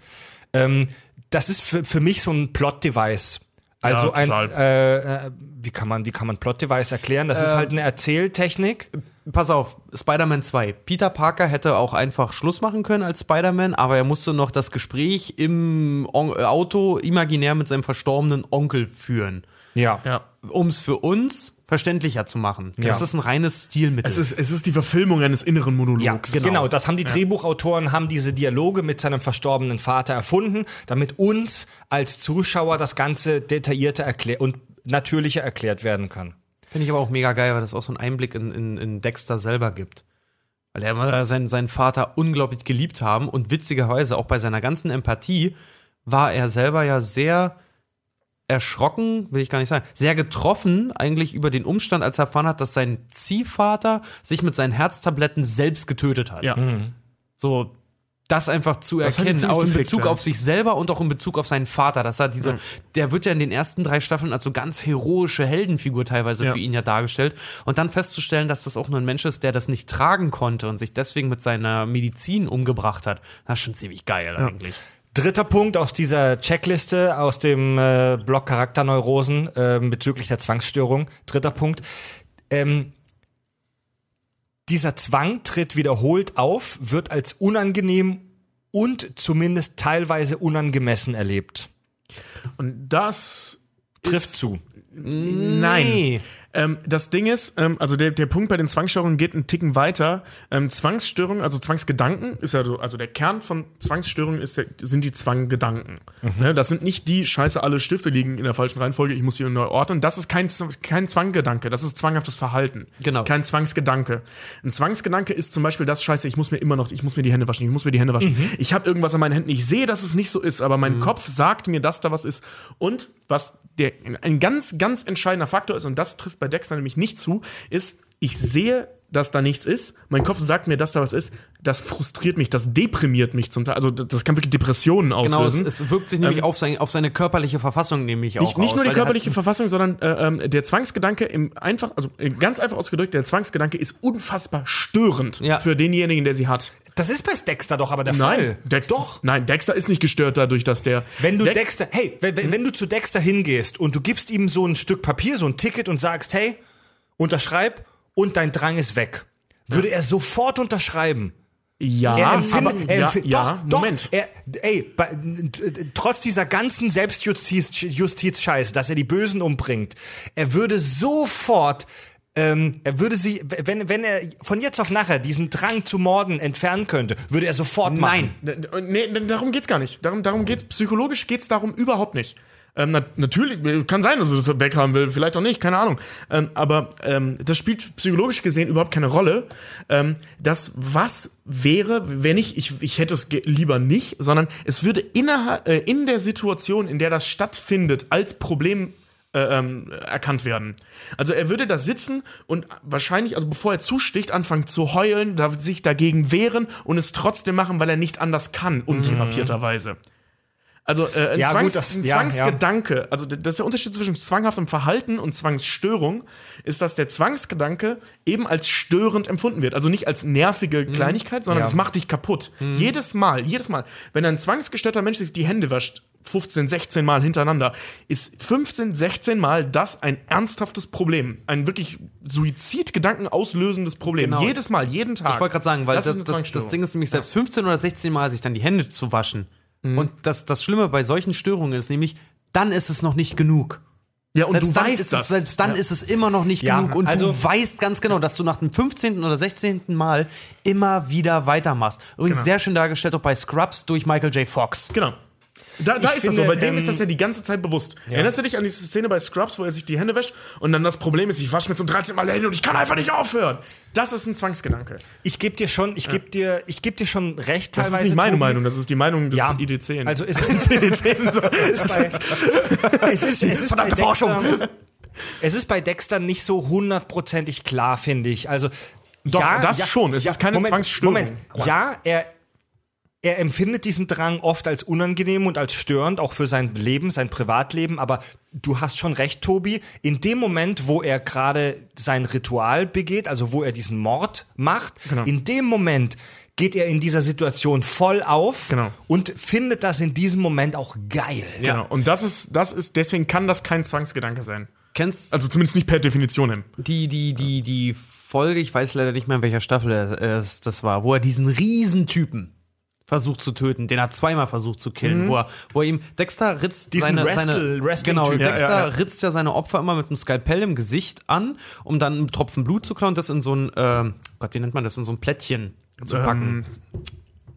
Ähm, das ist für, für mich so ein Plot-Device. Also Ja, ein, äh, äh, wie kann man, wie kann man Plot-Device erklären? Das ist halt eine Erzähltechnik. Pass auf, Spider-Man 2. Peter Parker hätte auch einfach Schluss machen können als Spider-Man, aber er musste noch das Gespräch im On äh, Auto imaginär mit seinem verstorbenen Onkel führen. Ja. Ja. Um es für uns verständlicher zu machen. Das Ja. ist ein reines Stilmittel. Es ist, es ist die Verfilmung eines inneren Monologs. Ja, genau. Das haben die Drehbuchautoren, haben diese Dialoge mit seinem verstorbenen Vater erfunden, damit uns als Zuschauer das Ganze detaillierter erklärt und natürlicher erklärt werden kann. Finde ich aber auch mega geil, weil das auch so einen Einblick in, in, in Dexter selber gibt. Weil er immer seinen, seinen Vater unglaublich geliebt haben und witzigerweise auch bei seiner ganzen Empathie war er selber ja sehr erschrocken, will ich gar nicht sagen, sehr getroffen eigentlich über den Umstand, als er erfahren hat, dass sein Ziehvater sich mit seinen Herztabletten selbst getötet hat. Ja. So, das einfach zu Das erkennen, auch in Bezug ja. auf sich selber und auch in Bezug auf seinen Vater. Dass er diese, der wird ja in den ersten drei Staffeln als so ganz heroische Heldenfigur teilweise Ja. für ihn ja dargestellt. Und dann festzustellen, dass das auch nur ein Mensch ist, der das nicht tragen konnte und sich deswegen mit seiner Medizin umgebracht hat, das ist schon ziemlich geil eigentlich. Dritter Punkt aus dieser Checkliste aus dem äh, Blog Charakterneurosen äh, bezüglich der Zwangsstörung. Dritter Punkt. Ähm, dieser Zwang tritt wiederholt auf, wird als unangenehm und zumindest teilweise unangemessen erlebt. Und das Trifft ist, zu. Nein. Nee. Ähm, das Ding ist, ähm, also der, der Punkt bei den Zwangsstörungen geht einen Ticken weiter. Ähm, Zwangsstörungen, also Zwangsgedanken, ist ja so, also der Kern von Zwangsstörungen ist, sind die Zwanggedanken. Ne, das sind nicht die Scheiße, alle Stifte liegen in der falschen Reihenfolge, ich muss sie neu ordnen. Das ist kein, kein Zwanggedanke, das ist zwanghaftes Verhalten. Genau. Kein Zwangsgedanke. Ein Zwangsgedanke ist zum Beispiel das Scheiße, ich muss mir immer noch, ich muss mir die Hände waschen, ich muss mir die Hände waschen. Ich habe irgendwas an meinen Händen, ich sehe, dass es nicht so ist, aber mein Kopf sagt mir, dass da was ist. Und was der, ein ganz, ganz entscheidender Faktor ist, und das trifft bei Dexter nämlich nicht zu, ist, ich sehe, dass da nichts ist. Mein Kopf sagt mir, dass da was ist. Das frustriert mich, das deprimiert mich zum Teil. Also das kann wirklich Depressionen Genau, es, auslösen. es wirkt sich nämlich Ähm, auf, sein, auf seine körperliche Verfassung nämlich auch nicht, nicht aus, nur die körperliche Verfassung, sondern äh, ähm, der Zwangsgedanke im einfach, also äh, ganz einfach ausgedrückt, der Zwangsgedanke ist unfassbar störend Ja. für denjenigen, der sie hat. Das ist bei Dexter doch aber der Nein, Fall. Dexter, Doch. Nein, Dexter ist nicht gestört dadurch, dass der. Wenn du Dex- Dexter, hey, wenn, wenn, wenn du zu Dexter hingehst und du gibst ihm so ein Stück Papier, so ein Ticket und sagst, hey, unterschreib und dein Drang ist weg, würde er sofort unterschreiben. Ja, Er empfindet, aber, er ja, empfindet, ja, doch, Moment. Doch, er, ey, bei, trotz dieser ganzen Selbstjustiz-Scheiße, dass er die Bösen umbringt, er würde sofort, ähm, er würde sie, wenn, wenn er von jetzt auf nachher diesen Drang zu morden entfernen könnte, würde er sofort machen. Nein. Nee, darum geht's gar nicht. Darum, darum geht's, psychologisch geht's darum überhaupt nicht. Ähm, na, natürlich, kann sein, dass er das weghaben will, vielleicht auch nicht, keine Ahnung. Ähm, aber ähm, das spielt psychologisch gesehen überhaupt keine Rolle. Ähm, das, was wäre, wenn ich, ich, ich hätte es lieber nicht, sondern es würde innerhalb, äh, in der Situation, in der das stattfindet, als Problem äh, ähm, erkannt werden. Also er würde da sitzen und wahrscheinlich, also bevor er zusticht, anfangen zu heulen, sich dagegen wehren und es trotzdem machen, weil er nicht anders kann, untherapierterweise. Also äh, ein, Ja, Zwangs, gut, das- ein ja, Zwangsgedanke, also das ist der Unterschied zwischen zwanghaftem Verhalten und Zwangsstörung, ist, dass der Zwangsgedanke eben als störend empfunden wird. Also nicht als nervige Kleinigkeit, sondern Ja. es macht dich kaputt. Jedes Mal, jedes Mal. Wenn ein zwangsgestörter Mensch sich die Hände wascht, 15, 16 Mal hintereinander, ist 15, 16 Mal das ein ernsthaftes Problem. Ein wirklich Suizidgedanken auslösendes Problem. Genau. Jedes Mal, jeden Tag. Ich wollte gerade sagen, weil das, das, das. Ding ist nämlich selbst 15 oder 16 Mal sich dann die Hände zu waschen. Mhm. Und das, das Schlimme bei solchen Störungen ist nämlich, dann ist es noch nicht genug. Ja, und selbst du dann weißt ist das. Es, selbst dann ist es immer noch nicht Ja, genug. Und also- du weißt ganz genau, dass du nach dem 15. oder 16. Mal immer wieder weitermachst. Übrigens Genau. sehr schön dargestellt auch bei Scrubs durch Michael J. Fox. Genau. Da, da ist das finde, so. Bei dem ähm, ist das ja die ganze Zeit bewusst. Erinnerst du dich an diese Szene bei Scrubs, wo er sich die Hände wäscht und dann das Problem ist, ich wasche mir zum 13. Mal die Hände und ich kann einfach nicht aufhören. Das ist ein Zwangsgedanke. Ich gebe dir schon, ich gebe dir, ich gebe dir schon recht Das teilweise. ist nicht meine Tobi. Meinung, das ist die Meinung des Ja. ID10. Also es ist, ID10 so. es ist bei, es ist, es ist bei Verdammte Forschung. Dexter, es ist bei Dexter nicht so hundertprozentig klar, finde ich. Also Doch, das schon. Es ist keine Moment, Zwangsstörung. Moment, ja, er, er empfindet diesen Drang oft als unangenehm und als störend, auch für sein Leben, sein Privatleben. Aber du hast schon recht, Tobi. In dem Moment, wo er gerade sein Ritual begeht, also wo er diesen Mord macht, Genau. in dem Moment geht er in dieser Situation voll auf Genau. und findet das in diesem Moment auch geil. Genau. Und das ist, das ist, deswegen kann das kein Zwangsgedanke sein. Kennst Also zumindest nicht per Definition. die, die, die, die Folge, ich weiß leider nicht mehr, in welcher Staffel es das war, wo er diesen Riesentypen versucht zu töten, den er zweimal versucht zu killen, wo, er, wo er ihm, Dexter ritzt Diesen seine, Wrestle- seine Wrestling-Typ. genau, Ja, Dexter ja, ja. ritzt ja seine Opfer immer mit einem Skalpell im Gesicht an, um dann einen Tropfen Blut zu klauen, das in so ein, ähm, Gott, wie nennt man das, in so ein Plättchen zu packen.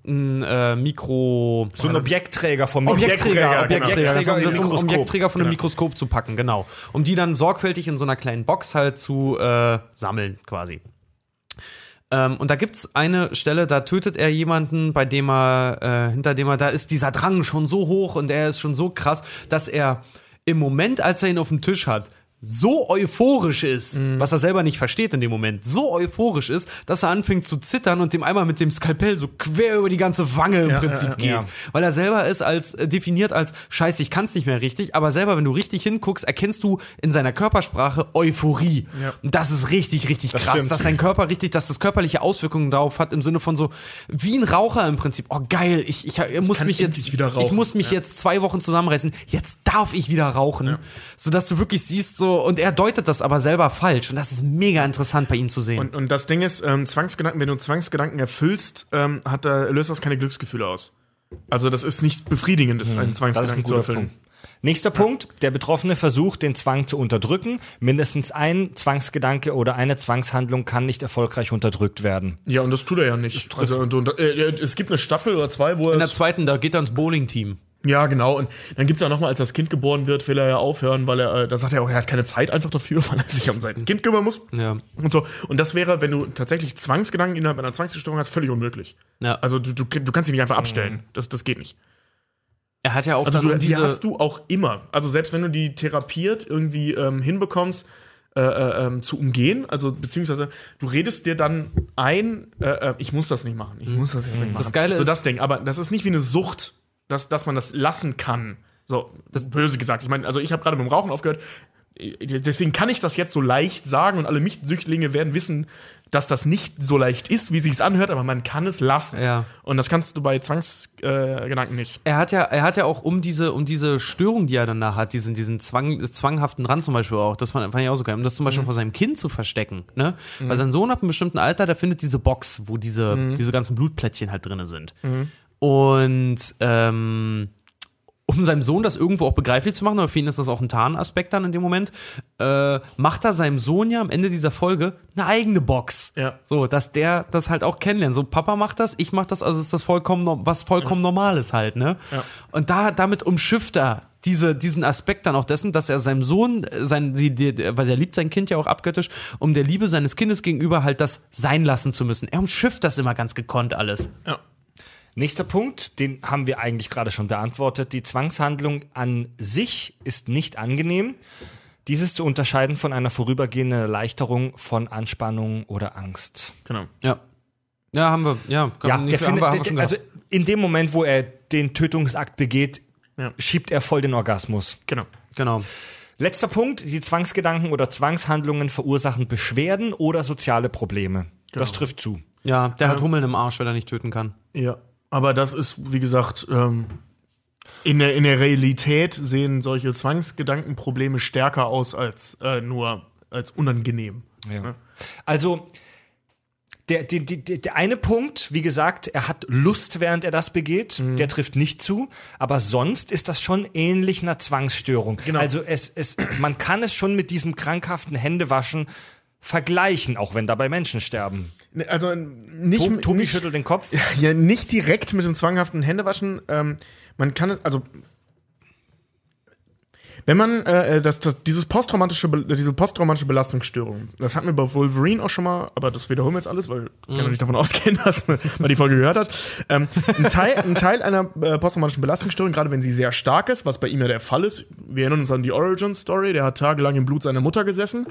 Ein äh, Mikro... So ein Objektträger vom Objektsträger, Objektsträger, genau. Objektsträger, um. Objektsträger von einem Genau. Mikroskop zu packen, genau. Um die dann sorgfältig in so einer kleinen Box halt zu äh, sammeln, quasi. Ähm, und da gibt's eine Stelle, da tötet er jemanden, bei dem er, äh, hinter dem er, da ist dieser Drang schon so hoch und er ist schon so krass, dass er im Moment, als er ihn auf dem Tisch hat, so euphorisch ist, Mhm. was er selber nicht versteht in dem Moment, so euphorisch ist, dass er anfängt zu zittern und dem einmal mit dem Skalpell so quer über die ganze Wange im Ja, Prinzip ja, geht. ja. Weil er selber ist als äh, definiert als Scheiße, ich kann's nicht mehr richtig, aber selber, wenn du richtig hinguckst, erkennst du in seiner Körpersprache Euphorie. Ja. Und das ist richtig, richtig krass, stimmt. dass sein Körper richtig, dass das körperliche Auswirkungen darauf hat, im Sinne von so, wie ein Raucher im Prinzip. Oh geil, ich, ich, ich muss mich jetzt, ich muss mich jetzt zwei Wochen zusammenreißen, jetzt darf ich wieder rauchen. Sodass du wirklich siehst so, und er deutet das aber selber falsch. Und das ist mega interessant bei ihm zu sehen. Und, und das Ding ist, ähm, Zwangsgedanken, wenn du Zwangsgedanken erfüllst, ähm, hat, da, löst das keine Glücksgefühle aus. Also das ist nicht befriedigend, ist einen Das ist ein Zwangsgedanken zu erfüllen. Punkt. Nächster Punkt. Der Betroffene versucht, den Zwang zu unterdrücken. Mindestens ein Zwangsgedanke oder eine Zwangshandlung kann nicht erfolgreich unterdrückt werden. Ja, und das tut er ja nicht. Also, und, und, äh, es gibt eine Staffel oder zwei, wo er in der zweiten, da geht er ins Bowling-Team. Ja, genau. Und dann gibt's ja noch mal, als das Kind geboren wird, will er ja aufhören, weil er, äh, da sagt er auch, er hat keine Zeit einfach dafür, weil er sich um sein Kind kümmern muss. Ja. Und so. Und das wäre, wenn du tatsächlich Zwangsgedanken innerhalb einer Zwangsstörung hast, völlig unmöglich. Ja. Also du, du, du kannst dich nicht einfach abstellen. Das, das geht nicht. Er hat ja auch Also du, die hast du auch immer. Also selbst wenn du die therapiert irgendwie ähm, hinbekommst, äh, äh, ähm, zu umgehen, also beziehungsweise du redest dir dann ein, äh, äh, ich muss das nicht machen, ich muss das jetzt nicht machen. Das Geile so ist- das Ding, aber das ist nicht wie eine Sucht, dass, dass man das lassen kann. So, das böse gesagt. Ich meine, also ich habe gerade mit dem Rauchen aufgehört. Deswegen kann ich das jetzt so leicht sagen und alle Nicht-Süchtlinge werden wissen, dass das nicht so leicht ist, wie sich's anhört, aber man kann es lassen. Ja. Und das kannst du bei Zwangsgedanken äh, nicht. er hat ja, er hat ja auch um diese, um diese Störung, die er dann da hat, diesen, diesen Zwang, zwanghaften Rand zum Beispiel auch, das fand, fand ich auch so geil, um das zum Beispiel vor seinem Kind zu verstecken, ne? Weil sein Sohn ab einem bestimmten Alter, der findet diese Box, wo diese, diese ganzen Blutplättchen halt drinne sind. Und, ähm, um seinem Sohn das irgendwo auch begreiflich zu machen, aber für ihn ist das auch ein Tarnaspekt dann in dem Moment, äh, macht er seinem Sohn ja am Ende dieser Folge eine eigene Box. Ja. So, dass der das halt auch kennenlernt. So, Papa macht das, ich mach das, also ist das vollkommen, was vollkommen normal ist halt, ne? Ja. Und da, damit umschifft er diese, diesen Aspekt dann auch dessen, dass er seinem Sohn, äh, sein, die, die, weil er liebt sein Kind ja auch abgöttisch, um der Liebe seines Kindes gegenüber halt das sein lassen zu müssen. Er umschifft das immer ganz gekonnt alles. Ja. Nächster Punkt, den haben wir eigentlich gerade schon beantwortet. Die Zwangshandlung an sich ist nicht angenehm. Dieses zu unterscheiden von einer vorübergehenden Erleichterung von Anspannung oder Angst. Genau. Ja. Ja, haben wir, ja, kann Ja, man der nicht- haben wir- haben wir schon also in dem Moment, wo er den Tötungsakt begeht, Ja. schiebt er voll den Orgasmus. Genau. genau. Letzter Punkt, die Zwangsgedanken oder Zwangshandlungen verursachen Beschwerden oder soziale Probleme. Das Genau. trifft zu. Ja, der hat Hummeln im Arsch, wenn er nicht töten kann. Ja. Aber das ist, wie gesagt, ähm, in, der, in der Realität sehen solche Zwangsgedankenprobleme stärker aus als äh, nur als unangenehm. Also der, der, der, der eine Punkt, wie gesagt, er hat Lust, während er das begeht, Mhm. der trifft nicht zu, aber sonst ist das schon ähnlich einer Zwangsstörung. Genau. Also es, es, man kann es schon mit diesem krankhaften Händewaschen vergleichen, auch wenn dabei Menschen sterben. Ne, Also nicht, Tobi, Tobi nicht, schüttelt den Kopf. ja, nicht direkt mit dem zwanghaften Händewaschen. Ähm, man kann es, also Wenn man äh, das, das, dieses posttraumatische, Be- diese posttraumatische Belastungsstörung, das hatten wir bei Wolverine auch schon mal, aber das wiederholen wir jetzt alles, weil ich kann ja nicht davon ausgehen, dass man die Folge gehört hat. Ähm, ein, Teil, ein Teil einer äh, posttraumatischen Belastungsstörung, gerade wenn sie sehr stark ist, was bei ihm ja der Fall ist, wir erinnern uns an die Origin-Story, der hat tagelang im Blut seiner Mutter gesessen,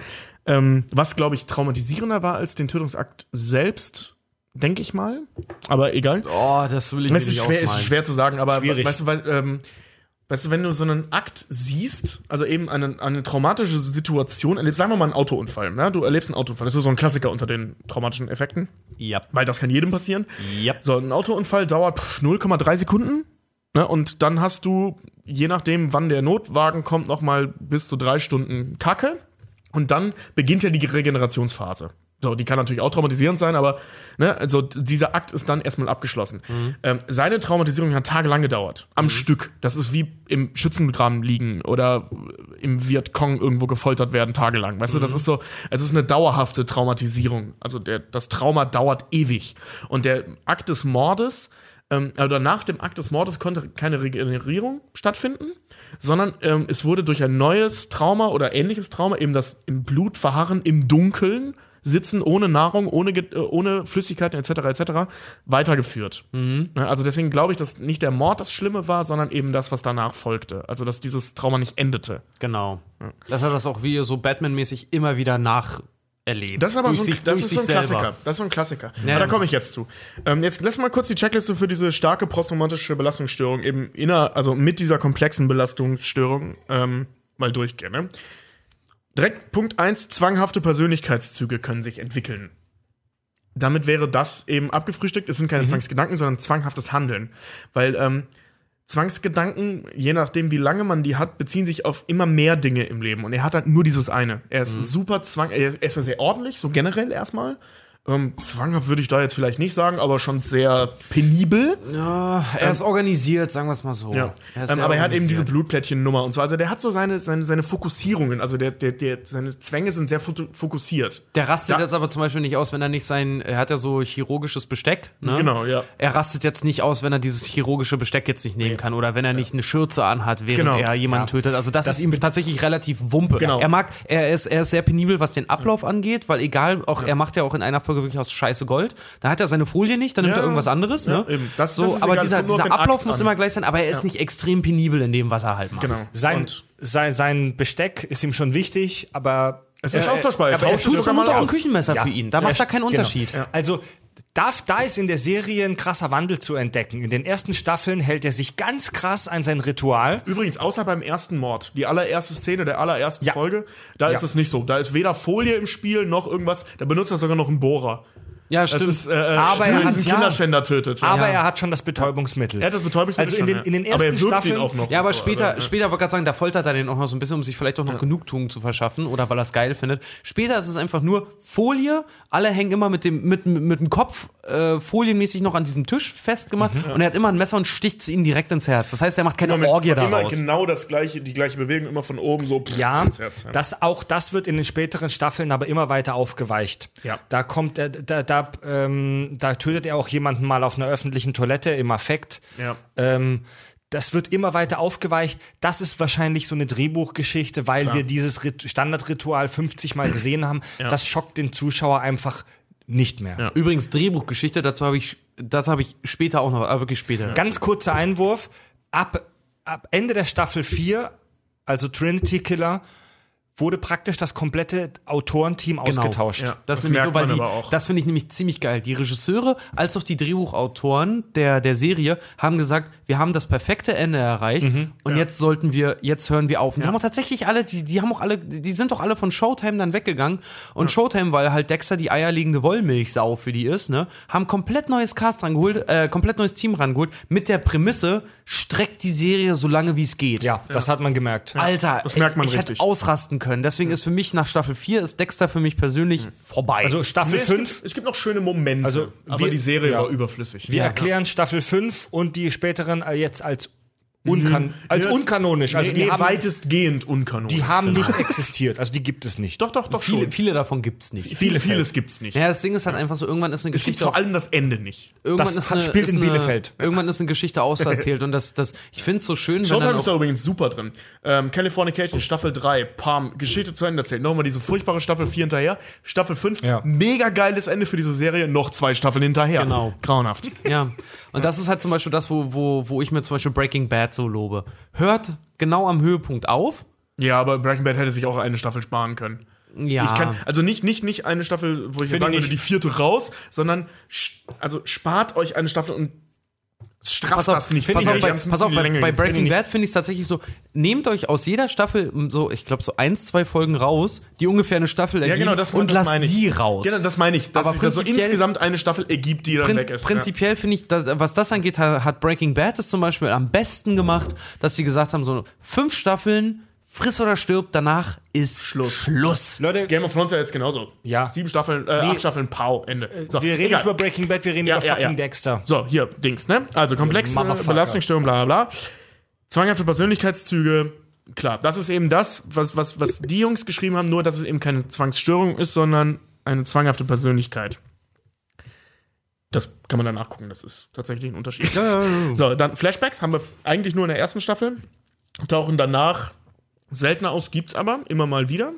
ähm, was, glaube ich, traumatisierender war als den Tötungsakt selbst, denke ich mal. Aber egal. Oh, das will ich Es ist, nicht schwer, es ist ausmalen. schwer zu sagen, aber Schwierig. weißt du, weil, ähm, weißt du, wenn du so einen Akt siehst, also eben eine, eine traumatische Situation erlebst, sagen wir mal einen Autounfall, ne? du erlebst einen Autounfall, das ist so ein Klassiker unter den traumatischen Effekten, Ja. weil das kann jedem passieren. Ja. So, ein Autounfall dauert pff, 0,3 Sekunden ne? und dann hast du, je nachdem, wann der Notwagen kommt, noch mal bis zu drei Stunden Kacke und dann beginnt ja die Regenerationsphase. So, die kann natürlich auch traumatisierend sein, aber ne, also dieser Akt ist dann erstmal abgeschlossen. Ähm, seine Traumatisierung hat tagelang gedauert. Am Stück. Das ist wie im Schützengraben liegen oder im Vietcong irgendwo gefoltert werden, tagelang. Weißt du, das ist so, es ist eine dauerhafte Traumatisierung. Also der, das Trauma dauert ewig. Und der Akt des Mordes, ähm, oder nach dem Akt des Mordes konnte keine Regenerierung stattfinden, sondern ähm, es wurde durch ein neues Trauma oder ähnliches Trauma, eben das im Blut verharren, im Dunkeln, sitzen ohne Nahrung, ohne, äh, ohne Flüssigkeiten etc. etc. weitergeführt. Ne, Also deswegen glaube ich, dass nicht der Mord das Schlimme war, sondern eben das, was danach folgte. Also dass dieses Trauma nicht endete. Genau. Das hat das auch wie so Batman-mäßig immer wieder nacherlebt. Das ist aber Durch so ein, sich- das ist so ein. Klassiker. Das ist so ein Klassiker. Ja. Aber da komme ich jetzt zu. Ähm, jetzt lass mal kurz die Checkliste für diese starke posttraumatische Belastungsstörung eben inner, also mit dieser komplexen Belastungsstörung ähm, mal durchgehen. Ne? Direkt Punkt 1, zwanghafte Persönlichkeitszüge können sich entwickeln. Damit wäre das eben abgefrühstückt. Es sind keine Zwangsgedanken, sondern zwanghaftes Handeln. Weil ähm, Zwangsgedanken, je nachdem, wie lange man die hat, beziehen sich auf immer mehr Dinge im Leben. Und er hat halt nur dieses eine. Er ist super zwang, er ist er ist ja sehr ordentlich, so generell erstmal. Ähm, zwanghaft würde ich da jetzt vielleicht nicht sagen, aber schon sehr penibel. Ja, er ist organisiert, sagen wir es mal so. Ja. Er Ähm, aber er hat eben diese. Blutplättchen-Nummer und so. Also der hat so seine, seine, seine Fokussierungen. Also der, der, der, seine Zwänge sind sehr fokussiert. Der rastet Ja. jetzt aber zum Beispiel nicht aus, wenn er nicht sein, er hat ja so chirurgisches Besteck. Ne? Genau, ja. Er rastet jetzt nicht aus, wenn er dieses chirurgische Besteck jetzt nicht nehmen kann oder wenn er nicht eine Schürze anhat, während Genau. er jemanden tötet. Also das, ist ihm tatsächlich relativ wumpe. Genau. Er mag, er ist, er ist sehr penibel, was den Ablauf angeht, weil egal, auch er macht ja auch in einer Folge wirklich aus Scheiße Gold. Da hat er seine Folie nicht, dann nimmt Ja. er irgendwas anderes. Ja, ne? eben. Das- so, das ist aber egal, es dieser, dieser Ablauf Akt muss an. immer gleich sein, aber er ist nicht extrem penibel in dem, was er halt macht. Genau. Sein, Und sein, sein Besteck ist ihm schon wichtig, aber es ist Äh, austauschbar. Er aber er tauscht Tut es sogar mal auch ein aus. Küchenmesser Ja. für ihn. Da macht Ja, er keinen genau. Unterschied. Also da, da ist in der Serie ein krasser Wandel zu entdecken. In den ersten Staffeln hält er sich ganz krass an sein Ritual. Übrigens, außer beim ersten Mord, die allererste Szene der allerersten Ja. Folge, da Ja. ist es nicht so. Da ist weder Folie im Spiel noch irgendwas. Da benutzt er sogar noch einen Bohrer. Ja, Das stimmt. ist, äh, Aber er hat- ja. Kinderschänder tötet. Aber ja. er hat schon das Betäubungsmittel. er hat das Betäubungsmittel Also in den- in den ja. Aber er ersten wirkt ihn Staffeln- auch noch. Ja, aber so, später, also, ja. später wollte ich gerade sagen, da foltert er den auch noch so ein bisschen, um sich vielleicht auch noch Genugtuung zu verschaffen oder weil er es geil findet. Später ist es einfach nur Folie, alle hängen immer mit dem, mit, mit dem Kopf äh, folienmäßig noch an diesem Tisch festgemacht und er hat immer ein Messer und sticht es ihnen direkt ins Herz. Das heißt, er macht keine Immer Orgie immer daraus. genau das gleiche, die gleiche Bewegung, immer von oben so pff, Ja, ins Herz, ja. das auch das wird in den späteren Staffeln aber immer weiter aufgeweicht. Ja. Da kommt er, da, da, ähm, da tötet er auch jemanden mal auf einer öffentlichen Toilette im Affekt. Ja. Ähm, das wird immer weiter aufgeweicht. Das ist wahrscheinlich so eine Drehbuchgeschichte, weil wir dieses Rit Standardritual 50 Mal gesehen haben. Das schockt den Zuschauer einfach nicht mehr. Übrigens, Drehbuchgeschichte, dazu habe ich, dazu habe ich später auch noch, äh, wirklich später. Ganz kurzer Einwurf. Ab, ab Ende der Staffel 4, also Trinity Killer, wurde praktisch das komplette Autorenteam ausgetauscht. Ja. Das, Das nämlich so, weil die, das finde ich nämlich ziemlich geil. Die Regisseure als auch die Drehbuchautoren der, der Serie haben gesagt, wir haben das perfekte Ende erreicht und jetzt sollten wir, jetzt hören wir auf. Und die haben auch tatsächlich alle, die, die haben auch alle, die sind doch alle von Showtime dann weggegangen. Und Showtime, weil halt Dexter die eierlegende Wollmilchsau für die ist, ne, haben komplett neues Cast rangeholt, äh, komplett neues Team rangeholt, mit der Prämisse, streckt die Serie so lange wie es geht. Ja, das hat man gemerkt. Alter, das merkt man ich hätte richtig. ausrasten können. Deswegen ist für mich nach Staffel 4 ist Dexter für mich persönlich vorbei. Also Staffel Nee, es, 5, gibt, es gibt noch schöne Momente, Also, aber wir- die Serie ja. war überflüssig. wir erklären Staffel 5 und die späteren jetzt als unkan als Ja. unkanonisch. Also nee, die nee, haben, weitestgehend unkanonisch. die haben nicht existiert. Also die gibt es nicht. Doch, doch, doch Viele, schon. viele davon gibt's nicht. Viele, vieles gibt's nicht. Ja, das Ding ist halt einfach so, irgendwann ist eine es gibt Geschichte vor allem das Ende nicht. irgendwann Das ist hat- eine, spielt ist in eine, Bielefeld. Irgendwann ist eine Geschichte auserzählt und das, das, ich finde es so schön, wenn Showtime ist da übrigens super drin. Ähm, Californication, Staffel 3, Palm, Geschichte zu Ende erzählt. Nochmal diese furchtbare Staffel 4 hinterher. Staffel 5, Ja. mega geiles Ende für diese Serie. Noch zwei Staffeln hinterher. Genau. Grauenhaft. Ja, und das ist halt zum Beispiel das, wo, wo, wo ich mir zum Beispiel Breaking Bad so lobe. Hört genau am Höhepunkt auf. Ja, aber Breaking Bad hätte sich auch eine Staffel sparen können. Ja. Ich kann, also nicht, nicht, nicht eine Staffel, wo ich jetzt sagen würde, die vierte raus, sondern also spart euch eine Staffel und strafft Pass auf, das nicht. pass auf, ich bei, pass auf, bei, bei. Breaking Bad finde ich es tatsächlich so, nehmt euch aus jeder Staffel so, ich glaube so eins, zwei Folgen raus, die ungefähr eine Staffel Ja, ergeben genau, das, und das lasst meine ich. die raus. Genau, das meine ich. Dass Aber sich das so insgesamt eine Staffel ergibt, die dann Prin weg ist. Prinzipiell finde ich, dass, was das angeht, hat, hat Breaking Bad es zum Beispiel am besten gemacht, dass sie gesagt haben, so fünf Staffeln, friss oder stirb, danach ist Schluss. Schluss. Leute, Game of Thrones ja jetzt genauso. Ja. Sieben Staffeln, äh, acht Staffeln, Pau, Ende. So, wir reden egal. nicht über Breaking Bad, wir reden Ja, über ja, fucking ja. Dexter. So, hier, Dings, ne? Also komplexe Motherfucker. Belastungsstörung, bla bla bla. Zwanghafte Persönlichkeitszüge, klar, das ist eben das, was, was, was die Jungs geschrieben haben, nur dass es eben keine Zwangsstörung ist, sondern eine zwanghafte Persönlichkeit. Das kann man dann nachgucken, das ist tatsächlich ein Unterschied. So, dann Flashbacks haben wir eigentlich nur in der ersten Staffel, tauchen danach seltener aus, gibt's aber immer mal wieder.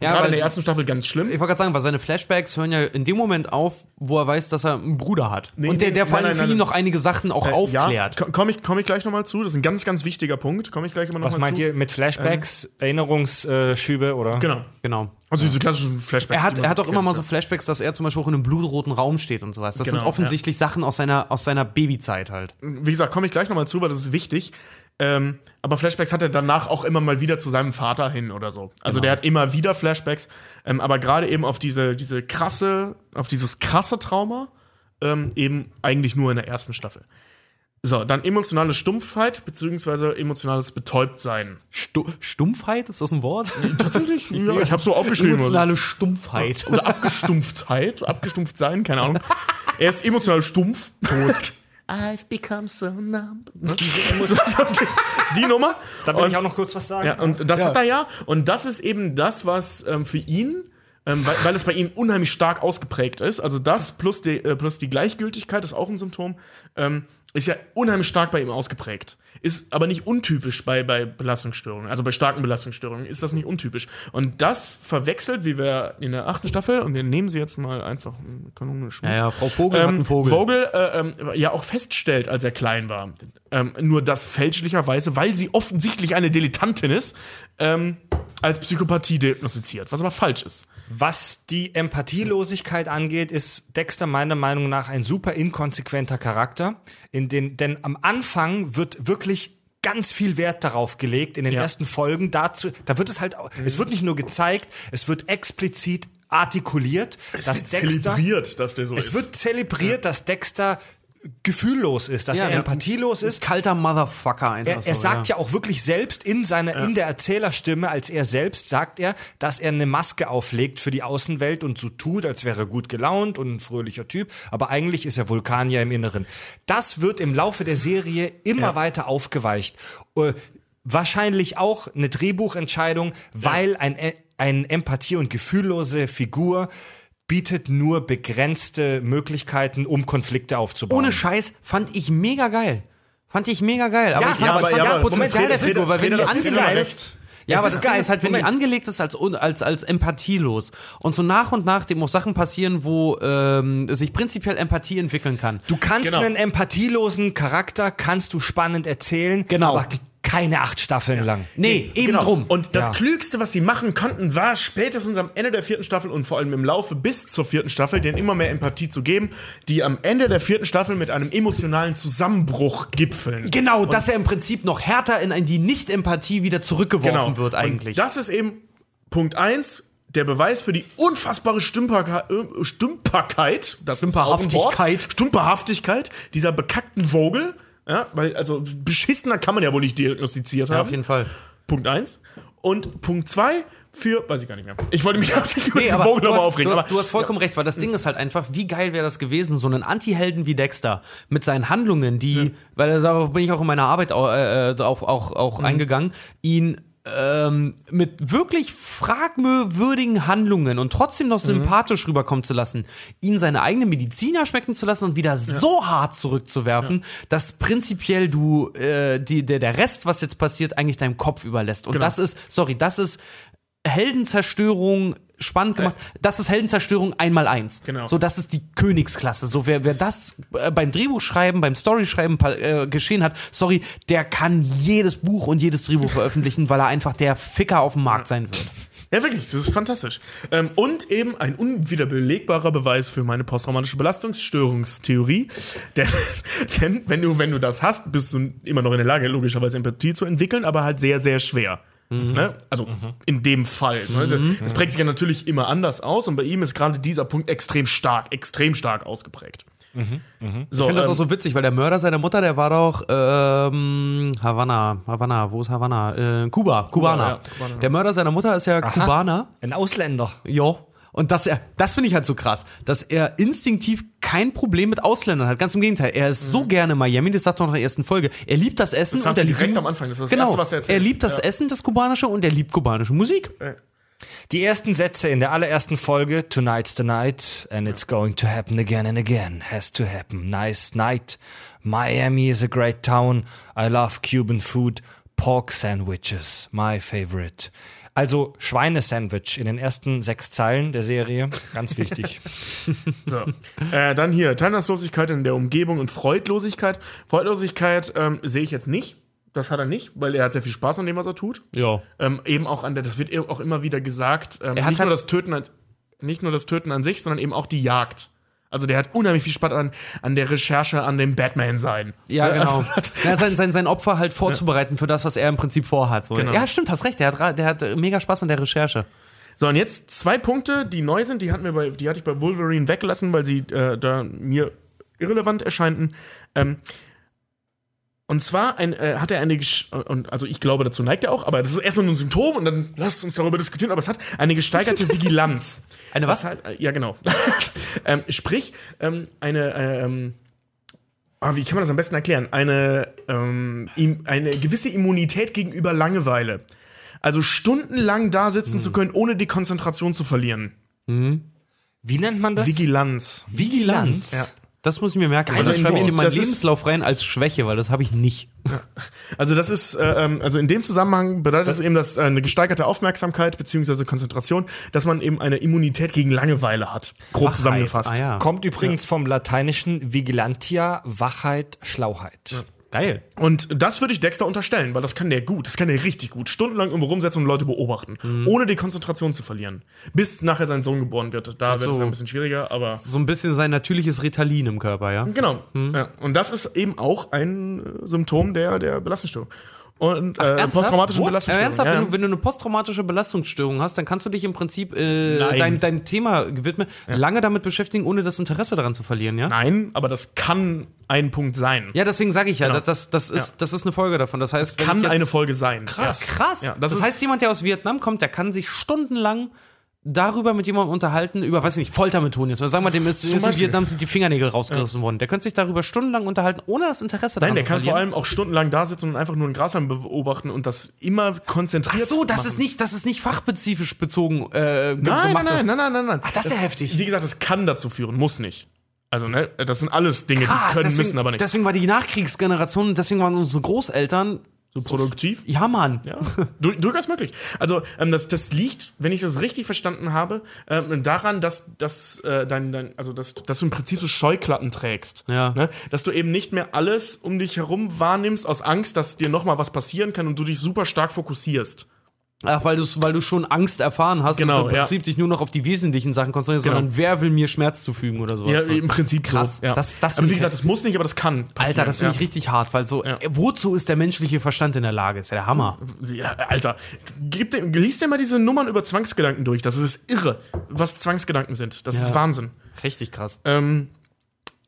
Ja, Gerade in der ersten Staffel ganz schlimm. Ich wollte gerade sagen, weil seine Flashbacks hören ja in dem Moment auf, wo er weiß, dass er einen Bruder hat. Nee, und der, nee, der vor nein, allem nein, für ihn nein. noch einige Sachen auch Äh, aufklärt. Ja, komme ich, komm ich gleich nochmal zu. Das ist ein ganz, ganz wichtiger Punkt. Komme ich gleich immer noch Was mal meint zu. ihr mit Flashbacks, Erinnerungsschübe oder? Genau. Genau. Also diese klassischen Flashbacks. Er hat, er hat auch immer mal so ja. Flashbacks, dass er zum Beispiel auch in einem blutroten Raum steht und sowas. Das Genau, sind offensichtlich Sachen aus seiner, aus seiner Babyzeit halt. Wie gesagt, komme ich gleich nochmal zu, weil das ist wichtig. Ähm, aber Flashbacks hat er danach auch immer mal wieder zu seinem Vater hin oder so. Also der hat immer wieder Flashbacks, ähm, aber gerade eben auf diese, diese krasse, auf dieses krasse Trauma, ähm, eben eigentlich nur in der ersten Staffel. So, dann emotionale Stumpfheit, beziehungsweise emotionales Betäubtsein. Stu Stumpfheit, ist das ein Wort? Tatsächlich? Ja, ich habe so aufgeschrieben. Emotionale Stumpfheit. Oder Abgestumpftheit, abgestumpft sein, keine Ahnung. Er ist emotional stumpf. Tot. I've become so numb. Ne? Die, die Nummer. Da will Und- ich auch noch kurz was sagen. Ja, und das hat er ja. Und das ist eben das, was ähm, für ihn, ähm, weil, weil es bei ihm unheimlich stark ausgeprägt ist, also das plus die, äh, plus die Gleichgültigkeit ist auch ein Symptom, ähm, ist ja unheimlich stark bei ihm ausgeprägt. Ist aber nicht untypisch bei, bei Belastungsstörungen, also bei starken Belastungsstörungen ist das nicht untypisch. Und das verwechselt, wie wir in der achten Staffel, und wir nehmen sie jetzt mal einfach kanonisch. Ja, ja, Frau Vogel Ähm, Vogel. Vogel äh, ähm, ja auch feststellt, als er klein war. Ähm, nur das fälschlicherweise, weil sie offensichtlich eine Dilettantin ist, ähm, als Psychopathie diagnostiziert, was aber falsch ist. Was die Empathielosigkeit angeht, ist Dexter meiner Meinung nach ein super inkonsequenter Charakter. In den, denn am Anfang wird wirklich ganz viel Wert darauf gelegt in den Ja. ersten Folgen dazu da wird es halt es wird nicht nur gezeigt es wird explizit artikuliert dass Dexter dass der so es wird zelebriert dass Dexter gefühllos ist dass er ja. empathielos ist Kalter Motherfucker einfach er, er so, sagt ja. auch wirklich selbst in seiner in der Erzählerstimme, als er selbst sagt er, dass er eine Maske auflegt für die Außenwelt und so tut, als wäre er gut gelaunt und ein fröhlicher Typ, aber eigentlich ist er Vulkanier im Inneren. Das wird im Laufe der Serie immer weiter aufgeweicht. Äh, wahrscheinlich auch eine Drehbuchentscheidung, weil ein ein Empathie und gefühllose Figur bietet nur begrenzte Möglichkeiten, um Konflikte aufzubauen. Ohne Scheiß fand ich mega geil. Fand ich mega geil. Aber Ja, ich fand, aber- ich fand ja, das aber- Potenzial Moment, der Figur, weil wenn die das ist angelegt geil. ist. Ja, aber ist das geil. Ding ist halt, wenn Moment. die angelegt ist als, als, als empathielos und so nach und nach dem auch Sachen passieren, wo ähm, sich prinzipiell Empathie entwickeln kann. Du kannst Genau. einen empathielosen Charakter, kannst du spannend erzählen, Genau. aber keine acht Staffeln lang. Nee, eben Genau. drum. Und das Ja. Klügste, was sie machen konnten, war spätestens am Ende der vierten Staffel und vor allem im Laufe bis zur vierten Staffel, denen immer mehr Empathie zu geben, die am Ende der vierten Staffel mit einem emotionalen Zusammenbruch gipfeln. Genau, dass er im Prinzip noch härter in die Nicht-Empathie wieder zurückgeworfen Genau. wird eigentlich. Und das ist eben Punkt eins. Der Beweis für die unfassbare Stümperka äh, Stümperkeit, das ein Wort, Stümperhaftigkeit. Stümperhaftigkeit dieser bekackten Vogel, ja, weil also beschissener kann man ja wohl nicht diagnostiziert haben. ja, auf jeden Fall. Punkt eins. Und Punkt zwei, für, weiß ich gar nicht mehr. Ich wollte mich absichtlich über Nee, aber Vogel nochmal aufregen. du, hast, aber- du hast vollkommen recht, weil das Ding ist halt einfach, wie geil wäre das gewesen, so einen Anti-Helden wie Dexter mit seinen Handlungen, die, weil da darauf bin ich auch in meiner Arbeit au- äh, äh, auch, auch, auch Mhm. eingegangen, ihn ähm, mit wirklich fragwürdigen Handlungen und trotzdem Mhm. noch sympathisch rüberkommen zu lassen, ihn seine eigene Mediziner schmecken zu lassen und wieder so hart zurückzuwerfen, dass prinzipiell du äh, die, der, der Rest, was jetzt passiert, eigentlich deinem Kopf überlässt. Und Genau. das ist, sorry, das ist Heldenzerstörung spannend gemacht. Das ist Heldenzerstörung einmal eins. Genau. So, das ist die Königsklasse. So, wer, wer das äh, beim Drehbuchschreiben, beim Storyschreiben äh, geschehen hat, sorry, der kann jedes Buch und jedes Drehbuch veröffentlichen, weil er einfach der Ficker auf dem Markt sein wird. Ja, wirklich, das ist fantastisch. Ähm, und eben ein unwiederbelegbarer Beweis für meine posttraumatische Belastungsstörungstheorie. Denn, denn wenn, du, wenn du das hast, bist du immer noch in der Lage, logischerweise Empathie zu entwickeln, aber halt sehr, sehr schwer. Ne? Also in dem Fall. Ne? Das prägt sich ja natürlich immer anders aus und bei ihm ist gerade dieser Punkt extrem stark, extrem stark ausgeprägt. So, Ich finde das ähm, auch so witzig, weil der Mörder seiner Mutter, der war doch ähm, Havanna, Havanna, wo ist Havanna? Äh, Kuba, Kubaner. ja, Kubaner. Der Mörder seiner Mutter ist ja Kubaner. Ein Ausländer. Jo. Und dass er, das finde ich halt so krass, dass er instinktiv kein Problem mit Ausländern hat. Ganz im Gegenteil. Er ist so gerne Miami, das sagt er noch in der ersten Folge. Er liebt das Essen Mhm. Das sagt und er er liebt direkt am Anfang. Das ist das genau. Erste, was er erzählt. liebt das Ja. Essen, das kubanische, und er liebt kubanische Musik. Die ersten Sätze in der allerersten Folge, Tonight's the night and it's going to happen again and again, has to happen. Nice night. Miami is a great town. I love Cuban food. Pork sandwiches, my favorite. Also Schweinesandwich in den ersten sechs Zeilen der Serie, ganz wichtig. So. äh, dann hier, Teilnahmslosigkeit in der Umgebung und Freudlosigkeit. Freudlosigkeit ähm, sehe ich jetzt nicht. Das hat er nicht, weil er hat sehr viel Spaß an dem, was er tut. Ja. Ähm, eben auch an der, das wird auch immer wieder gesagt, ähm, Er hat nicht, nur halt- das Töten an, nicht nur das Töten an sich, sondern eben auch die Jagd. Also der hat unheimlich viel Spaß an, an der Recherche, an dem Batman sein. Ja, Ne? genau. Also, ja, sein, sein, sein Opfer halt vorzubereiten für das, was er im Prinzip vorhat. So. Genau. Ja, stimmt, hast recht. Der hat, der hat äh, mega Spaß an der Recherche. So, und jetzt zwei Punkte, die neu sind, die, hatten wir bei, die hatte ich bei Wolverine weggelassen, weil sie äh, da mir irrelevant erscheinten. Ähm, und zwar ein, äh, hat er eine, Gesch- und also ich glaube, dazu neigt er auch, aber das ist erstmal nur ein Symptom und dann lasst uns darüber diskutieren, aber es hat eine gesteigerte Vigilanz. Eine was? Heißt, äh, ja, genau. ähm, sprich, ähm, eine, ähm, ah, wie kann man das am besten erklären? Eine, ähm, eine gewisse Immunität gegenüber Langeweile. Also stundenlang da sitzen Hm. zu können, ohne die Konzentration zu verlieren. Wie nennt man das? Vigilanz. Vigilanz. Ja. Das muss ich mir merken. Also das schreibe ich in- in meinen das Lebenslauf rein als Schwäche, weil das habe ich nicht. Also das ist, äh, ähm, also in dem Zusammenhang bedeutet das eben, dass äh, eine gesteigerte Aufmerksamkeit beziehungsweise Konzentration, dass man eben eine Immunität gegen Langeweile hat. Grob Wachheit. zusammengefasst. Ah, ja. Kommt übrigens vom lateinischen Vigilantia, Wachheit, Schlauheit. Geil. Und das würde ich Dexter unterstellen, weil das kann der gut, das kann der richtig gut. Stundenlang irgendwo rumsetzen und Leute beobachten, Mhm. ohne die Konzentration zu verlieren. Bis nachher sein Sohn geboren wird. Da wird es ein bisschen schwieriger, aber So ein bisschen sein natürliches Ritalin im Körper, ja? genau. Ja. Und das ist eben auch ein äh, Symptom der, der Belastungsstörung. Und äh, posttraumatische? Belastungsstörung. Äh, ernsthaft, Ja, wenn, ja. du, wenn du eine posttraumatische Belastungsstörung hast, dann kannst du dich im Prinzip äh, dein, dein Thema widmen, lange damit beschäftigen, ohne das Interesse daran zu verlieren, ja? Nein, aber das kann ein Punkt sein. Ja, deswegen sage ich ja, Genau. das, das, ist, Ja. das ist eine Folge davon. Das heißt, wenn kann jetzt, eine Folge sein. Krass, Ja. krass. Ja, das das heißt, jemand, der aus Vietnam kommt, der kann sich stundenlang darüber mit jemandem unterhalten, über, weiß ich nicht, Foltermethoden jetzt. Sagen wir, dem ist, in Beispiel. Vietnam sind die Fingernägel rausgerissen worden. Der könnte sich darüber stundenlang unterhalten, ohne das Interesse daran Nein, der kann vor verlieren. allem auch stundenlang da sitzen und einfach nur ein Grashalm beobachten und das immer konzentriert Ach so, das machen. ist nicht, das ist nicht fachspezifisch bezogen. Äh, Nein, nein, gemacht. nein, nein, nein, nein, nein. Ach, das ist ja heftig. Wie gesagt, das kann dazu führen, muss nicht. Also, ne, das sind alles Dinge, Krass, die können, deswegen, müssen aber nicht. deswegen war die Nachkriegsgeneration, deswegen waren unsere Großeltern so produktiv. Ja, Mann. Ja, du, durchaus möglich. Also ähm, das, das liegt, wenn ich das richtig verstanden habe, ähm, daran, dass, dass, äh, dein, dein, also dass, dass du im Prinzip so Scheuklappen trägst. Ja. Ne? Dass du eben nicht mehr alles um dich herum wahrnimmst aus Angst, dass dir nochmal was passieren kann und du dich super stark fokussierst. Ach, weil, weil du schon Angst erfahren hast Genau, und im ja. Prinzip dich nur noch auf die wesentlichen Sachen konzentrierst, Genau. sondern wer will mir Schmerz zufügen oder sowas. Ja, so. im Prinzip Krass. So, ja. Das- das aber wie ich gesagt, das muss nicht, aber das kann. Passieren. Alter, das finde ich ja. richtig hart, weil so, Ja. äh, wozu ist der menschliche Verstand in der Lage? Ist ja der Hammer. Ja, Alter, gib dir, lies dir mal diese Nummern über Zwangsgedanken durch. Das ist irre, was Zwangsgedanken sind. Das Ja. ist Wahnsinn. Richtig krass. Ähm,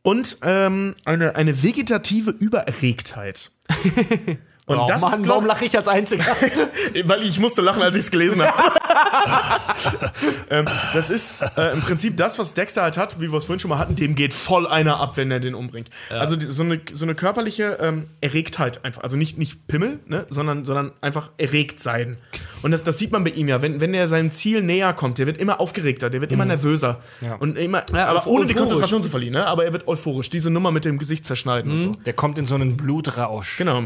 und ähm, eine, eine vegetative Übererregtheit. Und oh, das Mann, ist, glaub- warum lache ich als Einziger? weil ich musste lachen, als ich es gelesen habe. ähm, das ist äh, im Prinzip das, was Dexter halt hat, wie wir es vorhin schon mal hatten, dem geht voll einer ab, wenn er den umbringt. Also die, so, eine, so eine körperliche ähm, Erregtheit einfach. Also nicht, nicht Pimmel, ne, sondern, sondern einfach erregt sein. Und das, das sieht man bei ihm ja. Wenn, wenn er seinem Ziel näher kommt, der wird immer aufgeregter, der wird immer nervöser. Und immer, aber ohne die. Konzentration zu verlieren, ne? aber er wird euphorisch. Diese Nummer mit dem Gesicht zerschneiden und so. Der kommt in so einen Blutrausch. Genau.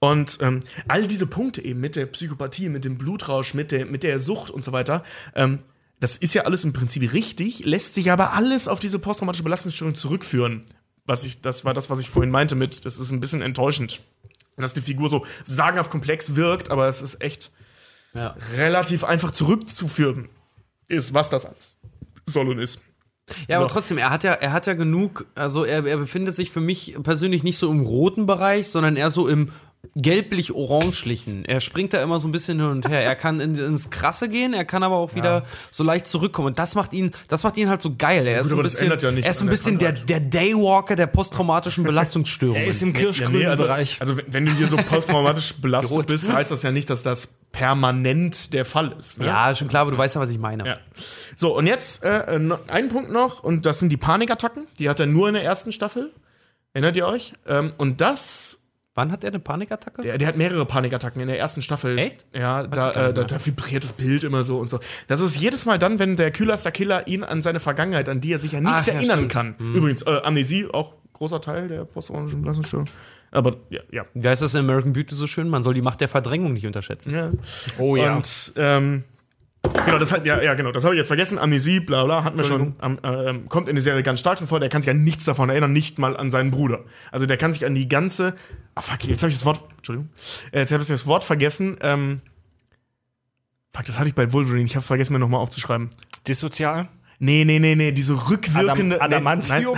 Und ähm, all diese Punkte eben mit der Psychopathie, mit dem Blutrausch, mit der, mit der Sucht und so weiter, ähm, das ist ja alles im Prinzip richtig, lässt sich aber alles auf diese posttraumatische Belastungsstörung zurückführen. Was ich, das war das, was ich vorhin meinte mit, das ist ein bisschen enttäuschend. Dass die Figur so sagenhaft komplex wirkt, aber es ist echt Ja. relativ einfach zurückzuführen, ist, was das alles soll und ist. Ja, aber So. trotzdem, er hat ja, er hat ja genug, also er, er befindet sich für mich persönlich nicht so im roten Bereich, sondern eher so im gelblich-orangelichen. Er springt da immer so ein bisschen hin und her. Er kann in, ins Krasse gehen, er kann aber auch wieder so leicht zurückkommen. Und das macht ihn, das macht ihn halt so geil. Er ist so ein bisschen, ja er ist ein bisschen der, der Daywalker der posttraumatischen Belastungsstörung. Er ist im kirschgrünen also, Bereich. also wenn- du hier so posttraumatisch belastet bist, heißt das ja nicht, dass das permanent der Fall ist. Ne? ja, schon klar, aber du weißt ja, was ich meine. Ja. So, und jetzt äh, äh, noch ein Punkt noch, und das sind die Panikattacken. Die hat er nur in der ersten Staffel. Erinnert ihr euch? Ähm, und das, Wann hat er eine Panikattacke? der, der hat mehrere Panikattacken in der ersten Staffel. Echt? Ja, da, äh, da, da vibriert das Bild immer so und so. Das ist jedes Mal dann, wenn der Kühlerster Killer ihn an seine Vergangenheit, an die er sich ja nicht Ach, ja, erinnern stimmt. kann. Mhm. Übrigens, äh, Amnesie, auch großer Teil der posttraumatischen Belastungsstörung. Aber ja, ja. Wie heißt das in American Beauty so schön? Man soll die Macht der Verdrängung nicht unterschätzen. Ja. Oh ja. Und ähm, genau, das hat ja, ja genau, das habe ich jetzt vergessen. Amnesie, bla bla, hatten wir schon. Am, ähm, kommt in der Serie ganz stark drin vor. Der kann sich an nichts davon erinnern, nicht mal an seinen Bruder. Also der kann sich an die ganze. Ah fuck, jetzt habe ich das Wort. Entschuldigung. Äh, Jetzt habe ich das Wort vergessen. Ähm, fuck, das hatte ich bei Wolverine. Ich habe vergessen, mir nochmal aufzuschreiben. Dissozial? Nee, nee, nee, nee, diese rückwirkende. Adam, Adamantium?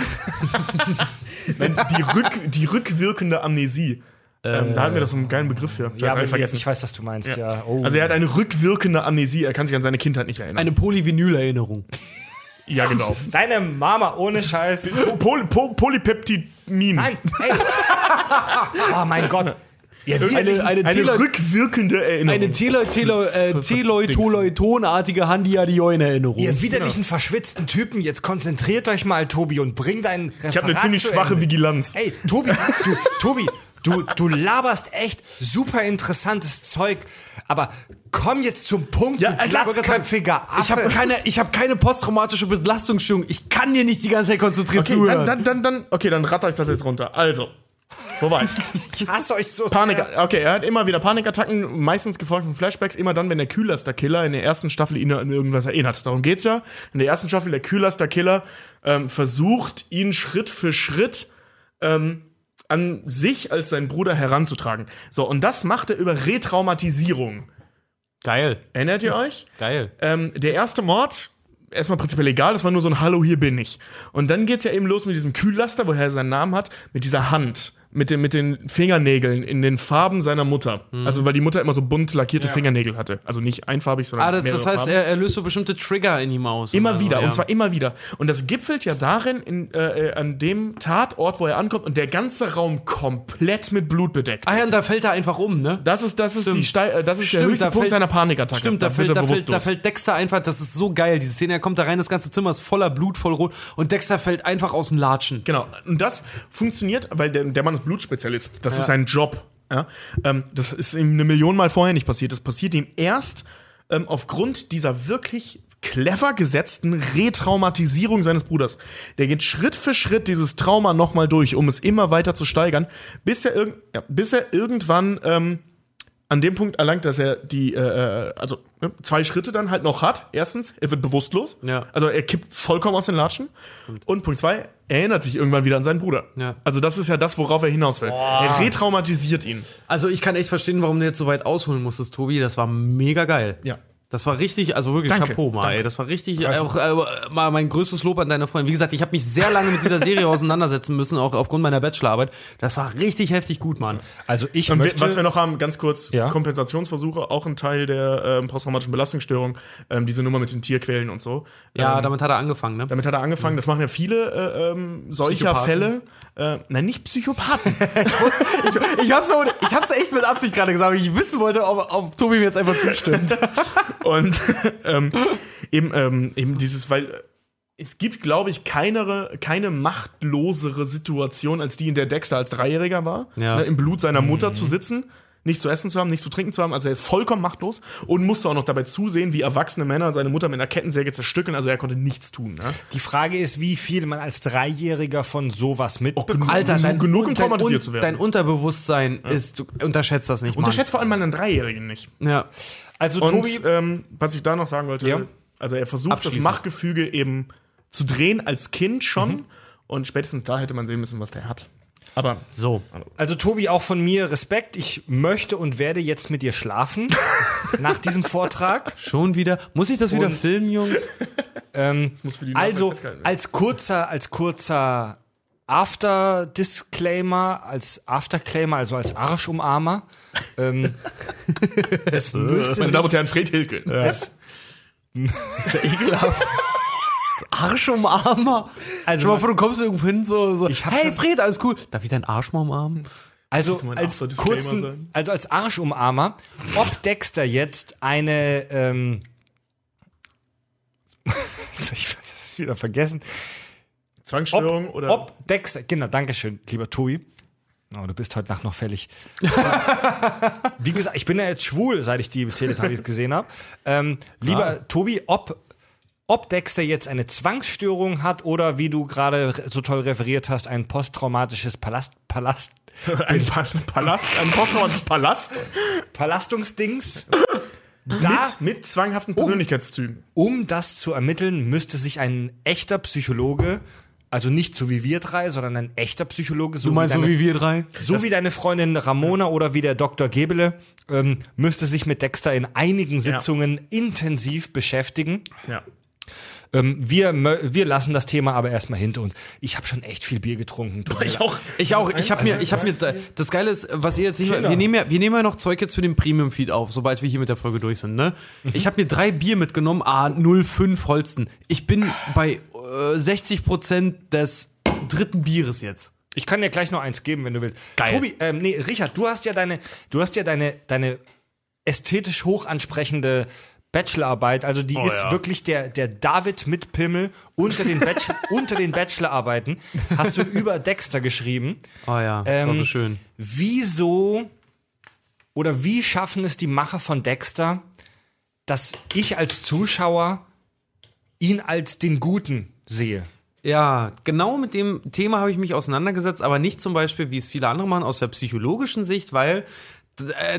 Nein, nein, die, rück, die rückwirkende Amnesie. Ähm, da hatten wir das so einen geilen Begriff für. Das ja, aber ich vergessen. ich weiß, was du meinst, ja. Oh. Also er hat eine rückwirkende Amnesie, er kann sich an seine Kindheit nicht erinnern. Eine Polyvinyl-Erinnerung. ja, genau. Deine Mama ohne Scheiß. Poly, po, Polypeptimin. Nein, ey. oh mein Gott. Ja, Eine, eine, Eine Tele rückwirkende Erinnerung. eine Tele Tele äh, Handy-Erinnerung. Ihr widerlichen, verschwitzten Typen, jetzt konzentriert euch mal, Tobi, und bring dein Referat ich habe eine ziemlich schwache. Vigilanz. Ey, Tobi, du, Tobi, du, du laberst echt super interessantes Zeug, aber komm jetzt zum Punkt, Ja, du Alter, glatzköpfiger Affe. Ich habe keine, ich hab keine posttraumatische Belastungsstörung. Ich kann dir nicht die ganze Zeit konzentriert Okay, zuhören. dann, dann, dann, dann, okay, dann ratter ich das jetzt runter. Also, wo war ich? ich hasse euch so Panik, sehr. okay, er hat immer wieder Panikattacken, meistens gefolgt von Flashbacks, immer dann, wenn der Kühlerster Killer in der ersten Staffel ihn an irgendwas erinnert. Darum geht's ja. In der ersten Staffel, der Kühlerster Killer ähm, versucht, ihn Schritt für Schritt ähm, an sich als seinen Bruder heranzutragen. So, und das macht er über Retraumatisierung. Geil, Erinnert ihr euch? geil. Ähm, der erste Mord, erstmal prinzipiell egal, das war nur so ein Hallo, hier bin ich. Und dann geht's ja eben los mit diesem Kühllaster, woher er seinen Namen hat, mit dieser Hand, mit, den, mit den Fingernägeln in den Farben seiner Mutter. Also, weil die Mutter immer so bunt lackierte Fingernägel hatte. Also nicht einfarbig, sondern Ah, das, das heißt, Farben. er, er löst so bestimmte Trigger in ihm aus. Immer oder so, wieder, ja. und zwar immer wieder. Und das gipfelt ja darin, in, äh, äh, an dem Tatort, wo er ankommt und der ganze Raum komplett mit Blut bedeckt Ah ja, und da fällt er einfach um, ne? Das ist, das ist, die. Stei äh, das ist der Stimmt, höchste da Punkt fällt- seiner Panikattacke. Stimmt, da, wird fällt, da, fällt, da fällt Dexter einfach, das ist so geil, diese Szene, er kommt da rein, das ganze Zimmer ist voller Blut, voll rot und Dexter fällt einfach aus dem Latschen. Genau. Und das funktioniert, weil der, der Mann ist Blutspezialist. Das ist sein Job. Ja? Ähm, das ist ihm eine Million Mal vorher nicht passiert. Das passiert ihm erst ähm, aufgrund dieser wirklich clever gesetzten Retraumatisierung seines Bruders. Der geht Schritt für Schritt dieses Trauma nochmal durch, um es immer weiter zu steigern, bis er, irg ja, bis er irgendwann ähm, an dem Punkt erlangt, dass er die, äh, also ne, zwei Schritte dann halt noch hat. Erstens, er wird bewusstlos. Ja. Also er kippt vollkommen aus den Latschen. Und Punkt zwei, er erinnert sich irgendwann wieder an seinen Bruder. Ja. Also das ist ja das, worauf er hinaus will. Er retraumatisiert ihn. Also ich kann echt verstehen, warum du jetzt so weit ausholen musstest, Tobi, das war mega geil. Ja. Das war richtig, also wirklich Danke, Chapeau mal, danke. ey. Das war richtig, äh, auch äh, mal mein größtes Lob an deine Freundin. Wie gesagt, ich habe mich sehr lange mit dieser Serie auseinandersetzen müssen, auch aufgrund meiner Bachelorarbeit. Das war richtig heftig gut, Mann. Also ich Und möchte. was wir noch haben, ganz kurz, Ja. Kompensationsversuche, auch ein Teil der ähm, posttraumatischen Belastungsstörung, ähm, diese Nummer mit den Tierquellen und so. Ja, ähm, damit hat er angefangen, ne? damit hat er angefangen. Das machen ja viele äh, ähm, solcher. Fälle. Äh, nein, nicht Psychopathen. Ich, ich hab's, auch, ich hab's echt mit Absicht gerade gesagt, weil ich wissen wollte, ob, ob Tobi mir jetzt einfach zustimmt. Und ähm, eben, ähm, eben dieses, weil es gibt, glaube ich, keine, keine machtlosere Situation, als die, in der Dexter als Dreijähriger war, Ja. ne, im Blut seiner Mutter zu sitzen. Nicht zu essen zu haben, nicht zu trinken zu haben, also er ist vollkommen machtlos und musste auch noch dabei zusehen, wie erwachsene Männer seine Mutter mit einer Kettensäge zerstückeln, also er konnte nichts tun. Ne? die Frage ist, wie viel man als Dreijähriger von sowas mitbekommt. Alter, dein, genug, um dein, traumatisiert zu werden. dein Unterbewusstsein ist, du unterschätzt das nicht, Mann. Unterschätzt vor allem mal einen Dreijährigen nicht. Ja. Also Und Tobi, ähm, was ich da noch sagen wollte, Ja. also er versucht das. Machtgefüge eben zu drehen als Kind schon Mhm. und spätestens da hätte man sehen müssen, was der hat. Aber So. also Tobi, auch von mir Respekt. Ich möchte und werde jetzt mit dir schlafen nach diesem Vortrag. Schon wieder. Muss ich das wieder Und- filmen, Jungs? Ähm, muss für die Nachwelt also als kurzer, als kurzer After-Disclaimer, als Afterclaimer, also als Arschumarmer. ähm, es müsste meine Damen und Herren, Fred Hilke. es, Ekelhaft. Arschumarmer. Also mal vor, du kommst irgendwo hin, so, so hey Fred, alles cool. Darf ich deinen Arsch mal umarmen? Also als kurzen, sein? also als Arschumarmer, ob Dexter jetzt eine, ähm, ich das wieder vergessen. Zwangsstörung ob, oder ob Dexter, genau, Dankeschön, lieber Tobi. Oh, du bist heute Nacht noch fällig. Wie gesagt, ich bin ja jetzt schwul, seit ich die Teletubbies gesehen habe. Ähm, lieber Tobi, ob, ob Dexter jetzt eine Zwangsstörung hat oder wie du gerade so toll referiert hast, ein posttraumatisches Palast, Palast, ein pa Palast, ein posttraumatischer Palast Palastungsdings. Da, mit, mit zwanghaften Persönlichkeitszügen. um das zu ermitteln, müsste sich ein echter Psychologe, also nicht so wie wir drei, sondern ein echter Psychologe, so Du meinst wie so deine, wie wir drei? so wie deine Freundin Ramona oder wie der Dr. Gebele, ähm, müsste sich mit Dexter in einigen Sitzungen intensiv beschäftigen. Ja. Ähm, wir, wir lassen das Thema aber erstmal hinter uns. Ich habe schon echt viel Bier getrunken. leid. auch. Ich auch. Ich habe mir, ich habe mir, das Geile ist, was ihr jetzt nicht mehr, wir nehmen ja, wir nehmen ja noch Zeug jetzt für den Premium-Feed auf, sobald wir hier mit der Folge durch sind, ne? Ich habe mir drei Bier mitgenommen, A05 Holsten. Ich bin bei äh, 60 Prozent des dritten Bieres jetzt. Ich kann dir gleich noch eins geben, wenn du willst. Geil. Tobi, ähm, nee, Richard, du hast ja deine, du hast ja deine, deine ästhetisch hoch ansprechende Bachelorarbeit, also die ist ja. wirklich der, der David mit Pimmel unter den, Bachelor, unter den Bachelorarbeiten, hast du über Dexter geschrieben. Oh ja, das war Ähm, so schön. Wieso oder wie schaffen es die Macher von Dexter, dass ich als Zuschauer ihn als den Guten sehe? Ja, genau mit dem Thema habe ich mich auseinandergesetzt, aber nicht zum Beispiel, wie es viele andere machen, aus der psychologischen Sicht, weil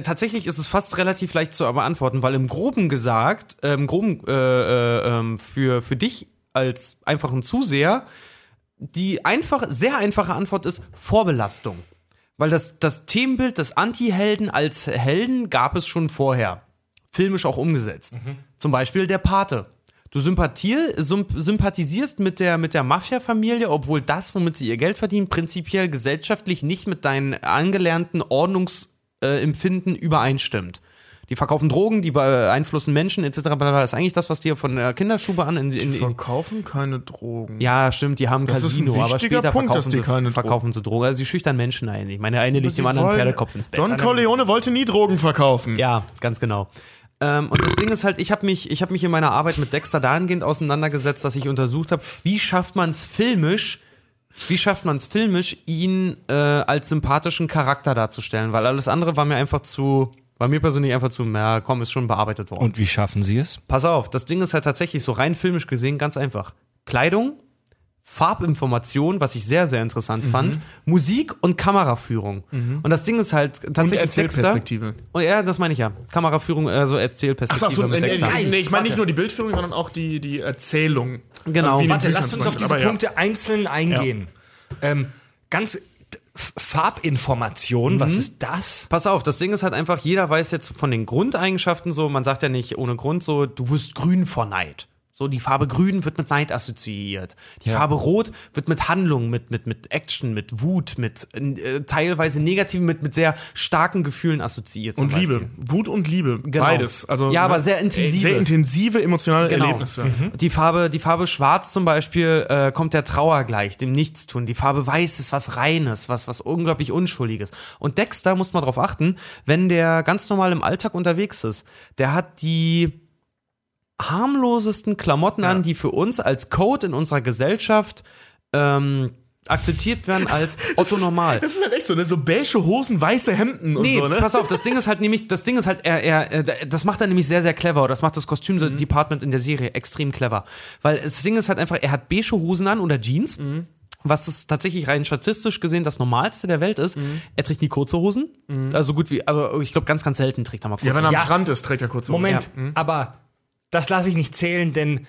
tatsächlich ist es fast relativ leicht zu beantworten, weil im Groben gesagt, äh, im Groben äh, äh, ähm, für, für dich als einfachen Zuseher, die einfach, sehr einfache Antwort ist Vorbelastung. Weil das, das Themenbild des Anti-Helden als Helden gab es schon vorher. Filmisch auch umgesetzt. Zum Beispiel der Pate. Du sympathisierst mit der, mit der Mafia-Familie, obwohl das, womit sie ihr Geld verdienen, prinzipiell gesellschaftlich nicht mit deinen angelernten Ordnungsempfinden übereinstimmt. Die verkaufen Drogen, die beeinflussen Menschen etc. Das ist eigentlich das, was dir von der Kinderstube an in, in, in Verkaufen keine Drogen. ja, stimmt, die haben Das Casino, aber später Punkt, verkaufen, die sie, keine verkaufen sie Drogen. Also sie schüchtern Menschen ein. Ich meine, der eine legt dem anderen wollen- Pferdekopf ins Bett. Don Corleone wollte nie Drogen verkaufen. Ja, ganz genau. Ähm, und das Ding ist halt, ich habe mich, ich habe mich in meiner Arbeit mit Dexter dahingehend auseinandergesetzt, dass ich untersucht habe, wie schafft man es filmisch, wie schafft man es filmisch, ihn äh, als sympathischen Charakter darzustellen, weil alles andere war mir einfach zu, war mir persönlich einfach zu, na komm, ist schon bearbeitet worden. Und wie schaffen sie es? Pass auf, das Ding ist halt tatsächlich so rein filmisch gesehen ganz einfach. Kleidung, Farbinformation, was ich sehr, sehr interessant fand, Musik und Kameraführung. Und das Ding ist halt Und tatsächlich Erzählperspektive. Oh, ja, das meine ich ja. Kameraführung, also Erzählperspektive Achso, mit nee, Dexter. nee, nee, ich meine nicht nur die Bildführung, sondern auch die, die Erzählung. Genau. Wie in den Warte, lasst uns auf diese Aber ja. Punkte einzeln eingehen. Ähm, ganz, Farbinformation, was ist das? Pass auf, das Ding ist halt einfach, jeder weiß jetzt von den Grundeigenschaften so, man sagt ja nicht ohne Grund so, du wirst grün vor Neid. So, die Farbe grün wird mit Neid assoziiert. Die Farbe rot wird mit Handlung, mit, mit, mit Action, mit Wut, mit äh, teilweise negativen, mit, mit sehr starken Gefühlen assoziiert. Und Liebe. Beispiel. Wut und Liebe. Genau. Beides. Also, Ja, aber ne, sehr intensives. Sehr intensive emotionale Genau. Erlebnisse. Die Farbe, die Farbe Schwarz zum Beispiel äh, kommt der Trauer gleich, dem Nichtstun. Die Farbe Weiß ist was Reines, was was unglaublich Unschuldiges. Und Dexter muss man darauf achten, wenn der ganz normal im Alltag unterwegs ist, der hat die harmlosesten Klamotten an, die für uns als Code in unserer Gesellschaft ähm, akzeptiert werden als Otto normal. Das ist halt echt so, ne? So beige Hosen, weiße Hemden und Nee, so, ne? pass auf, das Ding ist halt nämlich, das Ding ist halt, er, er, äh, das macht er nämlich sehr, sehr clever. Das macht das Mhm. Kostüm-Department in der Serie extrem clever. Weil das Ding ist halt einfach, er hat beige Hosen an oder Jeans. Mhm. Was es tatsächlich rein statistisch gesehen das Normalste der Welt ist. Mhm. Er trägt nie kurze Hosen. Also gut wie, aber ich glaube, ganz, ganz selten trägt er mal kurze Ja, wenn er am Ja. Strand ist, trägt er kurz Hosen. Moment, Ja. aber das lasse ich nicht zählen, denn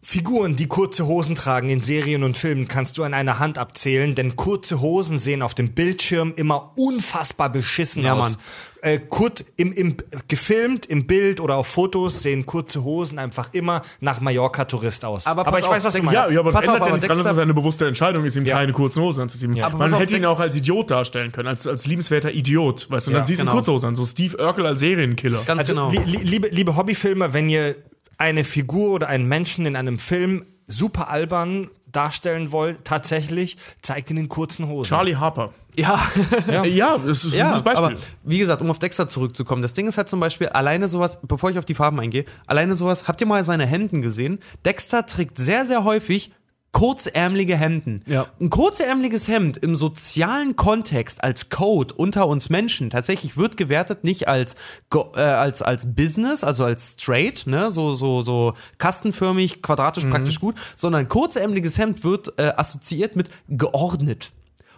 Figuren, die kurze Hosen tragen in Serien und Filmen, kannst du an einer Hand abzählen, denn kurze Hosen sehen auf dem Bildschirm immer unfassbar beschissen Ja, aus. Mann. Äh, kurz im, im, gefilmt, im Bild oder auf Fotos sehen kurze Hosen einfach immer nach Mallorca-Tourist aus. Aber pass ich auf, weiß, was du meinst. Ja, ja, aber Pass das auf, ändert ja aber nichts dran, dass es eine bewusste Entscheidung ist, ihm keine kurzen Hosen anzuziehen. Aber Man auf, hätte ihn auch als Idiot darstellen können, als, als liebenswerter Idiot. Weißt du, und Ja, dann siehst du genau. kurze Hosen an, so Steve Urkel als Serienkiller. Ganz Also, genau. li li liebe, liebe Hobbyfilmer, wenn ihr eine Figur oder einen Menschen in einem Film super albern darstellen wollt, tatsächlich, zeigt ihn in kurzen Hosen. Charlie Harper. ja. Ja, ja das ist ein Ja, gutes Beispiel. aber wie gesagt, um auf Dexter zurückzukommen, das Ding ist halt zum Beispiel alleine sowas, bevor ich auf die Farben eingehe, alleine sowas, habt ihr mal seine Hemden gesehen? Dexter trägt sehr, sehr häufig kurzärmelige Hemden. Ja. Ein kurzärmeliges Hemd im sozialen Kontext als Code unter uns Menschen tatsächlich wird gewertet nicht als äh, als als Business, also als straight, ne, so so so kastenförmig, quadratisch praktisch gut, sondern kurzärmeliges Hemd wird äh, assoziiert mit geordnet.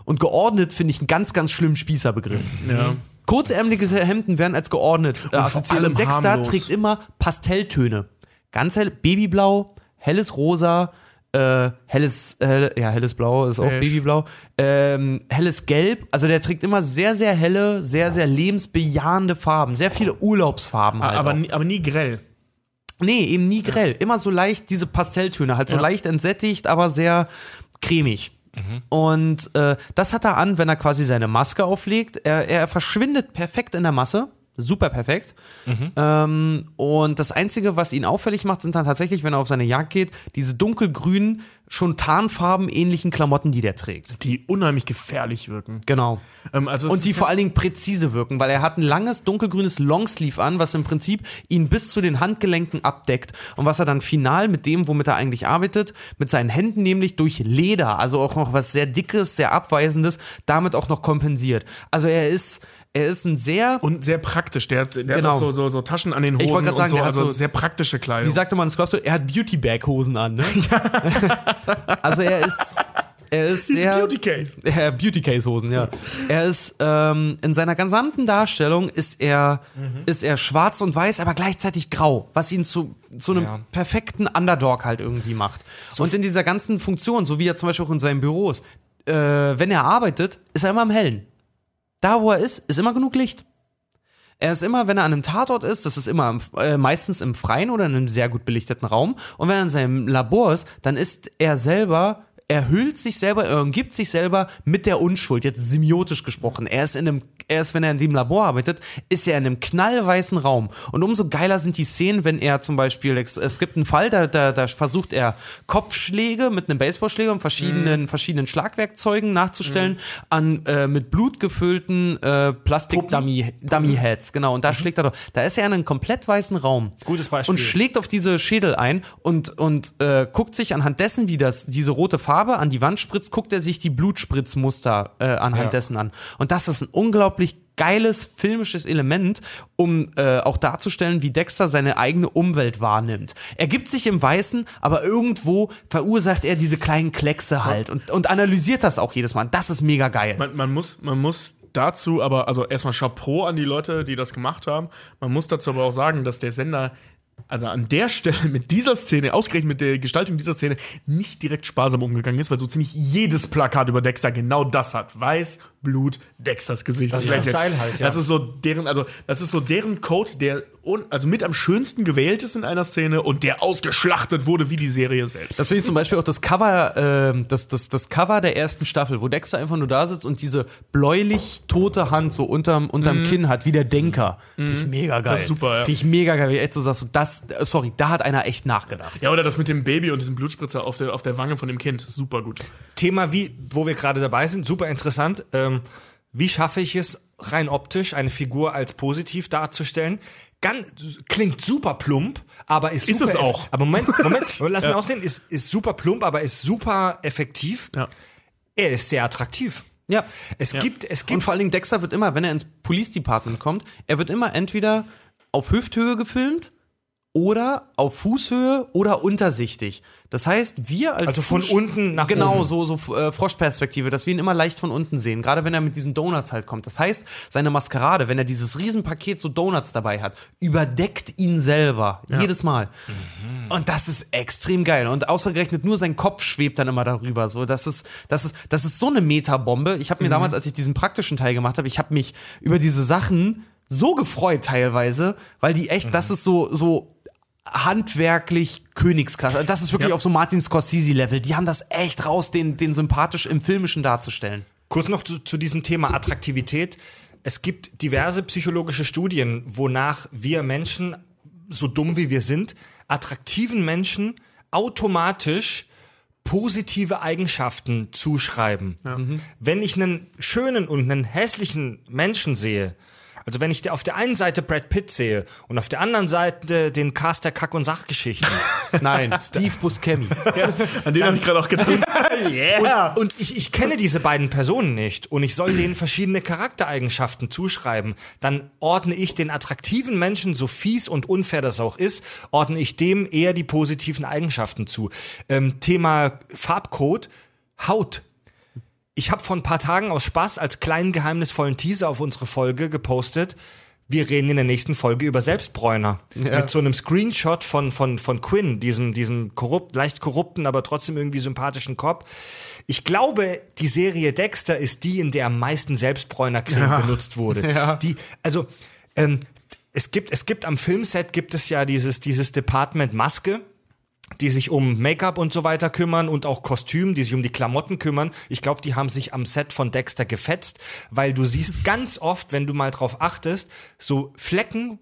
Und geordnet finde ich einen ganz ganz schlimmen Spießerbegriff. ja. Kurzärmelige Hemden werden als geordnet äh, assoziiert. Und Dexter harmlos. trägt immer Pastelltöne. Ganz hell, Babyblau, helles Rosa, äh, helles, äh, ja, helles Blau ist auch Beige. Babyblau, ähm, helles Gelb. Also der trägt immer sehr, sehr helle, sehr, sehr lebensbejahende Farben. Sehr viele Urlaubsfarben halt. aber, nie, aber nie grell. Nee, eben nie grell. Immer so leicht diese Pastelltöne, halt so Ja. leicht entsättigt, aber sehr cremig. Und äh, das hat er an, wenn er quasi seine Maske auflegt. Er, er verschwindet perfekt in der Masse. Super perfekt. Ähm, und das Einzige, was ihn auffällig macht, sind dann tatsächlich, wenn er auf seine Jagd geht, diese dunkelgrünen, schon tarnfarben ähnlichen Klamotten, die der trägt. Die unheimlich gefährlich wirken. Genau. Ähm, also Und die vor allen Dingen präzise wirken, weil er hat ein langes dunkelgrünes Longsleeve an, was im Prinzip ihn bis zu den Handgelenken abdeckt und was er dann final mit dem, womit er eigentlich arbeitet, mit seinen Händen nämlich durch Leder, also auch noch was sehr dickes, sehr abweisendes, damit auch noch kompensiert. Also er ist er ist ein sehr und sehr praktisch. Der, hat- der Genau. hat auch so, so, so Taschen an den Hosen Ich wollte und sagen, so, der hat also so- sehr praktische Kleidung. wie sagte man du, er hat Beauty Bag Hosen an, ne? also er ist er ist Diese sehr Beauty Case. Ja, Beauty Case Hosen, ja. Er ist ähm, in seiner gesamten Darstellung ist er ist er schwarz und weiß, aber gleichzeitig grau, was ihn zu zu einem Ja. perfekten Underdog halt irgendwie macht. und in dieser ganzen Funktion, so wie er zum Beispiel auch in seinem Büro ist, äh, wenn er arbeitet, ist er immer im Hellen. Da, wo er ist, ist immer genug Licht. Er ist immer, wenn er an einem Tatort ist, das ist immer im, äh, meistens im Freien oder in einem sehr gut belichteten Raum. Und wenn er in seinem Labor ist, dann ist er selber, er hüllt sich selber, er umgibt sich selber mit der Unschuld, jetzt semiotisch gesprochen. Er ist in einem, er ist, wenn er in dem Labor arbeitet, ist er in einem knallweißen Raum. Und umso geiler sind die Szenen, wenn er zum Beispiel, es, es gibt einen Fall, da, da, da versucht er Kopfschläge mit einem Baseballschläger und verschiedenen, verschiedenen Schlagwerkzeugen nachzustellen an äh, mit Blut gefüllten äh, Plastik-Dummy-Heads. Genau, und da schlägt er doch. Da ist er in einem komplett weißen Raum. Gutes Beispiel. Und schlägt auf diese Schädel ein und, und äh, guckt sich anhand dessen, wie das diese rote Farbe an die Wand spritzt, guckt er sich die Blutspritzmuster äh, anhand Ja. dessen an. Und das ist ein unglaublich geiles filmisches Element, um äh, auch darzustellen, wie Dexter seine eigene Umwelt wahrnimmt. Er gibt sich im Weißen, aber irgendwo verursacht er diese kleinen Kleckse halt und, und analysiert das auch jedes Mal. Das ist mega geil. Man, man, muss, man muss dazu aber, also erstmal Chapeau an die Leute, die das gemacht haben. Man muss dazu aber auch sagen, dass der Sender also an der Stelle mit dieser Szene, ausgerechnet mit der Gestaltung dieser Szene, nicht direkt sparsam umgegangen ist, weil so ziemlich jedes Plakat über Dexter genau das hat. Weiß, Blut, Dexters Gesicht. Das ist der Style halt, ja. Das ist so deren, also das ist so deren Code, der un, also mit am schönsten gewählt ist in einer Szene und der ausgeschlachtet wurde wie die Serie selbst. Das finde ich zum Beispiel auch das Cover, ähm, das, das, das Cover der ersten Staffel, wo Dexter einfach nur da sitzt und diese bläulich tote Hand so unterm, unterm Kinn hat, wie der Denker. Finde ich mega geil. Das ist super, ja. Finde ich mega geil, wie echt so sagst, du, das, äh, sorry, da hat einer echt nachgedacht. ja, oder das mit dem Baby und diesem Blutspritzer auf der, auf der Wange von dem Kind. Super gut. Thema, wie, wo wir gerade dabei sind, super interessant. Ähm, wie schaffe ich es, rein optisch eine Figur als positiv darzustellen? Ganz, klingt super plump, aber ist, Ist super es auch. Aber Moment, Moment, lass mich ausreden, ist, ist super plump, aber ist super effektiv. Ja. Er ist sehr attraktiv. Ja. Es gibt, es Und gibt vor allen Dingen Dexter wird immer, wenn er ins Police Department kommt, er wird immer entweder auf Hüfthöhe gefilmt oder auf Fußhöhe oder untersichtig. Das heißt, wir als Also von Zusch- unten nach genau oben. so so äh, Froschperspektive, dass wir ihn immer leicht von unten sehen, gerade wenn er mit diesen Donuts halt kommt. Das heißt, seine Maskerade, wenn er dieses Riesenpaket so Donuts dabei hat, überdeckt ihn selber jedes Mal. Und das ist extrem geil und ausgerechnet nur sein Kopf schwebt dann immer darüber, so das ist das ist das ist so eine Metabombe. Ich habe mir damals, als ich diesen praktischen Teil gemacht habe, ich habe mich über diese Sachen so gefreut teilweise, weil die echt, das ist so so handwerklich Königsklasse. Das ist wirklich Ja. auf so Martin Scorsese-Level. Die haben das echt raus, den, den sympathisch im Filmischen darzustellen. Kurz noch zu, zu diesem Thema Attraktivität. Es gibt diverse psychologische Studien, wonach wir Menschen, so dumm wie wir sind, attraktiven Menschen automatisch positive Eigenschaften zuschreiben. Wenn ich einen schönen und einen hässlichen Menschen sehe, also wenn ich auf der einen Seite Brad Pitt sehe und auf der anderen Seite den Cast der Kack- und Sachgeschichten, Nein, Steve Buscemi. An den habe ich gerade auch gedacht. Und, und ich, ich kenne diese beiden Personen nicht und ich soll denen verschiedene Charaktereigenschaften zuschreiben. Dann ordne ich den attraktiven Menschen, so fies und unfair das auch ist, ordne ich dem eher die positiven Eigenschaften zu. Ähm, Thema Farbcode, Haut. Ich habe vor ein paar Tagen aus Spaß als kleinen geheimnisvollen Teaser auf unsere Folge gepostet. Wir reden in der nächsten Folge über Selbstbräuner. Mit so einem Screenshot von, von, von Quinn, diesem, diesem korrupt, leicht korrupten, aber trotzdem irgendwie sympathischen Cop. Ich glaube, die Serie Dexter ist die, in der am meisten Selbstbräunercreme benutzt wurde. Die, also, ähm, es gibt, es gibt am Filmset gibt es ja dieses, dieses Department Maske die sich um Make-up und so weiter kümmern und auch Kostüm, die sich um die Klamotten kümmern. Ich glaube, die haben sich am Set von Dexter gefetzt, weil du siehst ganz oft, wenn du mal drauf achtest, so Flecken,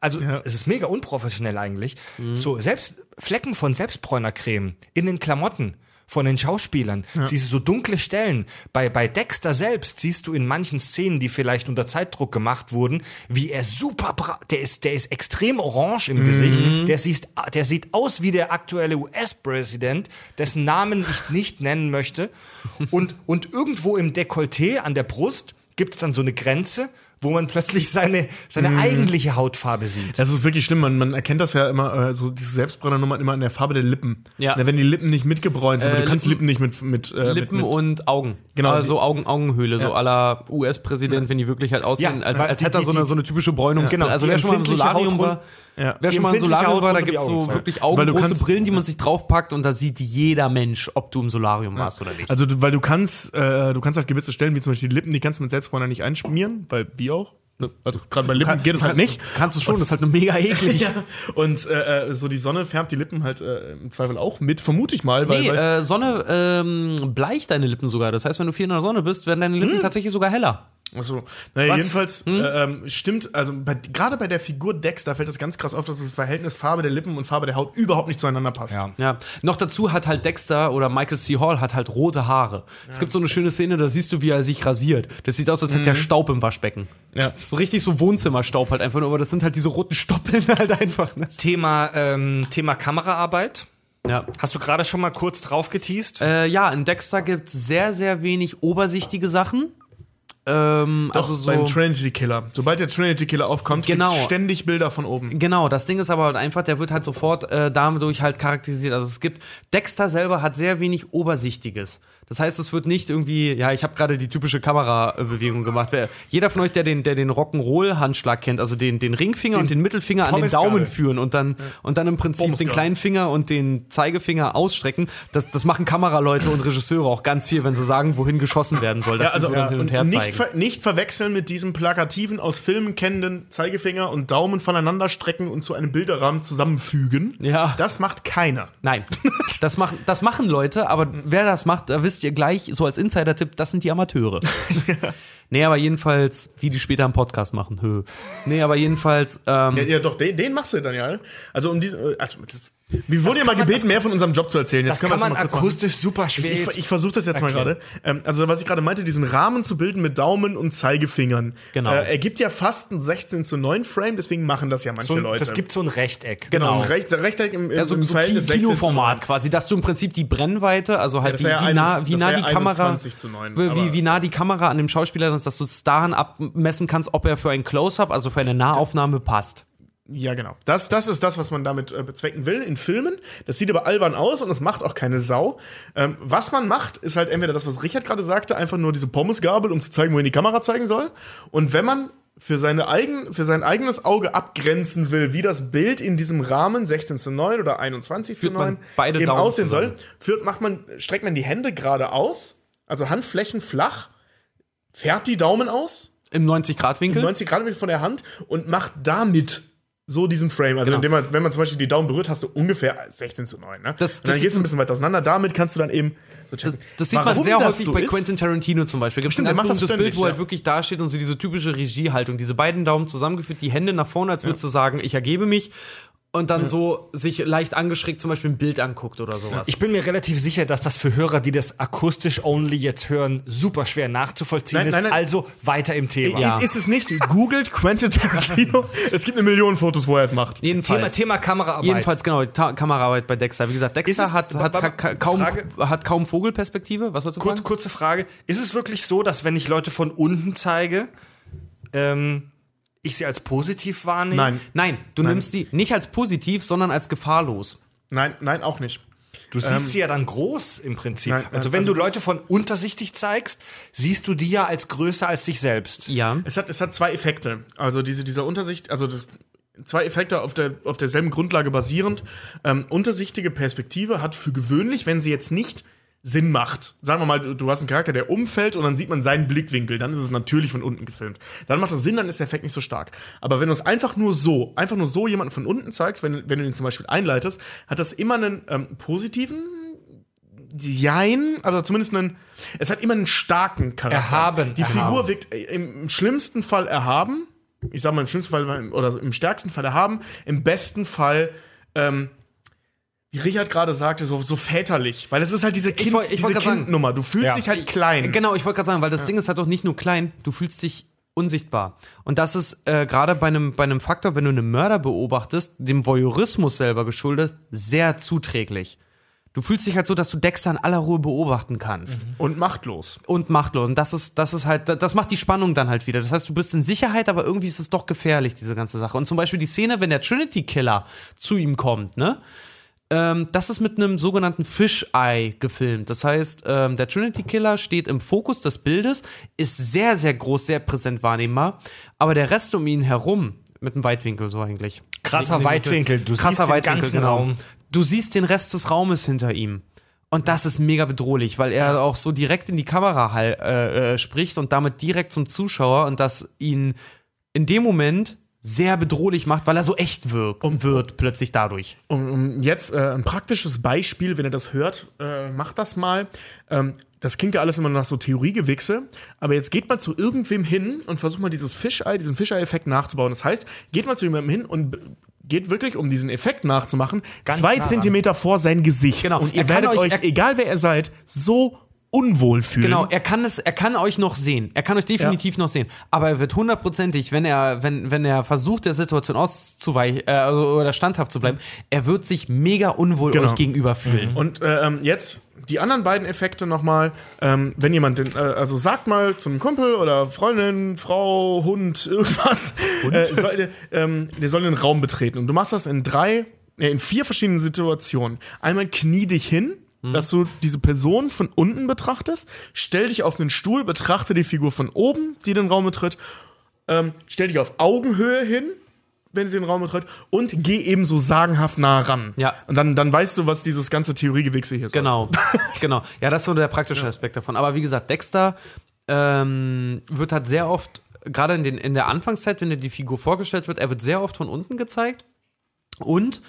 also es ist mega unprofessionell eigentlich, so selbst Flecken von Selbstbräunercreme in den Klamotten von den Schauspielern. Siehst du so dunkle Stellen. Bei, bei Dexter selbst siehst du in manchen Szenen, die vielleicht unter Zeitdruck gemacht wurden, wie er super, bra der ist, der ist extrem orange im Gesicht. Der sieht, der sieht aus wie der aktuelle US-Präsident, dessen Namen ich nicht nennen möchte. Und, und irgendwo im Dekolleté an der Brust gibt es dann so eine Grenze, wo man plötzlich seine, seine eigentliche Hautfarbe sieht. Das ist wirklich schlimm. Man, man erkennt das ja immer, äh, so diese Selbstbräunernummer immer an der Farbe der Lippen. Ja. Na, wenn die Lippen nicht mitgebräunt sind, aber Äh, du kannst Lippen- Lippen nicht mit. mit äh, Lippen mit, mit, und Augen. Genau, Also Augen, Augenhöhle, so aller US-Präsident, wenn die wirklich halt aussehen, Ja, als, als die- hätte er so eine, so eine typische Bräunung. Genau, also wer schon mal im Solarium war, Ja. wer Die schon mal im empfindliche Solarium war, da die gibt's so Augen, wirklich augengroße Brillen, die man sich draufpackt und da sieht jeder Mensch, ob du im Solarium warst oder nicht. Also, du, weil du kannst, äh, du kannst halt gewisse Stellen, wie zum Beispiel die Lippen, die kannst du mit Selbstbräuner nicht einschmieren, weil wie auch. Ne? Also gerade bei Lippen geht es halt nicht. Kannst du schon, das ist halt nur mega eklig. Ja. Und äh, äh, so die Sonne färbt die Lippen halt äh, im Zweifel auch mit, vermute ich mal. Weil, Nee, weil, äh, Sonne ähm, bleicht deine Lippen sogar. Das heißt, wenn du viel in der Sonne bist, werden deine Lippen tatsächlich sogar heller. Achso. Naja, Was? jedenfalls äh, ähm, stimmt, also bei, gerade bei der Figur Dexter fällt es ganz krass auf, dass das Verhältnis Farbe der Lippen und Farbe der Haut überhaupt nicht zueinander passt. Ja. Ja, noch dazu hat halt Dexter oder Michael C. Hall hat halt rote Haare. Es gibt so eine schöne Szene, da siehst du, wie er sich rasiert. Das sieht aus, als hätte er Staub im Waschbecken. Ja. So richtig so Wohnzimmerstaub halt einfach nur, aber das sind halt diese roten Stoppeln halt einfach. Ne? Thema, ähm, Thema Kameraarbeit. Ja. Hast du gerade schon mal kurz drauf geteased? Äh, ja, in Dexter gibt's sehr, sehr wenig obersichtige Sachen. Ähm, Doch, also so. beim Trinity Killer. Sobald der Trinity Killer aufkommt, Genau. ständig Bilder von oben. Genau, das Ding ist aber halt einfach, der wird halt sofort äh, dadurch halt charakterisiert. Also es gibt, Dexter selber hat sehr wenig Obersichtiges. Das heißt, es wird nicht irgendwie, ja, ich habe gerade die typische Kamerabewegung gemacht. Wer, jeder von euch, der den, der den Rock'n'Roll-Handschlag kennt, also den, den Ringfinger und den Mittelfinger an den. Daumen führen und dann, und dann im Prinzip den Pommesgabel. kleinen Finger und den Zeigefinger ausstrecken, das, das machen Kameraleute und Regisseure auch ganz viel, wenn sie sagen, wohin geschossen werden soll. Dass Ja, also so hin und her nicht, zeigen. ver nicht verwechseln mit diesem plakativen, aus Filmen kennenden Zeigefinger und Daumen voneinander strecken und zu einem Bilderrahmen zusammenfügen. Ja. Das macht keiner. Nein, das machen, das machen Leute, aber wer das macht, da wisst ihr gleich, so als Insider-Tipp, das sind die Amateure. nee, aber jedenfalls, die, die später einen Podcast machen. Hö. Nee, aber jedenfalls, ähm, Ja, ja doch, den, den machst du dann ja. Also um diesen, also das, wir wurden ja mal man- gebeten, mehr von unserem Job zu erzählen. Jetzt Das kann man mal akustisch super schwer. Ich, ich, ich versuche das jetzt mal erklären. gerade. Ähm, also, was ich gerade meinte, diesen Rahmen zu bilden mit Daumen und Zeigefingern. Genau. Äh, ergibt ja fast ein 16 zu 9 Frame, deswegen machen das ja manche so, ein- Leute. das gibt so ein Rechteck. genau. Ein Recht, Rechteck im, im, ja, so, im so Verhältnis Ki- 16 zu 9. Kinoformat quasi, dass du im Prinzip die Brennweite, also halt das wie, ja wie nah, 21 wie nah die Kamera, 21 zu 9, wie, aber- wie, wie nah die Kamera an dem Schauspieler ist, dass du es daran abmessen kannst, ob er für ein Close-Up, also für eine Nahaufnahme passt. Ja, genau. Das, das ist das, was man damit äh, bezwecken will in Filmen. Das sieht aber albern aus und das macht auch keine Sau. Ähm, was man macht, ist halt entweder das, was Richard gerade sagte, einfach nur diese Pommesgabel, um zu zeigen, wohin die Kamera zeigen soll. Und wenn man für, seine eigen, für sein eigenes Auge abgrenzen will, wie das Bild in diesem Rahmen 16 zu 9 oder 21 Führt zu man 9 beide eben Daumen aussehen zusammen. soll, führt, macht man, streckt man die Hände gerade aus, also Handflächen flach, fährt die Daumen aus Im 90-Grad-Winkel. 90 Grad Winkel von der Hand und macht damit so diesen Frame. Also Genau. indem man, wenn man zum Beispiel die Daumen berührt, hast du ungefähr 16 zu 9. Ne? Das- und dann das gehst du ein bisschen weiter auseinander. Damit kannst du dann eben so checken. Das sieht man sehr das häufig so bei ist? Quentin Tarantino zum Beispiel. Gibt Stimmt, ein ganz macht das berühmtes Bild, ständig, wo halt ja. wirklich dasteht und so diese typische Regiehaltung, diese beiden Daumen zusammengeführt, die Hände nach vorne, als würdest du sagen, ich ergebe mich. Und dann so sich leicht angeschrägt zum Beispiel ein Bild anguckt oder sowas. Ich bin mir relativ sicher, dass das für Hörer, die das akustisch only jetzt hören, super schwer nachzuvollziehen Nein, ist. nein, nein. Also weiter im Thema. Ja. Ist, ist es nicht? Googelt Quentin Tarantino. es gibt eine Million Fotos, wo er es macht. Jedenfalls, Thema, Thema Kameraarbeit. jedenfalls genau, Ta Kameraarbeit bei Dexter. Wie gesagt, Dexter es- hat, hat, ka- kaum, Frage- hat kaum Vogelperspektive. Was wolltest du Kurz, kurze Frage. Ist es wirklich so, dass wenn ich Leute von unten zeige, ähm, ich sie als positiv wahrnehme? Nein, Nein, du nimmst sie nicht als positiv, sondern als gefahrlos. nein, nein, auch nicht. Du siehst sie ja dann groß im Prinzip. Ähm, Nein, also nein, wenn also du Leute von untersichtig zeigst, siehst du die ja als größer als dich selbst. Ja. Es hat, es hat zwei Effekte. Also diese, dieser Untersicht, also das, zwei Effekte auf, der, auf derselben Grundlage basierend. Ähm, untersichtige Perspektive hat für gewöhnlich, wenn sie jetzt nicht Sinn macht. Sagen wir mal, du, hast einen Charakter, der umfällt und dann sieht man seinen Blickwinkel, dann ist es natürlich von unten gefilmt. Dann macht das Sinn, dann ist der Effekt nicht so stark. Aber wenn du es einfach nur so, einfach nur so jemanden von unten zeigst, wenn, wenn du ihn zum Beispiel einleitest, hat das immer einen ähm, positiven Jein, also zumindest einen, es hat immer einen starken Charakter. Erhaben, Die erhaben. Figur wirkt äh, im schlimmsten Fall erhaben, ich sag mal im schlimmsten Fall oder im stärksten Fall erhaben, im besten Fall, ähm, wie Richard gerade sagte, so, so väterlich, weil es ist halt diese, kind, ich diese wollt grad sagen- Kindnummer. Du fühlst Ja. dich halt klein. Genau, ich wollte gerade sagen, weil das Ding ist halt doch nicht nur klein, du fühlst dich unsichtbar. Und das ist äh, gerade bei einem, bei einem Faktor, wenn du einen Mörder beobachtest, dem Voyeurismus selber geschuldet, sehr zuträglich. Du fühlst dich halt so, dass du Dexter in aller Ruhe beobachten kannst. Und machtlos. Und machtlos. Und das ist, das ist halt, das macht die Spannung dann halt wieder. Das heißt, du bist in Sicherheit, aber irgendwie ist es doch gefährlich, diese ganze Sache. Und zum Beispiel die Szene, wenn der Trinity Killer zu ihm kommt, ne? Ähm, das ist mit einem sogenannten Fisheye gefilmt. Das heißt, ähm, der Trinity Killer steht im Fokus des Bildes, ist sehr, sehr groß, sehr präsent wahrnehmbar, aber der Rest um ihn herum, mit einem Weitwinkel so eigentlich. Krasser Weitwinkel. Du Krasser siehst den Weitwinkel, ganzen genau. Raum. Du siehst den Rest des Raumes hinter ihm. Und das ist mega bedrohlich, weil er auch so direkt in die Kamera äh, äh, spricht und damit direkt zum Zuschauer und das ihn in dem Moment sehr bedrohlich macht, weil er so echt wirkt und wird plötzlich dadurch. Um, um jetzt äh, ein praktisches Beispiel, wenn ihr das hört, äh, macht das mal. Ähm, das klingt ja alles immer nach so Theoriegewichse, aber jetzt geht mal zu irgendwem hin und versucht mal dieses Fischei, diesen Fischei-Effekt nachzubauen. Das heißt, geht mal zu jemandem hin und geht wirklich, um diesen Effekt nachzumachen, Ganz zwei nah. Zentimeter vor sein Gesicht. Genau. Und ihr Er werdet euch- egal wer ihr seid, so unwohl fühlen. Genau, er kann es, er kann euch noch sehen. Er kann euch definitiv noch sehen. Aber er wird hundertprozentig, wenn er, wenn, wenn er versucht, der Situation auszuweichen, äh, also, oder standhaft zu bleiben, er wird sich mega unwohl Genau. euch gegenüber fühlen. Und äh, ähm, jetzt die anderen beiden Effekte nochmal, ähm, wenn jemand, den, äh, also sagt mal zum Kumpel oder Freundin, Frau, Hund, irgendwas, Äh, soll, ähm, der soll den Raum betreten. Und du machst das in drei, äh, in vier verschiedenen Situationen. Einmal knie dich hin, dass du diese Person von unten betrachtest, stell dich auf einen Stuhl, betrachte die Figur von oben, die den Raum betritt, ähm, stell dich auf Augenhöhe hin, wenn sie den Raum betritt, und geh eben so sagenhaft nah ran. Ja. Und dann, dann weißt du, was dieses ganze Theoriegewichse hier ist. Genau, genau. Ja, das ist so der praktische Aspekt davon. Aber wie gesagt, Dexter ähm, wird halt sehr oft, gerade in, den, in der Anfangszeit, wenn dir die Figur vorgestellt wird, er wird sehr oft von unten gezeigt. Und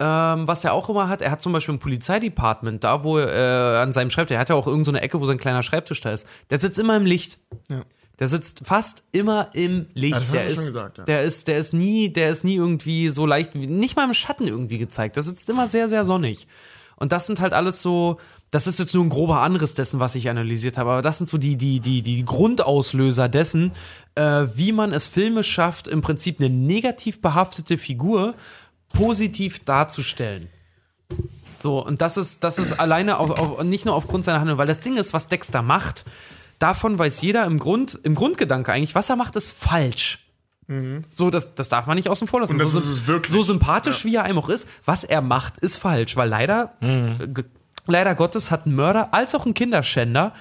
ähm, was er auch immer hat, er hat zum Beispiel im Polizeidepartment, da wo er äh, an seinem Schreibtisch, er hat ja auch irgendeine so eine Ecke, wo sein kleiner Schreibtisch da ist, der sitzt immer im Licht. Ja. Der sitzt fast immer im Licht. Ja, das hast der du ist, schon gesagt, ja. der ist, der ist nie, der ist nie irgendwie so leicht, nicht mal im Schatten irgendwie gezeigt. Der sitzt immer sehr, sehr sonnig. Und das sind halt alles so, das ist jetzt nur ein grober Anriss dessen, was ich analysiert habe, aber das sind so die, die, die, die Grundauslöser dessen, äh, wie man es filmisch schafft, im Prinzip eine negativ behaftete Figur positiv darzustellen. So, und das ist, das ist alleine auf, auf, nicht nur aufgrund seiner Handlung, weil das Ding ist, was Dexter macht, davon weiß jeder im Grund, im Grundgedanke eigentlich, was er macht, ist falsch. So, das, das darf man nicht außen vor lassen. Und das so, ist es wirklich. so sympathisch, wie er einem auch ist, was er macht, ist falsch, weil leider, ge- leider Gottes hat ein Mörder als auch ein Kinderschänder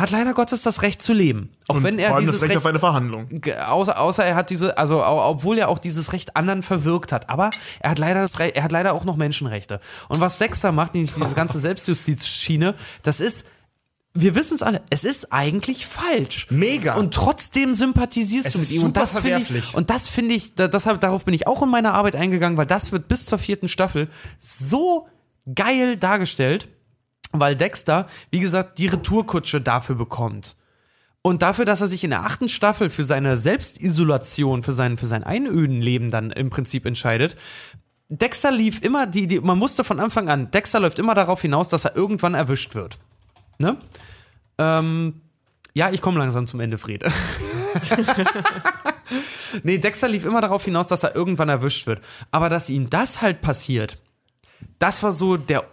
hat leider Gottes das Recht zu leben. Auch Und wenn er vor allem dieses das Recht auf eine Verhandlung. Außer, außer er hat diese, also obwohl er auch dieses Recht anderen verwirkt hat. Aber er hat leider das Re er hat leider auch noch Menschenrechte. Und was Dexter macht, diese ganze Selbstjustizschiene, das ist, wir wissen es alle, es ist eigentlich falsch. Mega. Und trotzdem sympathisierst Es du mit ihm. Und super das finde ich, verwerflich. und das finde ich, da- deshalb, darauf bin ich auch in meiner Arbeit eingegangen, weil das wird bis zur vierten Staffel so geil dargestellt, weil Dexter, wie gesagt, die Retourkutsche dafür bekommt. Und dafür, dass er sich in der achten Staffel für seine Selbstisolation, für sein, für sein Einödenleben dann im Prinzip entscheidet, Dexter lief immer, die, die, man wusste von Anfang an, Dexter läuft immer darauf hinaus, dass er irgendwann erwischt wird. Ne? Ähm, ja, ich komme langsam zum Ende, Fred. nee, Dexter lief immer darauf hinaus, dass er irgendwann erwischt wird. Aber dass ihm das halt passiert, das war so der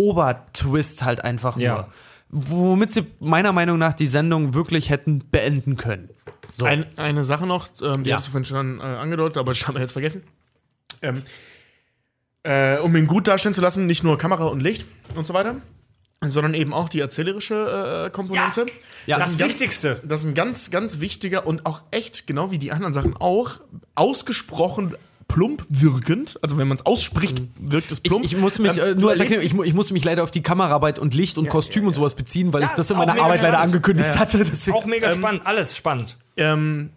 Obertwist halt einfach nur. Ja. Womit sie meiner Meinung nach die Sendung wirklich hätten beenden können. So. Ein, eine Sache noch, ähm, die Ja. hast du vorhin schon äh, angedeutet, aber das haben wir jetzt vergessen. Ähm, äh, um ihn gut darstellen zu lassen, nicht nur Kamera und Licht und so weiter, sondern eben auch die erzählerische äh, Komponente. Ja, das ist ein ganz- Wichtigste. Das ist ein ganz, ganz wichtiger und auch echt, genau wie die anderen Sachen auch, ausgesprochen plump wirkend. Also wenn man es ausspricht, wirkt es ich, plump. ich muss mich Ähm, äh, nur als erlebst Erklärung, ich, ich musste mich leider auf die Kameraarbeit und Licht und Kostüm und sowas beziehen, weil ich das in meiner Arbeit leider spannend. angekündigt hatte. Deswegen. Auch mega spannend, alles spannend. ähm,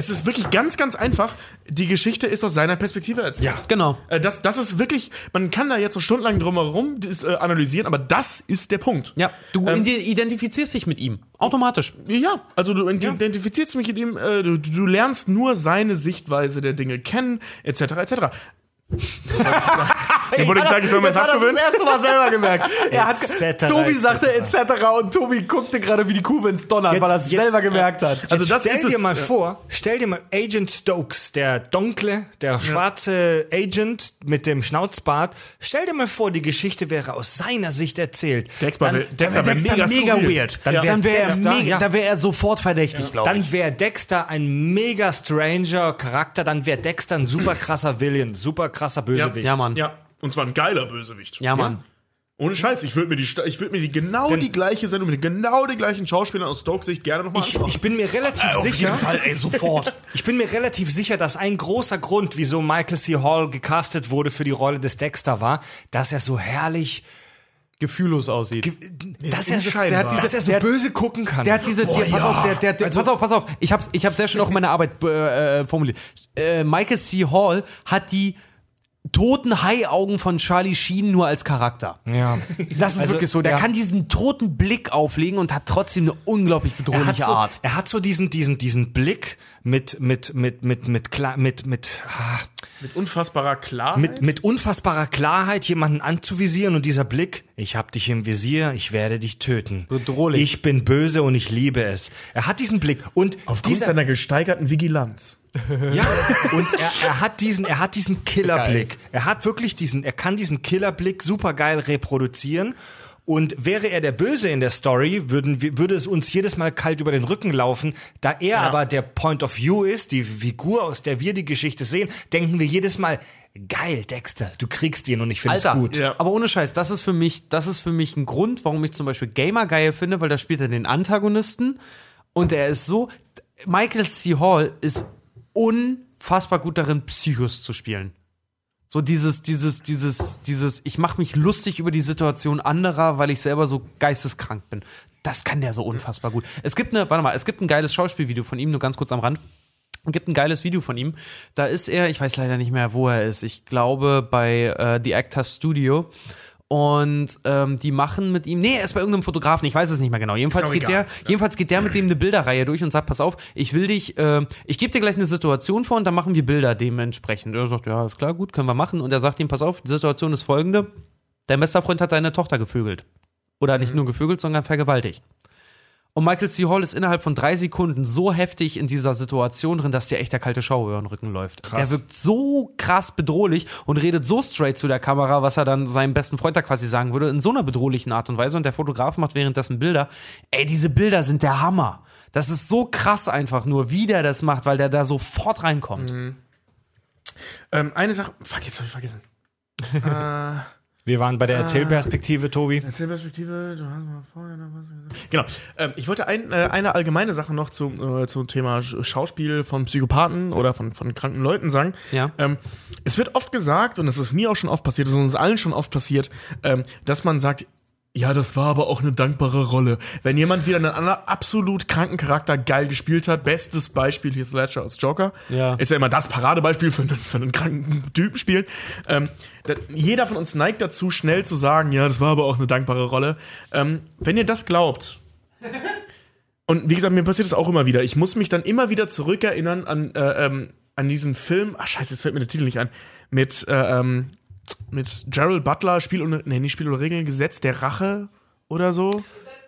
es ist wirklich ganz, ganz einfach. Die Geschichte ist aus seiner Perspektive erzählt. Ja. Genau. Äh, Das, das ist wirklich, man kann da jetzt so stundenlang drumherum das, äh, analysieren, aber das ist der Punkt. Ja, du Ähm, ide- identifizierst dich mit ihm. Automatisch. Ja, also du identifizierst dich mit ihm, äh, du, du lernst nur seine Sichtweise der Dinge kennen, etc., etc. Ja, wurde gesagt, ich soll mir das hat er abgewöhnen. das erste Mal selber gemerkt. Er hat, Tobi sagte etc. und Tobi guckte gerade wie die Kuh, wenn's donnert, Jetzt- weil er es selber gemerkt hat. Also das stell ist dir es, mal ja. vor, stell dir mal Agent Stokes, der dunkle, der schwarze Agent mit dem Schnauzbart. Stell dir mal vor, die Geschichte wäre aus seiner Sicht erzählt. Dexter wär- Dexter wär Dexter mega mega weird. Dann Dann, wär wäre er, Dexter- mega, ja. wär er sofort verdächtig, glaube ich. Dann wäre Dexter ein mega stranger Charakter, dann wäre Dexter ein super krasser Villain, super krasser Bösewicht. Ja, Mann. Ja, und zwar ein geiler Bösewicht. Ja, Mann. Ohne Scheiß, ich würde mir die, ich würde mir die genau Denn- die gleiche Sendung mit genau den gleichen Schauspielern aus Stokes Sicht gerne nochmal Ich, anschauen. ich bin mir relativ Auf sicher, jeden Fall, ey, sofort. ich bin mir relativ sicher, dass ein großer Grund, wieso Michael C. Hall gecastet wurde für die Rolle des Dexter war, dass er so herrlich, Gefühllos aussieht. dass er so, der hat diese, dass er so Der- böse gucken kann. Der hat diese, der, pass auf, der, der, der, Also- pass auf, pass auf. Ich hab's, ich hab's sehr schön auch in meiner Arbeit äh, äh, formuliert. Äh, Michael C. Hall hat die toten Haiaugen von Charlie Sheen nur als Charakter. ja. Das ist Also, wirklich so. Der ja. kann diesen toten Blick auflegen und hat trotzdem eine unglaublich er bedrohliche so, Art. er hat so diesen, diesen, diesen Blick mit, mit, mit, mit, mit, klar, mit, mit, ah, mit unfassbarer Klarheit. mit, mit unfassbarer Klarheit jemanden anzuvisieren und dieser Blick, ich hab dich im Visier, ich werde dich töten. Bedrohlich. Ich bin böse und ich liebe es. Er hat diesen Blick und Aufgrund dieser, seiner gesteigerten Vigilanz. Ja, und er, er hat diesen, er hat diesen Killerblick. Er hat wirklich diesen, er kann diesen Killerblick super geil reproduzieren. Und wäre er der Böse in der Story, würden, würde es uns jedes Mal kalt über den Rücken laufen. Da er aber der Point of View ist, die Figur, aus der wir die Geschichte sehen, denken wir jedes Mal, geil, Dexter, du kriegst ihn und ich finde es gut. Ja. aber ohne Scheiß, das ist für mich, das ist für mich ein Grund, warum ich zum Beispiel Gamer geil finde, weil da spielt er den Antagonisten und er ist so. Michael C. Hall ist unfassbar gut darin, Psychos zu spielen. So dieses, dieses, dieses, dieses, ich mache mich lustig über die Situation anderer, weil ich selber so geisteskrank bin. Das kann der so unfassbar gut. Es gibt eine, warte mal, es gibt ein geiles Schauspielvideo von ihm, nur ganz kurz am Rand. Es gibt ein geiles Video von ihm. Da ist er, ich weiß leider nicht mehr, wo er ist. Ich glaube bei äh, The Actors Studio. Und ähm, die machen mit ihm, nee, er ist bei irgendeinem Fotografen, ich weiß es nicht mehr genau. Jedenfalls geht egal. der, jedenfalls geht der mit dem eine Bilderreihe durch und sagt, pass auf, ich will dich, äh, ich gebe dir gleich eine Situation vor und dann machen wir Bilder dementsprechend. Er sagt, ja, ist klar, gut, können wir machen. Und er sagt ihm, pass auf, die Situation ist folgende: Dein bester Freund hat deine Tochter gevögelt. Oder nicht nur gevögelt, sondern vergewaltigt. Und Michael C. Hall ist innerhalb von drei Sekunden so heftig in dieser Situation drin, dass dir echt der kalte Schauer über den Rücken läuft. Der wirkt so krass bedrohlich und redet so straight zu der Kamera, was er dann seinem besten Freund da quasi sagen würde, in so einer bedrohlichen Art und Weise. Und der Fotograf macht währenddessen Bilder. Ey, diese Bilder sind der Hammer. Das ist so krass einfach nur, wie der das macht, weil der da sofort reinkommt. Ähm, eine Sache, fuck, jetzt hab ich vergessen. äh, Wir waren bei der Erzählperspektive, Tobi. Erzählperspektive, du hast mal vorher noch was gesagt. Genau. Ähm, ich wollte ein, äh, eine allgemeine Sache noch zum, äh, zum Thema Sch- Schauspiel von Psychopathen oder von, von kranken Leuten sagen. Ja. Ähm, es wird oft gesagt, und es ist mir auch schon oft passiert, es ist uns allen schon oft passiert, ähm, dass man sagt, ja, das war aber auch eine dankbare Rolle. Wenn jemand wieder einen anderen absolut kranken Charakter geil gespielt hat, bestes Beispiel Heath Ledger als Joker, Ja. ist ja immer das Paradebeispiel für einen, für einen kranken Typen spielen. Ähm, jeder von uns neigt dazu, schnell zu sagen, ja, das war aber auch eine dankbare Rolle. Ähm, wenn ihr das glaubt, und wie gesagt, mir passiert das auch immer wieder, ich muss mich dann immer wieder zurückerinnern an, äh, ähm, an diesen Film, ach scheiße, jetzt fällt mir der Titel nicht ein, mit, äh, ähm, mit Gerald Butler, Spiel und, nee, nicht Spiel oder Regeln, Gesetz der Rache oder so.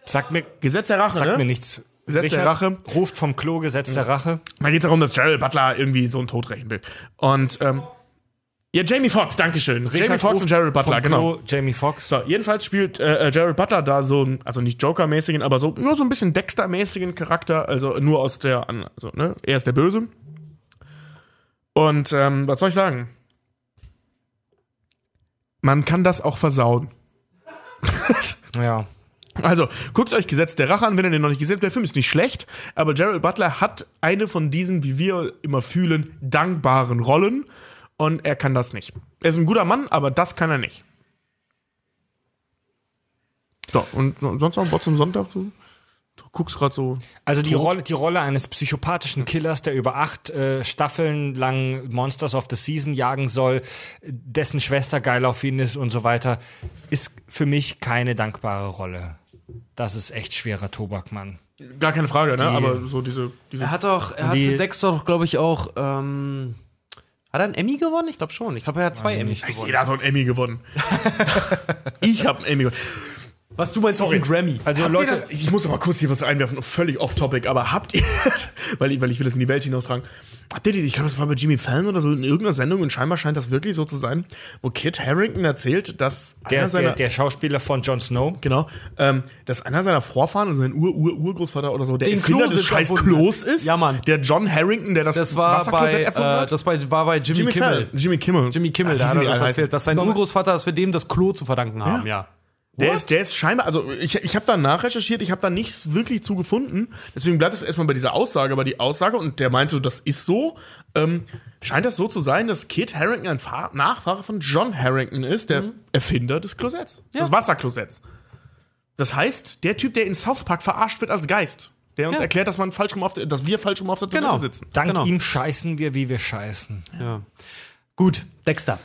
Sagt mir, Gesetz der Rache, sagt ne? mir nichts. Gesetz der Rache. ruft vom Klo Gesetz der Rache. Da geht es darum, dass Gerald Butler irgendwie so einen Tod rächen will. Und, ähm, ja, Jamie Foxx, Dankeschön. Jamie Richard Foxx und Gerald Butler, vom genau. Klo, Jamie Foxx. So, jedenfalls spielt äh, äh, Jared Butler da so also nicht Joker-mäßigen, aber so, ja, so ein bisschen Dexter-mäßigen Charakter, also nur aus der, also, ne, er ist der Böse. Und, ähm, was soll ich sagen? Man kann das auch versauen. Ja. Also, guckt euch Gesetz der Rache an, wenn ihr den noch nicht gesehen habt. Der Film ist nicht schlecht, aber Gerald Butler hat eine von diesen, wie wir immer fühlen, dankbaren Rollen und er kann das nicht. Er ist ein guter Mann, aber das kann er nicht. So, und so- sonst noch was zum Sonntag? So? Du guckst gerade so. Also die Rolle, die Rolle eines psychopathischen Killers, der über acht äh, Staffeln lang Monsters of the Season jagen soll, dessen Schwester geil auf ihn ist und so weiter, ist für mich keine dankbare Rolle. Das ist echt schwerer Tobak, Mann. Gar keine Frage, ne? Aber so diese. diese Er hat doch, er hat Die- für Dexter doch, glaube ich, auch, ähm, hat er einen Emmy gewonnen? Ich glaube schon. Ich glaube, er hat zwei Emmys gewonnen. jeder hat so einen Emmy gewonnen. ich habe einen Emmy gewonnen. Was du meinst, Sorry. ist ein Grammy. Also Habt Leute, das, ich muss aber kurz hier was einwerfen, völlig off-topic, aber habt ihr, weil ich, weil ich will das in die Welt hinaustragen, habt ihr die, ich glaube, das war bei Jimmy Fallon oder so in irgendeiner Sendung und scheinbar scheint das wirklich so zu sein, wo Kit Harrington erzählt, dass der, einer seiner, der, der Schauspieler von Jon Snow, genau, ähm, dass einer seiner Vorfahren, also sein Ur-Ur-Urgroßvater oder so, der Erfinder des scheiß hat. Klos ist, Ja, Mann. der John Harrington, der das, Das war bei, erfunden äh, hat. das war bei Jimmy, Jimmy Kimmel. Fallon, Jimmy Kimmel. Jimmy Kimmel, Ach, da hat er das erzählt, dass sein Urgroßvater es für dem das Klo zu verdanken haben, ja. Der ist, der ist scheinbar, also ich, ich habe da nachrecherchiert, ich habe da nichts wirklich zu gefunden. Deswegen bleibt es erstmal bei dieser Aussage. Aber die Aussage, und der meinte, das ist so, ähm, scheint das so zu sein, dass Kit Harrington ein Fahr Nachfahre von John Harrington ist, der Erfinder des Klosetts, des Wasserklosetts. Das heißt, der Typ, der in South Park verarscht wird als Geist, der uns Ja. erklärt, dass, man falsch rum auf der, dass wir falsch rum auf der Toilette Genau. sitzen. dank Genau. ihm scheißen wir, wie wir scheißen. ja. Gut, Dexter.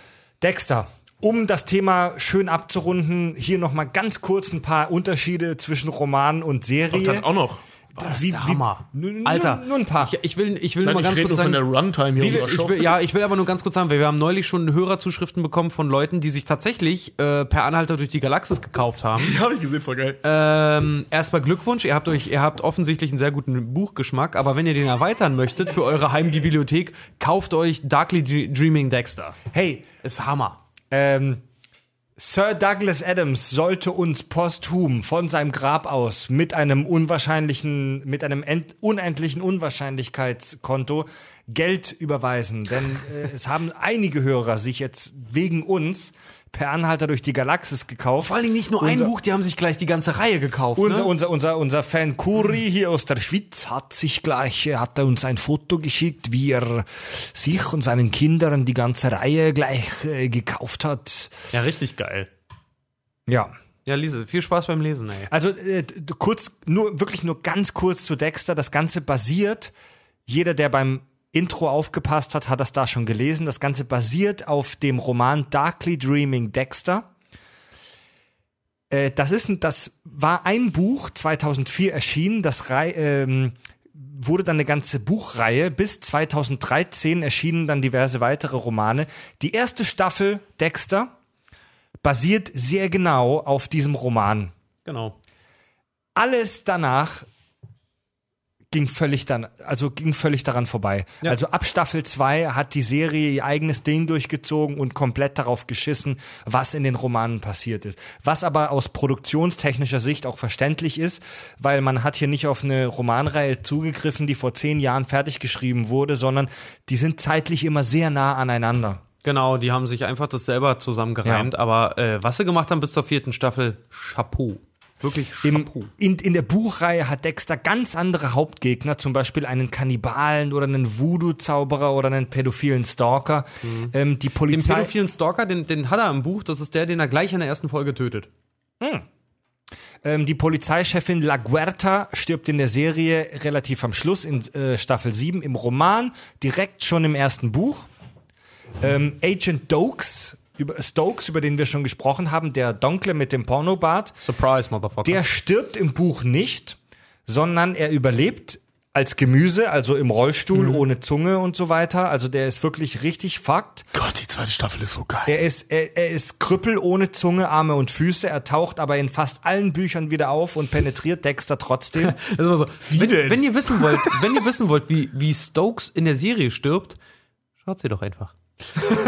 Dexter. Um das Thema schön abzurunden, hier noch mal ganz kurz ein paar Unterschiede zwischen Roman und Serie. Dann auch noch. Das ist Wie- der wie- Hammer. Nur- Alter, nur ein paar. Ich, ich will, ich will Nein, mal ich ganz kurz nur von sagen, der Runtime hier Wie, ich will, ja, ich will aber nur ganz kurz sagen, weil wir haben neulich schon Hörerzuschriften bekommen von Leuten, die sich tatsächlich äh, per Anhalter durch die Galaxis gekauft haben. Habe ich gesehen, voll geil. ähm, erstmal Glückwunsch, ihr habt euch, ihr habt offensichtlich einen sehr guten Buchgeschmack, aber wenn ihr den erweitern möchtet für eure Heimbibliothek, kauft euch Darkly Dre- Dreaming Dexter. Hey, Ist Hammer. Ähm, Sir Douglas Adams sollte uns posthum von seinem Grab aus mit einem unwahrscheinlichen, mit einem end, unendlichen Unwahrscheinlichkeitskonto Geld überweisen. Denn äh, es haben einige Hörer sich jetzt wegen uns per Anhalter durch die Galaxis gekauft. Vor allen Dingen nicht nur ein Unser- Buch, die haben sich gleich die ganze Reihe gekauft. Unser, ne? unser, unser, unser Fan Kuri hier aus der Schweiz hat sich gleich, äh, hat er uns ein Foto geschickt, wie er sich und seinen Kindern die ganze Reihe gleich äh, gekauft hat. Ja, richtig geil. Ja. Ja, Lise, viel Spaß beim Lesen, ey. Also äh, kurz, nur wirklich nur ganz kurz zu Dexter. Das Ganze basiert, jeder, der beim Intro aufgepasst hat, hat das da schon gelesen. Das Ganze basiert auf dem Roman Darkly Dreaming Dexter. Äh, das ist, das war ein Buch 2004 erschienen. Das ähm, wurde dann eine ganze Buchreihe. Bis 2013 erschienen dann diverse weitere Romane. Die erste Staffel Dexter basiert sehr genau auf diesem Roman Genau. alles danach ging völlig dann, also ging völlig daran vorbei. Also ab Staffel 2 hat die Serie ihr eigenes Ding durchgezogen und komplett darauf geschissen, was in den Romanen passiert ist. Was aber aus produktionstechnischer Sicht auch verständlich ist, weil man hat hier nicht auf eine Romanreihe zugegriffen, die vor zehn Jahren fertig geschrieben wurde, sondern die sind zeitlich immer sehr nah aneinander. Genau, die haben sich einfach das selber zusammengereimt. Aber äh, was sie gemacht haben bis zur vierten Staffel, Chapeau. Wirklich Im, Chapeau. in, in der Buchreihe hat Dexter ganz andere Hauptgegner, zum Beispiel einen Kannibalen oder einen Voodoo-Zauberer oder einen pädophilen Stalker. Ähm, die Den Polizei. pädophilen Stalker, den, den hat er im Buch. Das ist der, den er gleich in der ersten Folge tötet. Ähm, die Polizeichefin La Guerta stirbt in der Serie relativ am Schluss in äh, Staffel 7. Im Roman direkt schon im ersten Buch. Ähm, Agent Stokes, über, Stokes, über den wir schon gesprochen haben, der Donkle mit dem Pornobart, Surprise, Motherfucker. der stirbt im Buch nicht, sondern er überlebt als Gemüse, also im Rollstuhl, ohne Zunge und so weiter. Also der ist wirklich richtig fucked. Gott, die zweite Staffel ist so geil. Er ist, er, er ist Krüppel ohne Zunge, Arme und Füße. Er taucht aber in fast allen Büchern wieder auf und penetriert Dexter trotzdem. Das ist immer so. wenn, denn? wenn ihr wissen wollt, wenn ihr wissen wollt, wie, wie Stokes in der Serie stirbt, schaut sie doch einfach.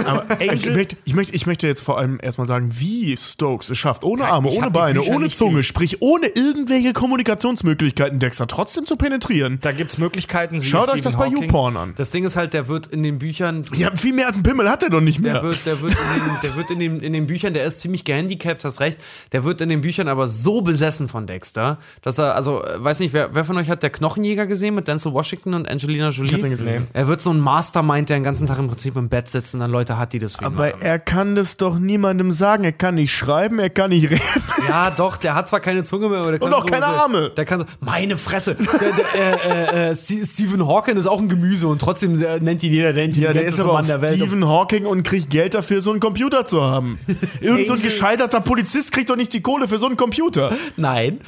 Aber ich, möchte, ich, möchte, ich möchte jetzt vor allem erstmal sagen, wie Stokes es schafft, ohne Arme, ich ohne Beine, ohne Zunge, sprich ohne irgendwelche Kommunikationsmöglichkeiten Dexter trotzdem zu penetrieren. Da gibt's Möglichkeiten. Sie Schaut Stephen euch das bei Hawking. YouPorn an. Das Ding ist halt, der wird in den Büchern. Ja, viel mehr als ein Pimmel hat er doch nicht Der mehr. wird, der wird, in den, der wird in, den, in den Büchern, der ist ziemlich gehandicapt, hast recht. Der wird in den Büchern aber so besessen von Dexter, dass er, also, äh, weiß nicht, wer, wer von euch hat der Knochenjäger gesehen mit Denzel Washington und Angelina Jolie? hab den gesehen. Er wird so ein Mastermind, der den ganzen Tag im Prinzip im Bett sitzt und dann Leute hat, die das für ihn Aber machen. er kann das doch niemandem sagen. Er kann nicht schreiben, er kann nicht reden. Ja, doch, der hat zwar keine Zunge mehr, aber der kann Und auch so, keine Arme. Der kann so, meine Fresse. Der, der, äh, äh, äh, Ste- Stephen Hawking ist auch ein Gemüse und trotzdem äh, nennt ihn jeder der Ja, der ist aber Mann der Welt. Stephen Hawking und kriegt Geld dafür, so einen Computer zu haben. Irgend so ein gescheiterter Polizist kriegt doch nicht die Kohle für so einen Computer. Nein,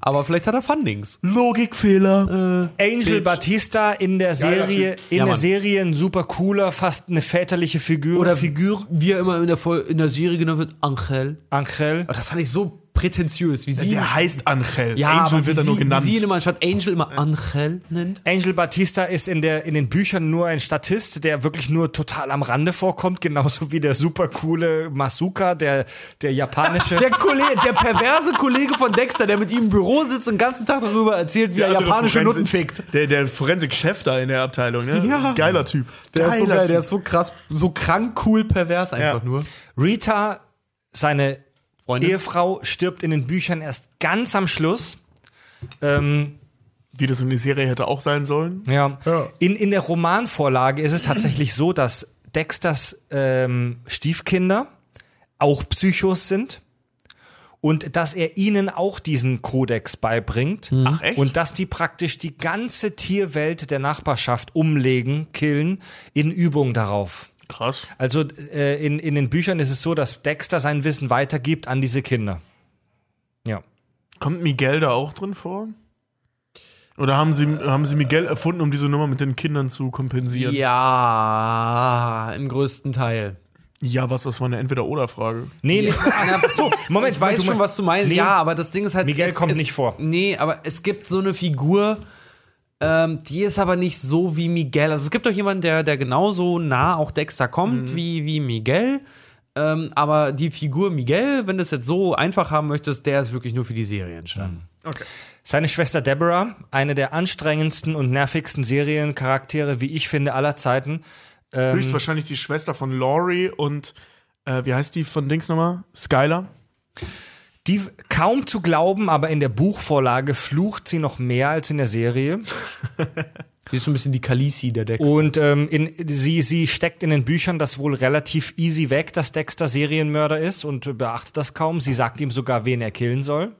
aber vielleicht hat er Fundings. Logikfehler. Angel Batista in der Serie, in Ja, der. Serie ein super cooler, fast eine väterliche Figur. Oder Figur. wie er immer in der, Vol in der Serie genannt wird, Angel. Angel. Aber das fand ich so prätentiös, wie sie. Der heißt Angel. ja, Angel aber wird wie er nur sie, genannt. Wie sie ihn immer anstatt Angel immer Angel nennt. Angel Batista ist in, der, in den Büchern nur ein Statist, der wirklich nur total am Rande vorkommt, genauso wie der super coole Masuka, der, der japanische. Der Kollege, der perverse Kollege von Dexter, der mit ihm im Büro sitzt und den ganzen Tag darüber erzählt, wie er andere japanische Forensik- Nutten fickt. Der, der Forensik-Chef da in der Abteilung, ne? Ja. Geiler Typ. Der ist so Geiler geil, der ist so krass, so krank, cool, pervers einfach Ja. nur. Rita, seine Freundin? Ehefrau, stirbt in den Büchern erst ganz am Schluss. Ähm, Wie das in der Serie hätte auch sein sollen. Ja. Ja. In, in der Romanvorlage ist es tatsächlich so, dass Dexters ähm, Stiefkinder auch Psychos sind und dass er ihnen auch diesen Kodex beibringt. Ach, echt? Und dass die praktisch die ganze Tierwelt der Nachbarschaft umlegen, killen, in Übung darauf. Krass. Also äh, in, in den Büchern ist es so, dass Dexter sein Wissen weitergibt an diese Kinder. Ja. Kommt Miguel da auch drin vor? Oder haben sie, haben sie Miguel erfunden, um diese Nummer mit den Kindern zu kompensieren? Ja, im größten Teil. Ja, was, das war eine Entweder-Oder-Frage. Nee, nee. So, Moment, Ich weiß du schon, was du meinst. Nee. Ja, aber das Ding ist halt. Miguel es, kommt es, nicht vor. Nee, aber es gibt so eine Figur, ähm, die ist aber nicht so wie Miguel. Also es gibt doch jemanden, der, der genauso nah auch Dexter kommt wie, wie Miguel. Ähm, aber die Figur Miguel, wenn du es jetzt so einfach haben möchtest, der ist wirklich nur für die Serie entstanden. Okay. Seine Schwester Deborah, eine der anstrengendsten und nervigsten Seriencharaktere, wie ich finde, aller Zeiten. Ähm, Höchstwahrscheinlich die Schwester von Laurie und äh, wie heißt die von Dings nochmal? Skylar? Die kaum zu glauben, aber in der Buchvorlage flucht sie noch mehr als in der Serie. Die ist so ein bisschen die Khaleesi der Dexter. Und ähm, in, sie, sie steckt in den Büchern das wohl relativ easy weg, dass Dexter Serienmörder ist und beachtet das kaum. Sie sagt ihm sogar, wen er killen soll.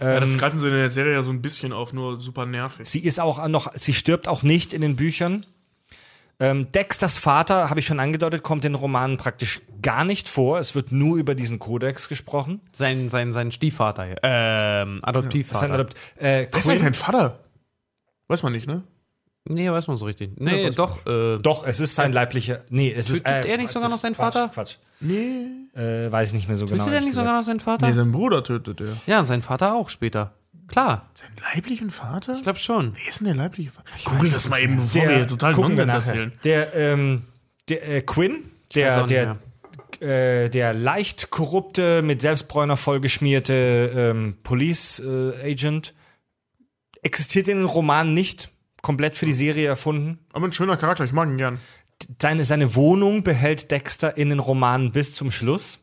Ja, das Ähm, greifen sie in der Serie ja so ein bisschen auf, nur super nervig. Sie ist auch noch, sie stirbt auch nicht in den Büchern. Ähm, Dexters Vater, habe ich schon angedeutet, kommt in den Romanen praktisch gar nicht vor. Es wird nur über diesen Kodex gesprochen. sein, sein, sein Stiefvater, hier. ähm, Adoptivvater. Sein Adopt äh, Wer ist sein Vater? Weiß man nicht, ne? nee, weiß man so richtig. Nee, doch. Äh, Doch, es ist sein leiblicher. Nee, es ist. Tötet er nicht sogar noch seinen Vater? Quatsch. Nee. Äh, weiß ich nicht mehr so genau. Tötet er nicht sogar noch gesagt. seinen Vater? Nee, sein Bruder tötet er. ja, sein Vater auch später. Klar, Seinen leiblichen Vater? ich glaube schon. Wer ist denn der leibliche Vater? Google das mal eben, bevor wir Der, hier total wir Nonsens erzählen. Der, ähm, der äh, Quinn, der, der, äh, der leicht korrupte, mit Selbstbräuner vollgeschmierte ähm, Police äh, Agent, existiert in den Romanen nicht. Komplett für die Serie erfunden. Aber ein schöner Charakter, ich mag ihn gern. Seine, seine Wohnung behält Dexter in den Romanen bis zum Schluss.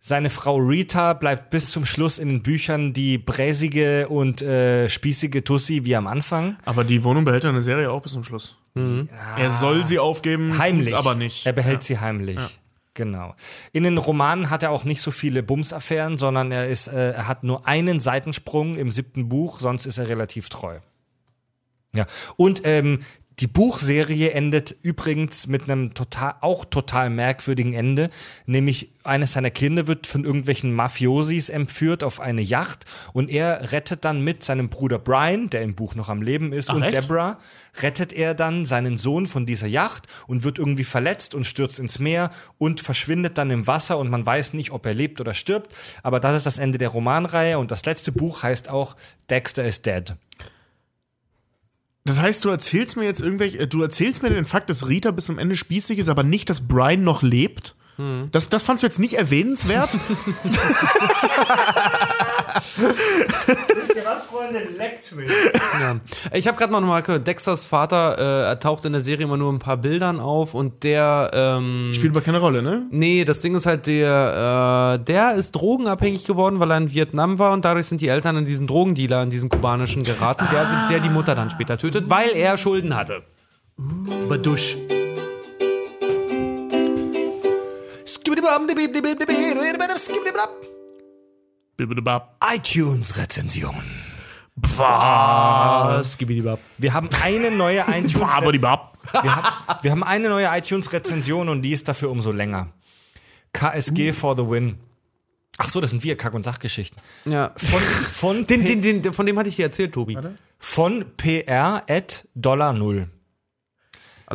Seine Frau Rita bleibt bis zum Schluss in den Büchern die bräsige und äh, spießige Tussi wie am Anfang. Aber die Wohnung behält er in der Serie auch bis zum Schluss. Er soll sie aufgeben, Heimlich. aber nicht. Er behält sie heimlich. Genau. In den Romanen hat er auch nicht so viele Bumsaffären, sondern er ist, äh, er hat nur einen Seitensprung im siebten Buch, sonst ist er relativ treu. Ja. Und ähm, die Buchserie endet übrigens mit einem total, auch total merkwürdigen Ende, nämlich eines seiner Kinder wird von irgendwelchen Mafiosis entführt auf eine Yacht und er rettet dann mit seinem Bruder Brian, der im Buch noch am Leben ist, und echt? Deborah, rettet er dann seinen Sohn von dieser Yacht und wird irgendwie verletzt und stürzt ins Meer und verschwindet dann im Wasser und man weiß nicht, ob er lebt oder stirbt. Aber das ist das Ende der Romanreihe und das letzte Buch heißt auch Dexter is Dead. Das heißt, du erzählst mir jetzt irgendwelche, äh, du erzählst mir den Fakt, dass Rita bis zum Ende spießig ist, aber nicht, dass Brian noch lebt? Das, das fandst du jetzt nicht erwähnenswert? Wisst ihr was, Freunde? Leckt mich. Ich habe gerade mal noch mal gehört, Dexters Vater äh, er taucht in der Serie immer nur ein paar Bildern auf und der ähm, Spielt aber keine Rolle, ne? Nee, das Ding ist halt, der, äh, der ist drogenabhängig geworden, weil er in Vietnam war und dadurch sind die Eltern an diesen Drogendealer, an diesen kubanischen geraten, der, sind, der die Mutter dann später tötet, weil er Schulden hatte. Badusch. Bibidibab. iTunes-Rezension. Was? Wir haben eine neue iTunes Babadibab. wir, haben, wir haben eine neue iTunes-Rezension und die ist dafür umso länger. KSG for the win. Ach so, das sind wir, Kack- und Sachgeschichten. Ja. Von, von, Den, P- den, den, von dem hatte ich dir erzählt, Tobi. von PR at Dollar Null.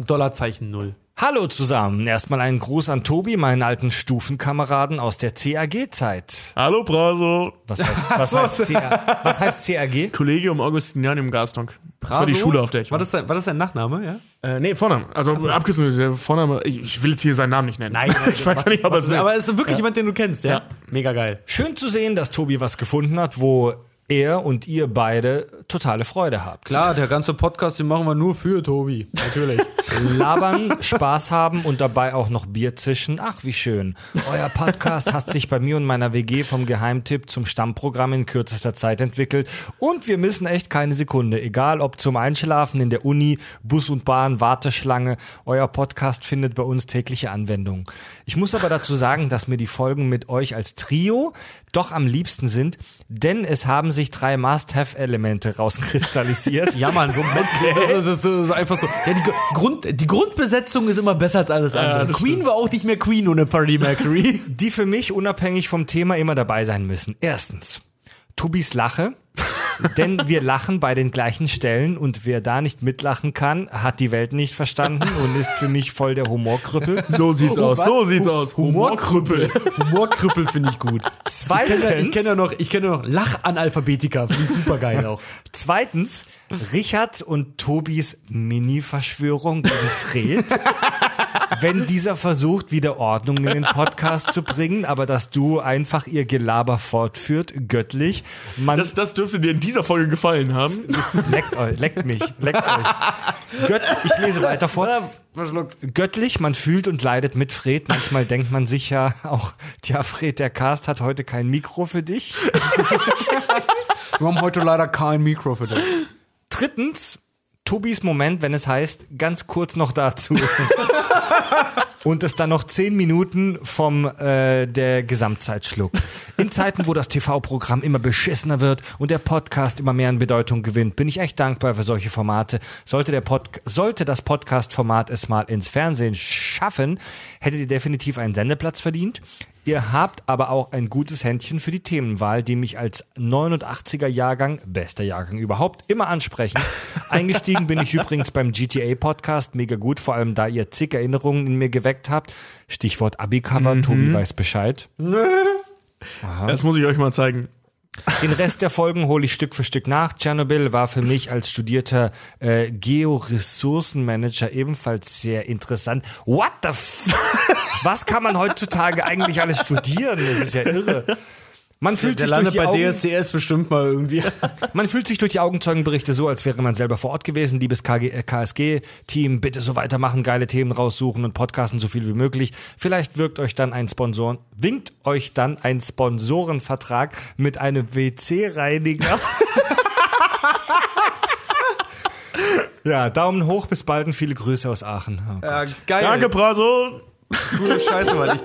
Dollarzeichen null. Hallo zusammen. Erstmal einen Gruß an Tobi, meinen alten Stufenkameraden aus der CAG-Zeit. Hallo, Praso. Was heißt, was, heißt CA, was heißt CAG? Collegium Augustinianum Gastonk. Das war die Schule, auf der ich war. war. Das sein, war das sein Nachname, ja? Äh, nee, Vorname. Also, Abkürzung ist der Vorname. Ich, ich will jetzt hier seinen Namen nicht nennen. Nein, nein, ich weiß ja nicht, ob er es will. Aber es ist wirklich jemand, den du kennst, ja? Ja. Mega geil. Schön zu sehen, dass Tobi was gefunden hat, wo er und ihr beide totale Freude habt. Klar, der ganze Podcast, den machen wir nur für Tobi. Natürlich. labern, Spaß haben und dabei auch noch Bier zischen. Ach, wie schön. Euer Podcast hat sich bei mir und meiner WG vom Geheimtipp zum Stammprogramm in kürzester Zeit entwickelt und wir missen echt keine Sekunde. Egal ob zum Einschlafen in der Uni, Bus und Bahn, Warteschlange, euer Podcast findet bei uns tägliche Anwendung. Ich muss aber dazu sagen, dass mir die Folgen mit euch als Trio doch am liebsten sind, denn es haben sich drei Must-Have-Elemente rauskristallisiert. Ja, Mann, so, so, so, so, so einfach so. Ja, die, Grund, die Grundbesetzung ist immer besser als alles andere. Queen war auch nicht mehr Queen ohne Freddie Mercury. die für mich unabhängig vom Thema immer dabei sein müssen. Erstens, Tobis Lache. Denn wir lachen bei den gleichen Stellen und wer da nicht mitlachen kann, hat die Welt nicht verstanden und ist für mich voll der Humorkrüppel. So sieht's aus. was? So sieht's aus. Humorkrüppel. Humorkrüppel finde ich gut. Zweitens, Ich kenne ja, kenn ja noch, ich kenn ja noch Lachanalphabetiker, finde ich super geil auch. zweitens Richard und Tobis Mini-Verschwörung gegen Fred. wenn dieser versucht, wieder Ordnung in den Podcast zu bringen, aber das Duo einfach ihr Gelaber fortführt, göttlich. Man Das, das dürfte dir dieser Folge gefallen haben. leckt euch, leckt mich, leckt euch. Gött, ich lese weiter vor. Göttlich, man fühlt und leidet mit Fred. Manchmal denkt man sich ja auch, tja, Fred, der Cast hat heute kein Mikro für dich. Wir haben heute leider kein Mikro für dich. Drittens, Tobis Moment, wenn es heißt, ganz kurz noch dazu. Und es dann noch zehn Minuten vom äh, der Gesamtzeit schluckt. In Zeiten, wo das TV-Programm immer beschissener wird und der Podcast immer mehr an Bedeutung gewinnt, bin ich echt dankbar für solche Formate. Sollte, der Pod sollte das Podcast-Format es mal ins Fernsehen schaffen, hättet ihr definitiv einen Sendeplatz verdient. Ihr habt aber auch ein gutes Händchen für die Themenwahl, die mich als 89er Jahrgang, bester Jahrgang überhaupt, immer ansprechen. Eingestiegen bin ich übrigens beim GTA Podcast, mega gut, vor allem da ihr zig Erinnerungen in mir geweckt habt. Stichwort Abi-Cover, Tobi weiß Bescheid. Das muss ich euch mal zeigen. Den Rest der Folgen hole ich Stück für Stück nach. Tschernobyl war für mich als studierter äh, Georessourcenmanager ebenfalls sehr interessant. What the f Was kann man heutzutage eigentlich alles studieren? Das ist ja irre. Man fühlt, Der sich durch die bei Augen, DSDS bestimmt mal irgendwie. man fühlt sich durch die Augenzeugenberichte so, als wäre man selber vor Ort gewesen. Liebes KG äh, KSG-Team, bitte so weitermachen, geile Themen raussuchen und podcasten so viel wie möglich. Vielleicht wirkt euch dann ein Sponsor, winkt euch dann ein Sponsorenvertrag mit einem WC-Reiniger. ja, Daumen hoch, bis bald und viele Grüße aus Aachen. Oh Gott. Ja, geil. Danke, Praso. Coole Scheiße, weil ich.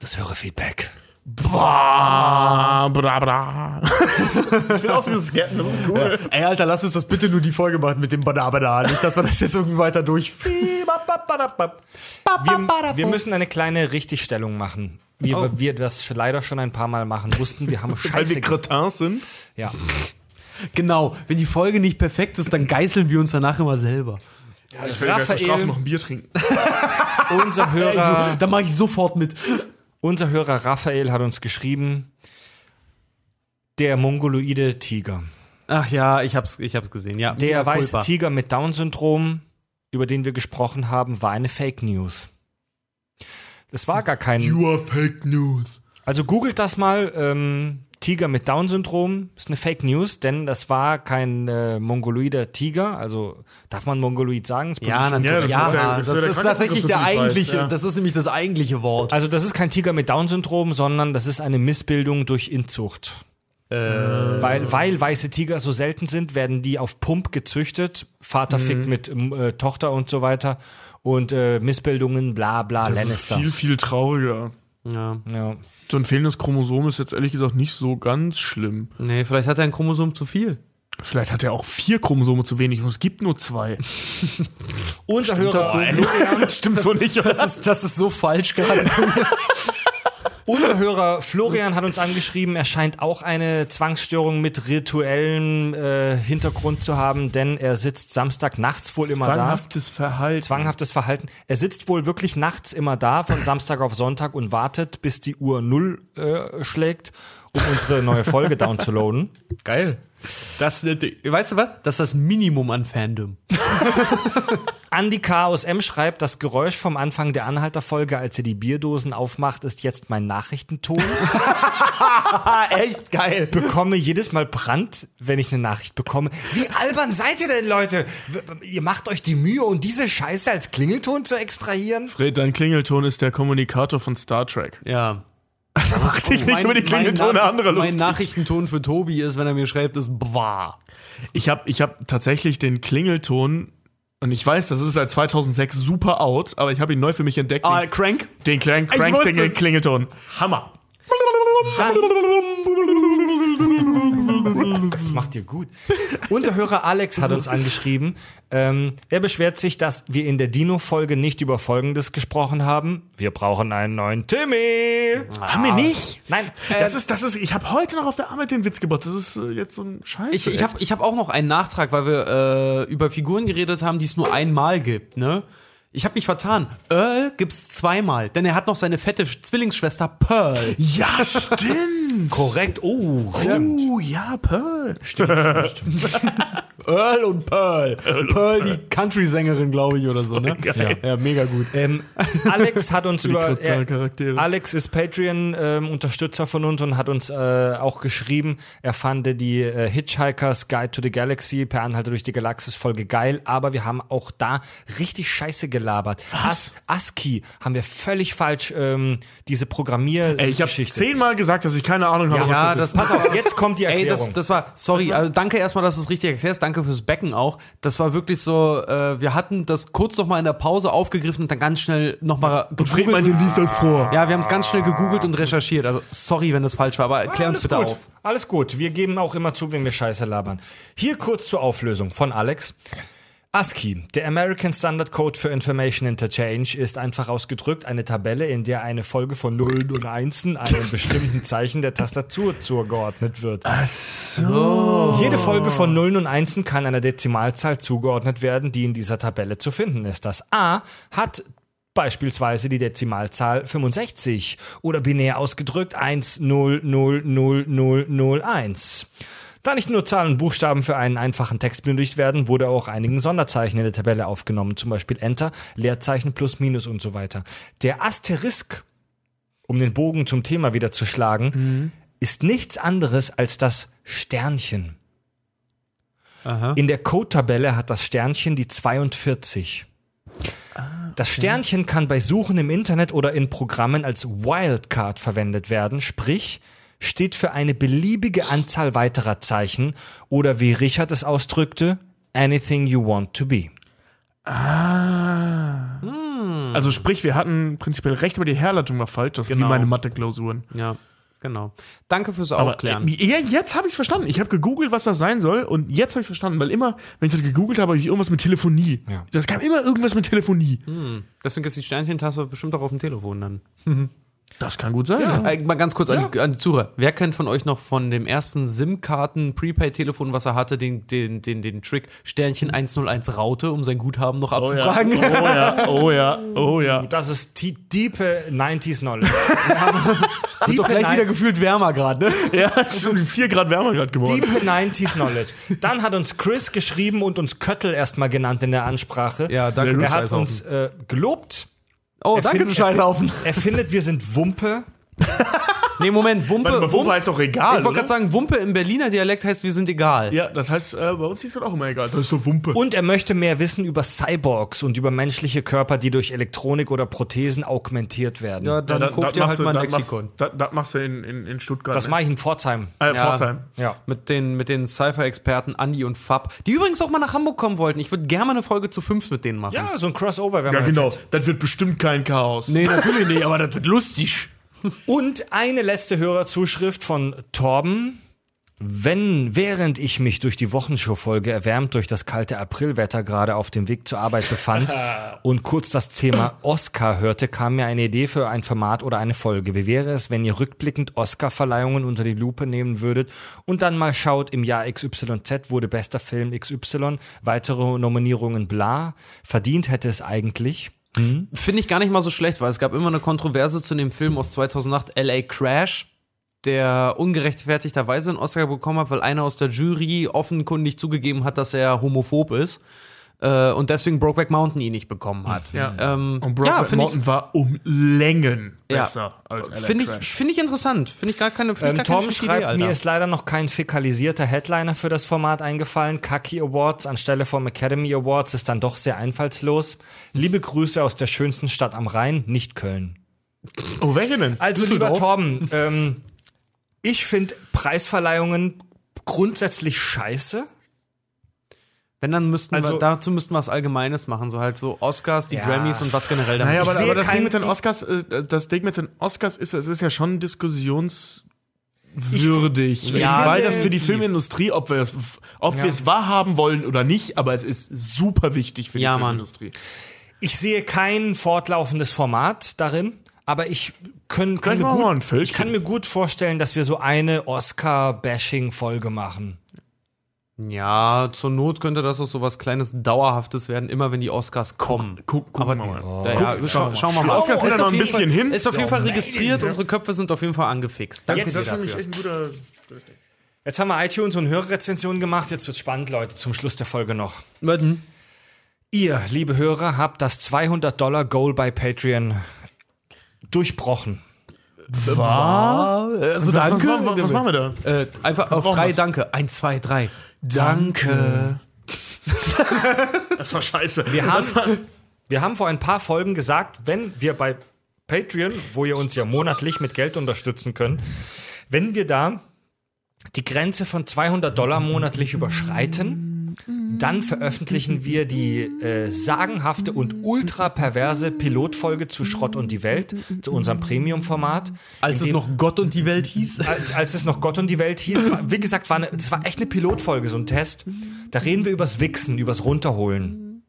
Das Hörerfeedback. Bra, bra, bra. ich will auch dieses Scatten, das ist cool. Ey, Alter, lass uns das bitte nur die Folge machen mit dem Badabada. Nicht, dass wir das jetzt irgendwie weiter durch. Wir, wir müssen eine kleine Richtigstellung machen. Wie Oh. wir das leider schon ein paar Mal machen mussten. Wir haben Weil scheiße. wir Cretins sind. Ja. Genau, wenn die Folge nicht perfekt ist, dann geißeln wir uns danach immer selber. Ich will Raphael, noch ein Bier trinken. unser Hörer, Da mache ich sofort mit. unser Hörer Raphael hat uns geschrieben, der mongoloide Tiger. Ach ja, ich hab's, ich hab's gesehen. Ja, Der weiße culpa. Tiger mit Down-Syndrom, über den wir gesprochen haben, war eine Fake News. Es war gar kein. are fake news. Also googelt das mal. Ähm, Tiger mit Down-Syndrom ist eine Fake News, denn das war kein äh, mongoloider Tiger. Also darf man mongoloid sagen? Ist Ja, natürlich. Ja, das ist Ja, der- das das, ist der ist tatsächlich der eigentliche. weiß, ja. Das ist nämlich das eigentliche Wort. Also das ist kein Tiger mit Down-Syndrom, sondern das ist eine Missbildung durch Inzucht. Weil, weil weiße Tiger so selten sind, werden die auf Pump gezüchtet. Vater fickt mit äh, Tochter und so weiter. Und äh, Missbildungen, bla bla, Das ist Lannister. viel, viel trauriger. Ja. ja. So ein fehlendes Chromosom ist jetzt ehrlich gesagt nicht so ganz schlimm. Nee, vielleicht hat er ein Chromosom zu viel. Vielleicht hat er auch vier Chromosome zu wenig und es gibt nur zwei. Unser Hörer, Florian, stimmt so nicht. Das ist, das ist so falsch gerade. unser Hörer Florian hat uns angeschrieben, er scheint auch eine Zwangsstörung mit rituellem äh, Hintergrund zu haben, denn er sitzt Samstag nachts wohl immer da. Zwanghaftes Verhalten. Zwanghaftes Verhalten. Er sitzt wohl wirklich nachts immer da, von Samstag auf Sonntag und wartet, bis die Uhr null äh, schlägt, um unsere neue Folge downzuladen. Geil. Das, weißt du was? Das ist das Minimum an Fandom. Andy K. aus M. schreibt, das Geräusch vom Anfang der Anhalterfolge, als er die Bierdosen aufmacht, ist jetzt mein Nachrichtenton. Echt geil. bekomme jedes Mal Brand, wenn ich eine Nachricht bekomme. Wie albern seid ihr denn, Leute? Ihr macht euch die Mühe, um diese Scheiße als Klingelton zu extrahieren? Fred, dein Klingelton ist der Kommunikator von Star Trek. Ja. Macht dich nicht über die Klingeltone Nach- anderer Mein lustig. Nachrichtenton für Tobi ist, wenn er mir schreibt, ist Bwa. Ich habe ich hab tatsächlich den Klingelton, und ich weiß, das ist seit 2006 super out, aber ich habe ihn neu für mich entdeckt. Ah, den, Crank? den Crank, Ich Crank wusste Klingel, es. Klingelton. Hammer. Dann, Das macht dir gut. Unser Hörer Alex hat uns angeschrieben. Ähm, er beschwert sich, dass wir in der Dino-Folge nicht über Folgendes gesprochen haben. Wir brauchen einen neuen Timmy. Haben wir nicht? Nein, Das ist, das ist, ich habe heute noch auf der Arbeit den Witz gebracht. Das ist äh, jetzt so ein Scheiß. Ich, ich habe ich hab auch noch einen Nachtrag, weil wir äh, über Figuren geredet haben, die es nur einmal gibt, ne? Ich habe mich vertan. Earl gibt's zweimal, denn er hat noch seine fette Zwillingsschwester Pearl. Ja, stimmt. Korrekt. Oh, Oh, ja, Pearl. Earl und Pearl. Pearl, die Country-Sängerin, glaube ich, oder so, ne? Geil. Ja, mega gut. Ähm, Alex hat uns über. Er, Charaktere. Alex ist Patreon-Unterstützer von uns und hat uns äh, auch geschrieben, er fand die äh, Hitchhiker's Guide to the Galaxy per Anhalter durch die Galaxis Folge geil, aber wir haben auch da richtig Scheiße gelabert. Was? As ASCII haben wir völlig falsch ähm, diese Programmier Ey, ich habe zehnmal gesagt, dass ich keine Ahnung habe, Ja, was das, das, ist. Pass auf, jetzt kommt die Ey, Erklärung. das, das war, sorry, also danke erstmal, dass du es richtig erklärst, danke fürs Becken auch. Das war wirklich so, äh, wir hatten das kurz noch mal in der Pause aufgegriffen und dann ganz schnell noch mal Und Fred meinte, lies das vor. Ja, wir haben es ganz schnell gegoogelt und recherchiert. Also sorry, wenn das falsch war, aber erklär uns Alles bitte gut. auf. Alles gut. Wir geben auch immer zu, wenn wir Scheiße labern. Hier kurz zur Auflösung von Alex. ASCII, der American Standard Code for Information Interchange, ist einfach ausgedrückt eine Tabelle, in der eine Folge von Nullen und Einsen einem bestimmten Zeichen der Tastatur zugeordnet wird. So. Jede Folge von Nullen und Einsen kann einer Dezimalzahl zugeordnet werden, die in dieser Tabelle zu finden ist. Das A hat beispielsweise die Dezimalzahl 65 oder binär ausgedrückt 1000001. Da nicht nur Zahlen und Buchstaben für einen einfachen Text benötigt werden, wurde auch einigen Sonderzeichen in der Tabelle aufgenommen, zum Beispiel Enter, Leerzeichen, Plus, Minus und so weiter. Der Asterisk, um den Bogen zum Thema wieder zu schlagen, ist nichts anderes als das Sternchen. In der Code-Tabelle hat das Sternchen die 42. Das Sternchen kann bei Suchen im Internet oder in Programmen als Wildcard verwendet werden, sprich steht für eine beliebige Anzahl weiterer Zeichen oder wie Richard es ausdrückte, anything you want to be. Also sprich, wir hatten prinzipiell recht, aber die Herleitung war falsch. Das ist Genau. wie meine Mathe-Klausuren. Ja, genau. Danke fürs Aber Aufklären. äh, ja, jetzt habe ich es verstanden. Ich habe gegoogelt, was das sein soll und jetzt habe ich es verstanden, weil immer, wenn ich das gegoogelt habe, habe ich irgendwas mit Telefonie. Ja. Das kam immer irgendwas mit Telefonie. Deswegen ist die Sternchentaste bestimmt auch auf dem Telefon dann. Das kann gut sein. Ja. Äh, mal ganz kurz an, die, an die Zuhörer. Wer kennt von euch noch von dem ersten SIM-Karten-Prepaid-Telefon, was er hatte, den, den, den, den Trick Sternchen 101 Raute, um sein Guthaben noch Oh ja. abzufragen? oh ja, oh ja, oh ja. Das ist die diepe 90s Knowledge. Wird doch gleich wieder gefühlt wärmer gerade, ne? Ja, schon 4 Grad wärmer gerade geworden. Diepe 90s Knowledge. Dann hat uns Chris geschrieben und uns Köttel erstmal genannt in der Ansprache. Ja, danke, Er hat uns äh, gelobt. Oh, Er danke, findet- du Scheißhaufen. Er findet, wir sind Wumpe. Nee, Moment, Wumpe. Warte mal, Wumpe heißt doch egal, Ich wollte gerade sagen, Wumpe im Berliner Dialekt heißt, wir sind egal. Ja, das heißt, äh, bei uns hieß das auch immer egal. Das ist so Wumpe. Und er möchte mehr wissen über Cyborgs und über menschliche Körper, die durch Elektronik oder Prothesen augmentiert werden. Ja, dann Ja, kauft ihr halt mal ein das Lexikon. machst- Das, das machst du in, in, in Stuttgart. Das ne? mache ich in Pforzheim. äh, Ja. Pforzheim. Ja. Mit den, mit den Cypher-Experten Andi und Fab, die übrigens auch mal nach Hamburg kommen wollten. Ich würde gerne mal eine Folge zu fünf mit denen machen. Ja, so ein Crossover wäre Ja, genau. fett. Das wird bestimmt kein Chaos. Nee, natürlich nicht, aber das wird lustig. Und eine letzte Hörerzuschrift von Torben. Wenn, während ich mich durch die Wochenshow-Folge erwärmt durch das kalte Aprilwetter gerade auf dem Weg zur Arbeit befand und kurz das Thema Oscar hörte, kam mir eine Idee für ein Format oder eine Folge. Wie wäre es, wenn ihr rückblickend Oscar-Verleihungen unter die Lupe nehmen würdet und dann mal schaut, im Jahr XYZ wurde bester Film XY, weitere Nominierungen bla, verdient hätte es eigentlich. Finde ich gar nicht mal so schlecht, weil es gab immer eine Kontroverse zu dem Film aus 2008, LA Crash, der ungerechtfertigterweise einen Oscar bekommen hat, weil einer aus der Jury offenkundig zugegeben hat, dass er homophob ist. Äh, und deswegen Brokeback Mountain ihn nicht bekommen hat. Ja. ähm, Und Brokeback ja, finde ich, Mountain war um Längen Ja. besser als LA finde ich, finde ich interessant. Finde ich gar keine, finde Ähm, ich gar keine Tom schlechte schreibt, Idee, mir ist leider noch kein fäkalisierter Headliner für das Format eingefallen. Kaki Awards anstelle vom Academy Awards ist dann doch sehr einfallslos. Liebe Grüße aus der schönsten Stadt am Rhein, nicht Köln. Oh, welche denn? Also lieber Düsseldorf? Torben, ähm, ich finde Preisverleihungen grundsätzlich scheiße. Wenn, dann müssten Also- wir, dazu müssten wir was Allgemeines machen, so halt so Oscars, die Ja. Grammys und was generell damit Naja, aber, aber das Ding mit den Oscars, äh, das Ding mit den Oscars ist, es ist ja schon ein Diskussionsding würdig. Ich Ja, weil das für die Filmindustrie, ob wir es, ob Ja. wir es wahrhaben wollen oder nicht, aber es ist super wichtig für die Ja, Mann. Filmindustrie. Ich sehe kein fortlaufendes Format darin, aber ich können, kann, Vielleicht mir gut, ich kann mir gut vorstellen, dass wir so eine Oscar-Bashing-Folge machen. Ja, zur Not könnte das auch so was kleines Dauerhaftes werden, immer wenn die Oscars kommen. Guck, gucken Aber wir mal. Ja, ja, Guck- schau, schauen wir Die mal. Oscars sind Ist ja noch auf ein jeden bisschen Fall, hin. Ist auf jeden Ja, Fall registriert, unsere Köpfe sind auf jeden Fall angefixt. Danke Jetzt- Das ist nämlich echt ein guter. Jetzt haben wir iTunes und Hörerrezensionen gemacht. Jetzt wird spannend, Leute, zum Schluss der Folge noch. Warten. Ihr, liebe Hörer, habt das 200-Dollar-Goal bei Patreon durchbrochen. Also Was, was, danke. was, was machen wir da? Äh, einfach auf drei. Danke. Eins, zwei, drei. Danke. Das war scheiße. Wir haben, wir haben vor ein paar Folgen gesagt, wenn wir bei Patreon, wo ihr uns ja monatlich mit Geld unterstützen könnt, wenn wir da die Grenze von 200 Dollar monatlich überschreiten, dann veröffentlichen wir die äh, sagenhafte und ultra perverse Pilotfolge zu Schrott und die Welt, zu unserem Premium-Format. Als es noch Gott und die Welt hieß. als, als es noch Gott und die Welt hieß, war, wie gesagt, war eine, war echt eine Pilotfolge, so ein Test. Da reden wir übers Wichsen, übers Runterholen.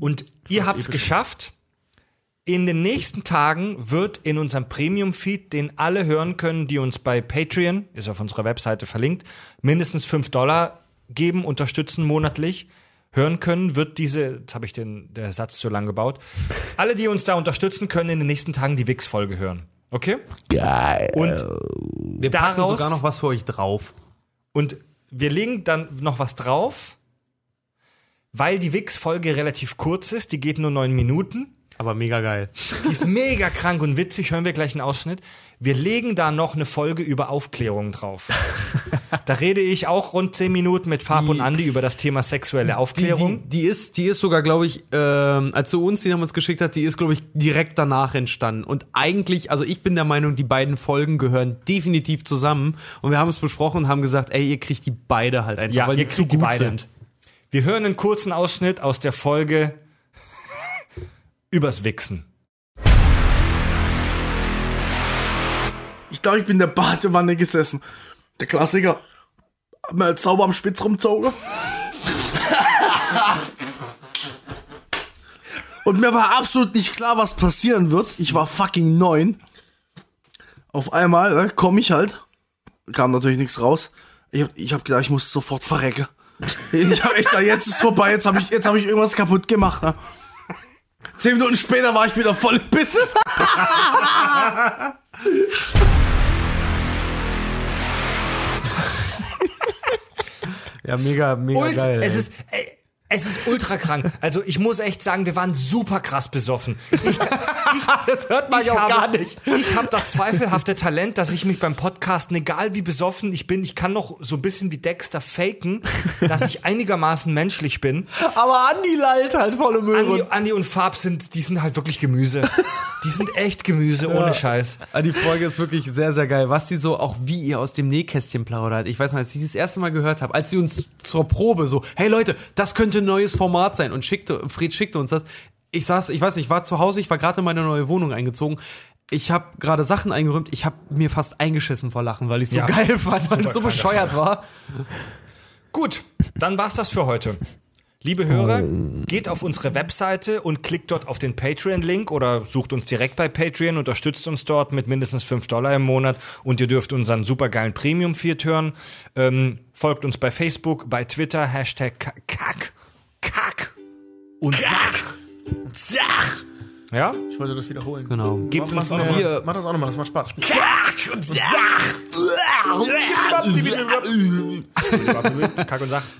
Und ihr habt es geschafft. In den nächsten Tagen wird in unserem Premium-Feed, den alle hören können, die uns bei Patreon, ist auf unserer Webseite verlinkt, mindestens 5 Dollar geben, unterstützen monatlich, hören können, wird diese, jetzt habe ich den der Satz zu lang gebaut, alle, die uns da unterstützen, können in den nächsten Tagen die Wix-Folge hören. Okay? Geil. Und Wir packen daraus- sogar noch was für euch drauf. Und wir legen dann noch was drauf, weil die Wix-Folge relativ kurz ist, die geht nur neun Minuten. Aber mega geil. Die ist mega krank und witzig, hören wir gleich einen Ausschnitt. Wir legen da noch eine Folge über Aufklärung drauf. Da rede ich auch rund zehn Minuten mit Fab und Andi über das Thema sexuelle Aufklärung. Die, die, die, ist, die ist sogar, glaube ich, ähm, als du uns die damals geschickt hat, die ist, glaube ich, direkt danach entstanden. Und eigentlich, also ich bin der Meinung, die beiden Folgen gehören definitiv zusammen. Und wir haben es besprochen und haben gesagt, ey, ihr kriegt die beide halt einfach, Ja, weil ihr die zu kriegt die gut beide. sind. Wir hören einen kurzen Ausschnitt aus der Folge übers Wichsen. Ich glaube, ich bin in der Badewanne gesessen. Der Klassiker. Hab mir halt sauber am Spitz rumgezogen. Und mir war absolut nicht klar, was passieren wird. Ich war fucking neun. Auf einmal äh, komme ich halt. Kam natürlich nichts raus. Ich hab, ich hab gedacht, ich muss sofort verrecken. Ich hab echt gedacht, jetzt ist vorbei, jetzt habe ich, hab ich irgendwas kaputt gemacht. Ne? Zehn Minuten später war ich wieder voll im Business. Ja, mega, mega Ult geil. es ey. ist, ey, es ist ultra krank. Also ich muss echt sagen, wir waren super krass besoffen. Ich, das hört man ja auch habe, gar nicht. Ich habe das zweifelhafte Talent, dass ich mich beim Podcasten, egal wie besoffen ich bin, ich kann noch so ein bisschen wie Dexter faken, dass ich einigermaßen menschlich bin. Aber Andi lallt halt volle Möhre. Andi, Andi und Fab sind, die sind halt wirklich Gemüse. Die sind echt Gemüse, ohne Scheiß. Ah, Die Folge ist wirklich sehr, sehr geil. Was die so, auch wie ihr aus dem Nähkästchen plaudert. Ich weiß noch, als ich das erste Mal gehört habe, als sie uns zur Probe so, hey Leute, das könnte ein neues Format sein. Und schickte, Fred schickte uns das. Ich saß, ich weiß nicht, ich war zu Hause, ich war gerade in meine neue Wohnung eingezogen. Ich habe gerade Sachen eingeräumt. Ich habe mir fast eingeschissen vor Lachen, weil ich so Ja. geil fand, weil es so bescheuert Scheiß. war. Gut, dann war's das für heute. Liebe Hörer, geht auf unsere Webseite und klickt dort auf den Patreon-Link oder sucht uns direkt bei Patreon, unterstützt uns dort mit mindestens 5 Dollar im Monat und ihr dürft unseren supergeilen Premium-Feed hören. Ähm, folgt uns bei Facebook, bei Twitter, Hashtag Ka- Kack, Kack und Sach. Zach! Ja? Ich wollte das wiederholen. Genau. Gebt Mach uns das, auch eine... noch mal, mach das auch nochmal, das macht Spaß. Kack und Sach.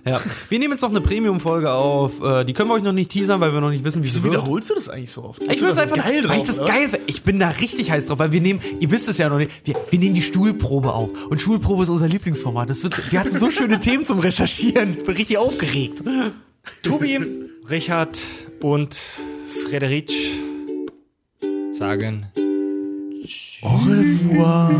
Ja. Wir nehmen jetzt noch eine Premium-Folge auf. Äh, Die können wir euch noch nicht teasern, weil wir noch nicht wissen, wie sie Wieso wird. wiederholst du das eigentlich so oft? Ich will es einfach, geil weil ich drauf, das oder? geil. Ich bin da richtig heiß drauf, weil wir nehmen, ihr wisst es ja noch nicht, wir, wir nehmen die Stuhlprobe auf. Und Stuhlprobe ist unser Lieblingsformat. Das wird, wir hatten so schöne Themen zum Recherchieren. Ich bin richtig aufgeregt. Tobi, Richard und Frederich sagen Au revoir.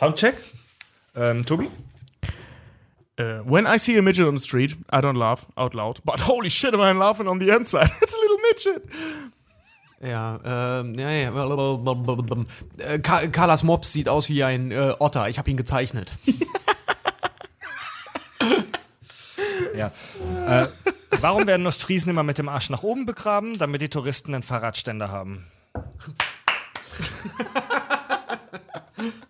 Soundcheck? Ähm, Tobi? Uh, when I see a midget on the street, I don't laugh out loud. But holy shit, am I laughing on the inside? It's a little midget. Ja, ähm, ja, ja. Äh, Ka- Carlas Mops sieht aus wie ein äh, Otter. Ich habe ihn gezeichnet. Ja. Äh, warum werden Ostfriesen immer mit dem Arsch nach oben begraben? Damit die Touristen einen Fahrradständer haben.